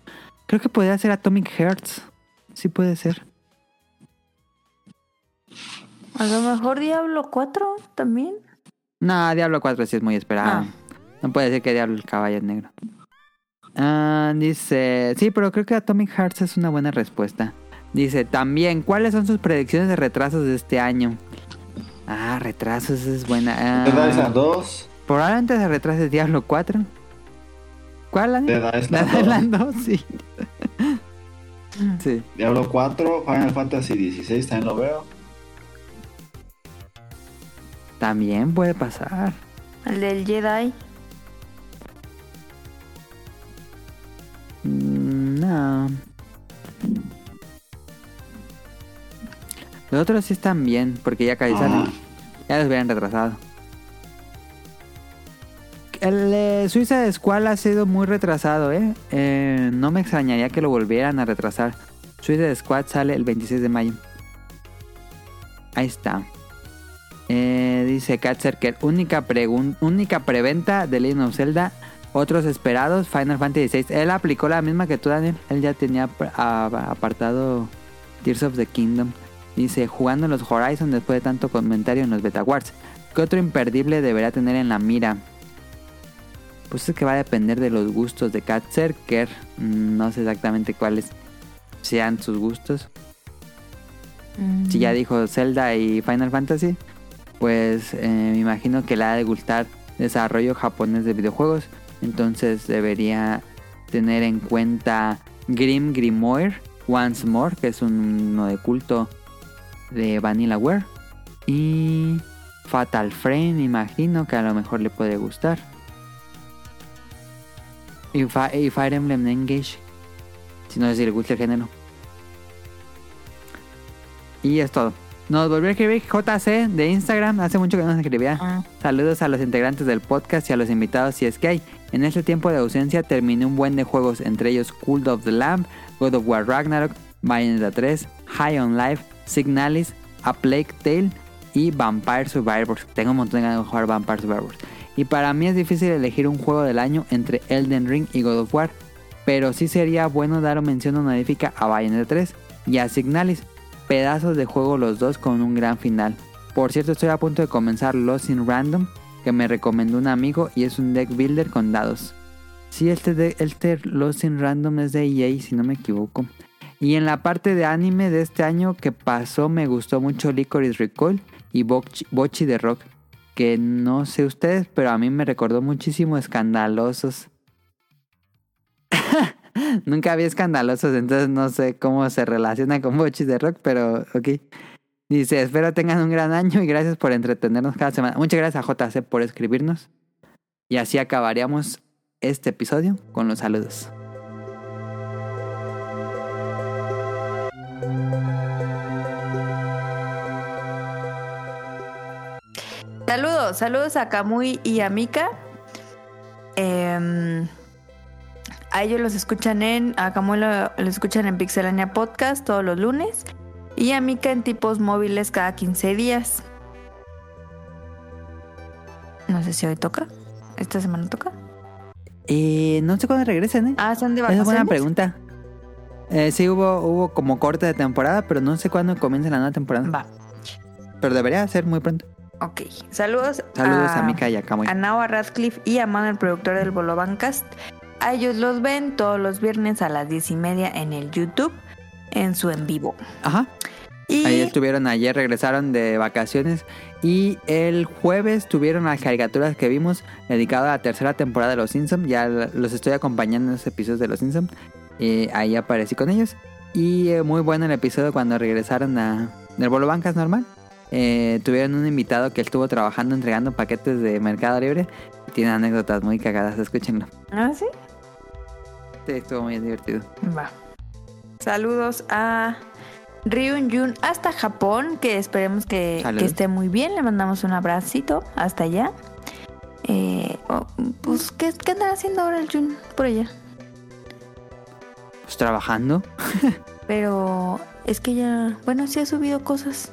Creo que podría ser Atomic Hearts. Sí puede ser. A lo mejor Diablo 4 también. No, Diablo 4 sí es muy esperado. Ah. No puede ser que Diablo el caballo negro. Ah, dice, sí, pero creo que Atomic Hearts es una buena respuesta. Dice, también, ¿cuáles son sus predicciones de retrasos de este año? Ah, retrasos, es buena. Ah, Dead Island 2. Probablemente se retrase Diablo 4. ¿Cuál? Island Dead Island 2, sí. sí. Diablo 4. Final Fantasy 16 también lo veo. También puede pasar. El del Jedi. Los otros sí están bien, porque ya casi Ah. salen. Ya los hubieran retrasado. El eh, Suiza Squad ha sido muy retrasado, ¿eh? ¿eh? No me extrañaría que lo volvieran a retrasar. Suiza Squad sale el 26 de mayo. Ahí está. Eh, dice Katzer única, única preventa de Legend of Zelda. Otros esperados, Final Fantasy VI. Él aplicó la misma que tú, Daniel. Él ya tenía apartado Tears of the Kingdom. Dice, jugando en los Horizon después de tanto comentario en los Beta Wars. ¿Qué otro imperdible debería tener en la mira? Pues es que va a depender de los gustos de Cat Zerker. Mm, No sé exactamente cuáles sean sus gustos. Si ya dijo Zelda y Final Fantasy, pues eh, me imagino que le ha de gustar desarrollo japonés de videojuegos. Entonces debería tener en cuenta Grim Grimoire Once More, que es uno de culto de Vanillaware. Y Fatal Frame, me imagino que a lo mejor le puede gustar. Y, Fi- y Fire Emblem Engage. Si no sé si le gusta el género. Y es todo. Nos volvió a escribir JC de Instagram. Hace mucho que no nos escribía. Ah. Saludos a los integrantes del podcast y a los invitados si es que hay. En este tiempo de ausencia terminé un buen de juegos, entre ellos Cult of the Lamb, God of War Ragnarok, Bayonetta 3, High on Life, Signalis, A Plague Tale y Vampire Survivors. Tengo un montón de ganas de jugar Vampire Survivors. Y para mí es difícil elegir un juego del año entre Elden Ring y God of War. Pero sí sería bueno dar mención honorífica a Bayonetta 3 y a Signalis. Pedazos de juego los dos con un gran final. Por cierto, estoy a punto de comenzar Lost in Random, que me recomendó un amigo y es un deck builder con dados. Sí, este, de, este Lost in Random es de EA, si no me equivoco. Y en la parte de anime de este año que pasó, me gustó mucho Licorice Recoil y Bochi, Bochi de Rock. Que no sé ustedes, pero a mí me recordó muchísimo escandalosos. *laughs* Nunca había escandalosos, entonces no sé cómo se relaciona con Bochi de Rock, pero ok. Dice, espero tengan un gran año y gracias por entretenernos cada semana. Muchas gracias a JC por escribirnos. Y así acabaríamos este episodio con los saludos. Saludos, saludos a Kamui y a Mika. Em, a ellos los escuchan en, a Kamui lo, lo escuchan en Pixelania Podcast todos los lunes y a Mika en tipos móviles cada 15 días. No sé si hoy toca. ¿Esta semana toca? Eh, no sé cuándo regresen, ¿eh? Ah, son de Esa es vacaciones. buena pregunta. Eh, sí, hubo, hubo como corte de temporada, pero no sé cuándo comienza la nueva temporada. Va, Pero debería ser muy pronto. Ok. Saludos, Saludos a, Mika y a Kamui. a Nao, a Radcliffe y a Mano, el productor del Bolobancast. A ellos los ven todos los viernes a las 10 y media en el YouTube, en su en vivo. Ajá. Y Ahí estuvieron ayer, regresaron de vacaciones. Y el jueves tuvieron las caricaturas que vimos dedicadas a la tercera temporada de Los Simpsons. Ya los estoy acompañando en los episodios de Los Simpsons. Eh, ahí aparecí con ellos. Y eh, muy bueno el episodio cuando regresaron a, del Bolo Bancas normal. Eh, tuvieron un invitado que estuvo trabajando entregando paquetes de Mercado Libre. Tiene anécdotas muy cagadas, escúchenlo. ¿Ah, sí? Sí, estuvo muy divertido. Va. Saludos a Ryun Jun hasta Japón, que esperemos que, esté muy bien. Le mandamos un abracito hasta allá. Eh, oh, pues, ¿qué, ¿qué andan haciendo ahora el Jun por allá? Pues trabajando. *laughs* Pero es que ya, bueno, sí ha subido cosas.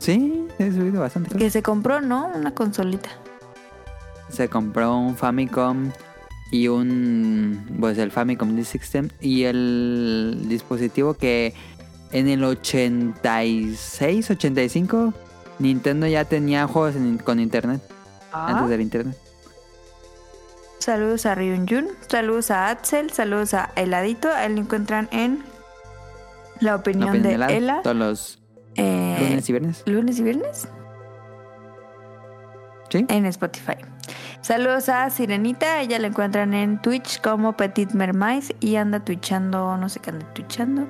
Sí, he subido bastante. Que se compró, ¿no? Una consolita. se compró un Famicom y un pues el Famicom Disk System y el dispositivo que en el 86 85 Nintendo ya tenía juegos en- con internet antes del internet Saludos a Ryun Jun, saludos a Axel, saludos a Heladito. Él lo encuentran en la La opinión de de Ela. todos los eh, lunes y viernes lunes y viernes sí en Spotify. Saludos a Sirenita, ella la encuentran en Twitch como Petit Mermais y anda twitchando, no sé qué anda twitchando.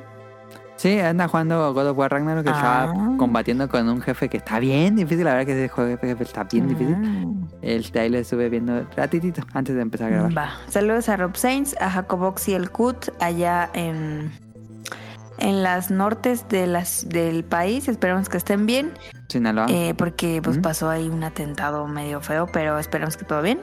sí anda jugando God of War Ragnarok que Ah. estaba combatiendo con un jefe que está bien difícil la verdad que ese juego jefe está bien difícil Mm. el ahí lo estuve viendo ratitito antes de empezar a grabar Va. Saludos a Rob Sainz, a Jacobox y el Cut allá en, en las nortes de las, del país. Esperamos que estén bien. Sinaloa eh, porque pues pasó ahí un atentado medio feo, pero esperamos que todo bien.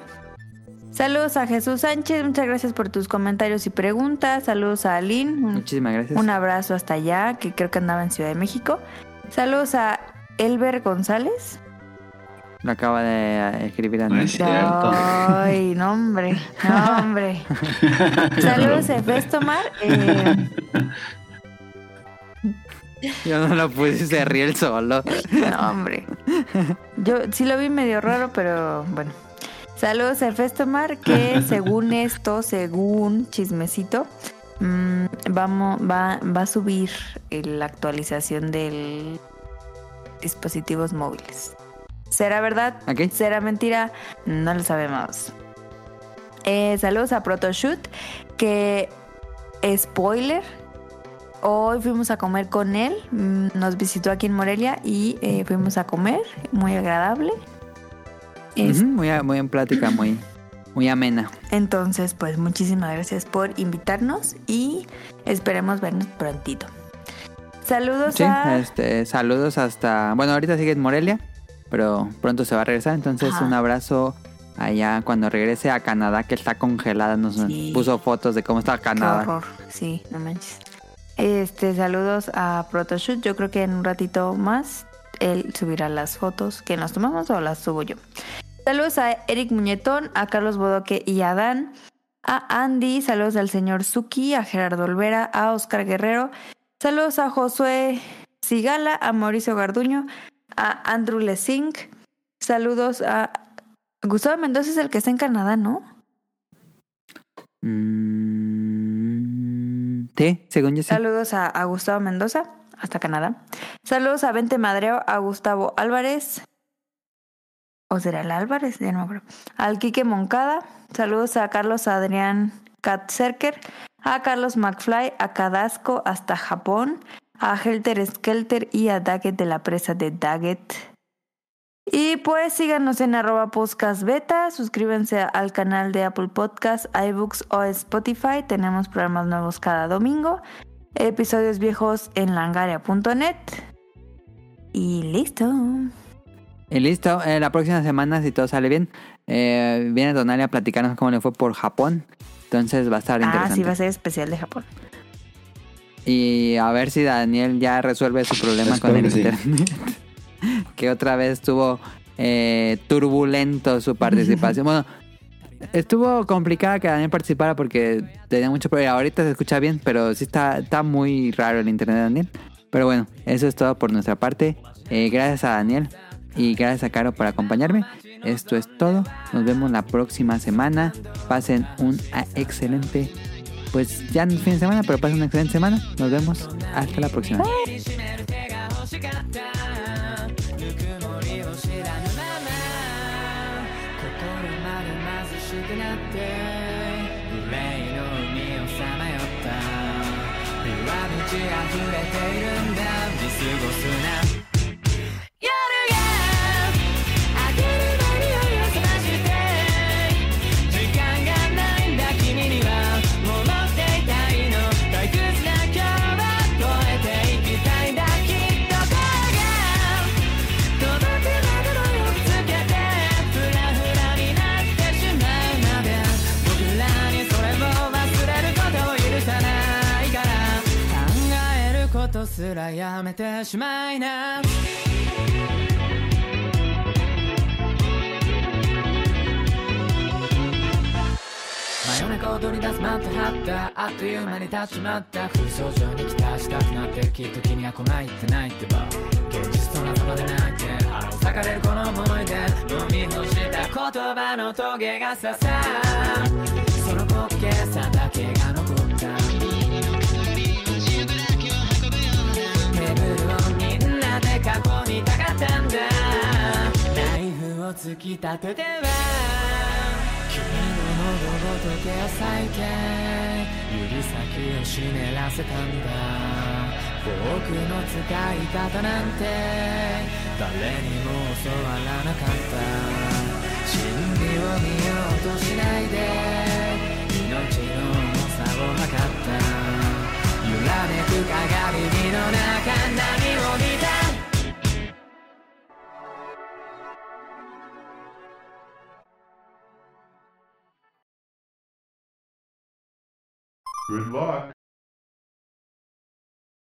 Saludos a Jesús Sánchez, muchas gracias por tus comentarios y preguntas. Saludos a Aline, un, muchísimas gracias un abrazo hasta allá, que creo que andaba en Ciudad de México. Saludos a Elber González. Lo acaba de escribir a No es cierto. Ay, no hombre, no hombre. *laughs* Saludos a Festomar. Eh, *laughs* Yo no lo puse, se ríe el solo. no hombre. Yo sí lo vi medio raro, pero bueno. Saludos a Festomar, que *laughs* según esto, según chismecito, mm, vamos, va, va a subir la actualización del dispositivos móviles. ¿Será verdad? Ok. ¿Será mentira? No lo sabemos. Eh, saludos a Protoshoot, que spoiler. Hoy fuimos a comer con él, mm, nos visitó aquí en Morelia y eh, fuimos a comer, muy agradable. Es- Ujú, muy, muy en plática, muy, muy amena. Entonces, pues muchísimas gracias por invitarnos y esperemos vernos prontito. Saludos Sí, a... este, saludos hasta. Bueno, ahorita sigue en Morelia, pero pronto se va a regresar. Entonces, Ajá. un abrazo allá cuando regrese a Canadá, que está congelada. Nos Sí. puso fotos de cómo está Qué Canadá. horror. Sí, no manches. Este, saludos a Protoshoot. Yo creo que en un ratito más él subirá las fotos que nos tomamos o las subo yo. Saludos a Eric Muñetón, a Carlos Bodoque y a Dan. A Andy, saludos al señor Suki, a Gerardo Olvera, a Oscar Guerrero. Saludos a Josué Sigala, a Mauricio Garduño, a Andrew Lesing. Saludos a Gustavo Mendoza es el que está en Canadá, ¿no? Mm, según yo. Saludos a, a Gustavo Mendoza, hasta Canadá. Saludos a Vente Madreo, a Gustavo Álvarez. ¿O será el Álvarez? Ya no me acuerdo. Al Quique Moncada. Saludos a Carlos Adrián Katzerker. A Carlos McFly, a Cadasco hasta Japón. A Helter Skelter y a Daggett de la presa de Daggett. Y pues síganos en arroba podcast beta, suscríbanse al canal de Apple Podcast, iBooks o Spotify. Tenemos programas nuevos cada domingo episodios viejos en langaria.net. Y listo. Y listo, eh, la próxima semana, si todo sale bien, eh, viene Donali a platicarnos cómo le fue por Japón. Entonces va a estar Ah, interesante. sí, va a ser especial de Japón. Y a ver si Daniel ya resuelve su problema con el sí. internet. *laughs* que otra vez estuvo eh, turbulento su participación. *laughs* bueno, estuvo complicada que Daniel participara porque tenía mucho problema. Ahorita se escucha bien, pero sí está, está muy raro el internet de Daniel. Pero bueno, eso es todo por nuestra parte. Eh, gracias a Daniel y gracias a Caro por acompañarme. Esto es todo. Nos vemos la próxima semana. Pasen un excelente, pues ya no es fin de semana, pero pasen una excelente semana. Nos vemos hasta la próxima. って憂いの海をさまよった。上道溢れているんだ。見過ごすな。夜がすらやめてしまいな。真夜中踊り出すマット張った。あっという間に立ちまった。空想上に期待した。くなってきっと君が来ないってないってば。現実と仲間でないて腹を裂かれるこの思い出飲み干した言葉のトゲがささその滑稽さだけが残っみんなで囲みたかったんだ。ナイフを突き立てては君の喉ごと毛を裂いて指先を湿らせたんだ。フォークの使い方なんて誰にも教わらなかった。真理を見ようとしないで命の重さを測った。揺らめく鏡の中何を見た Good luck.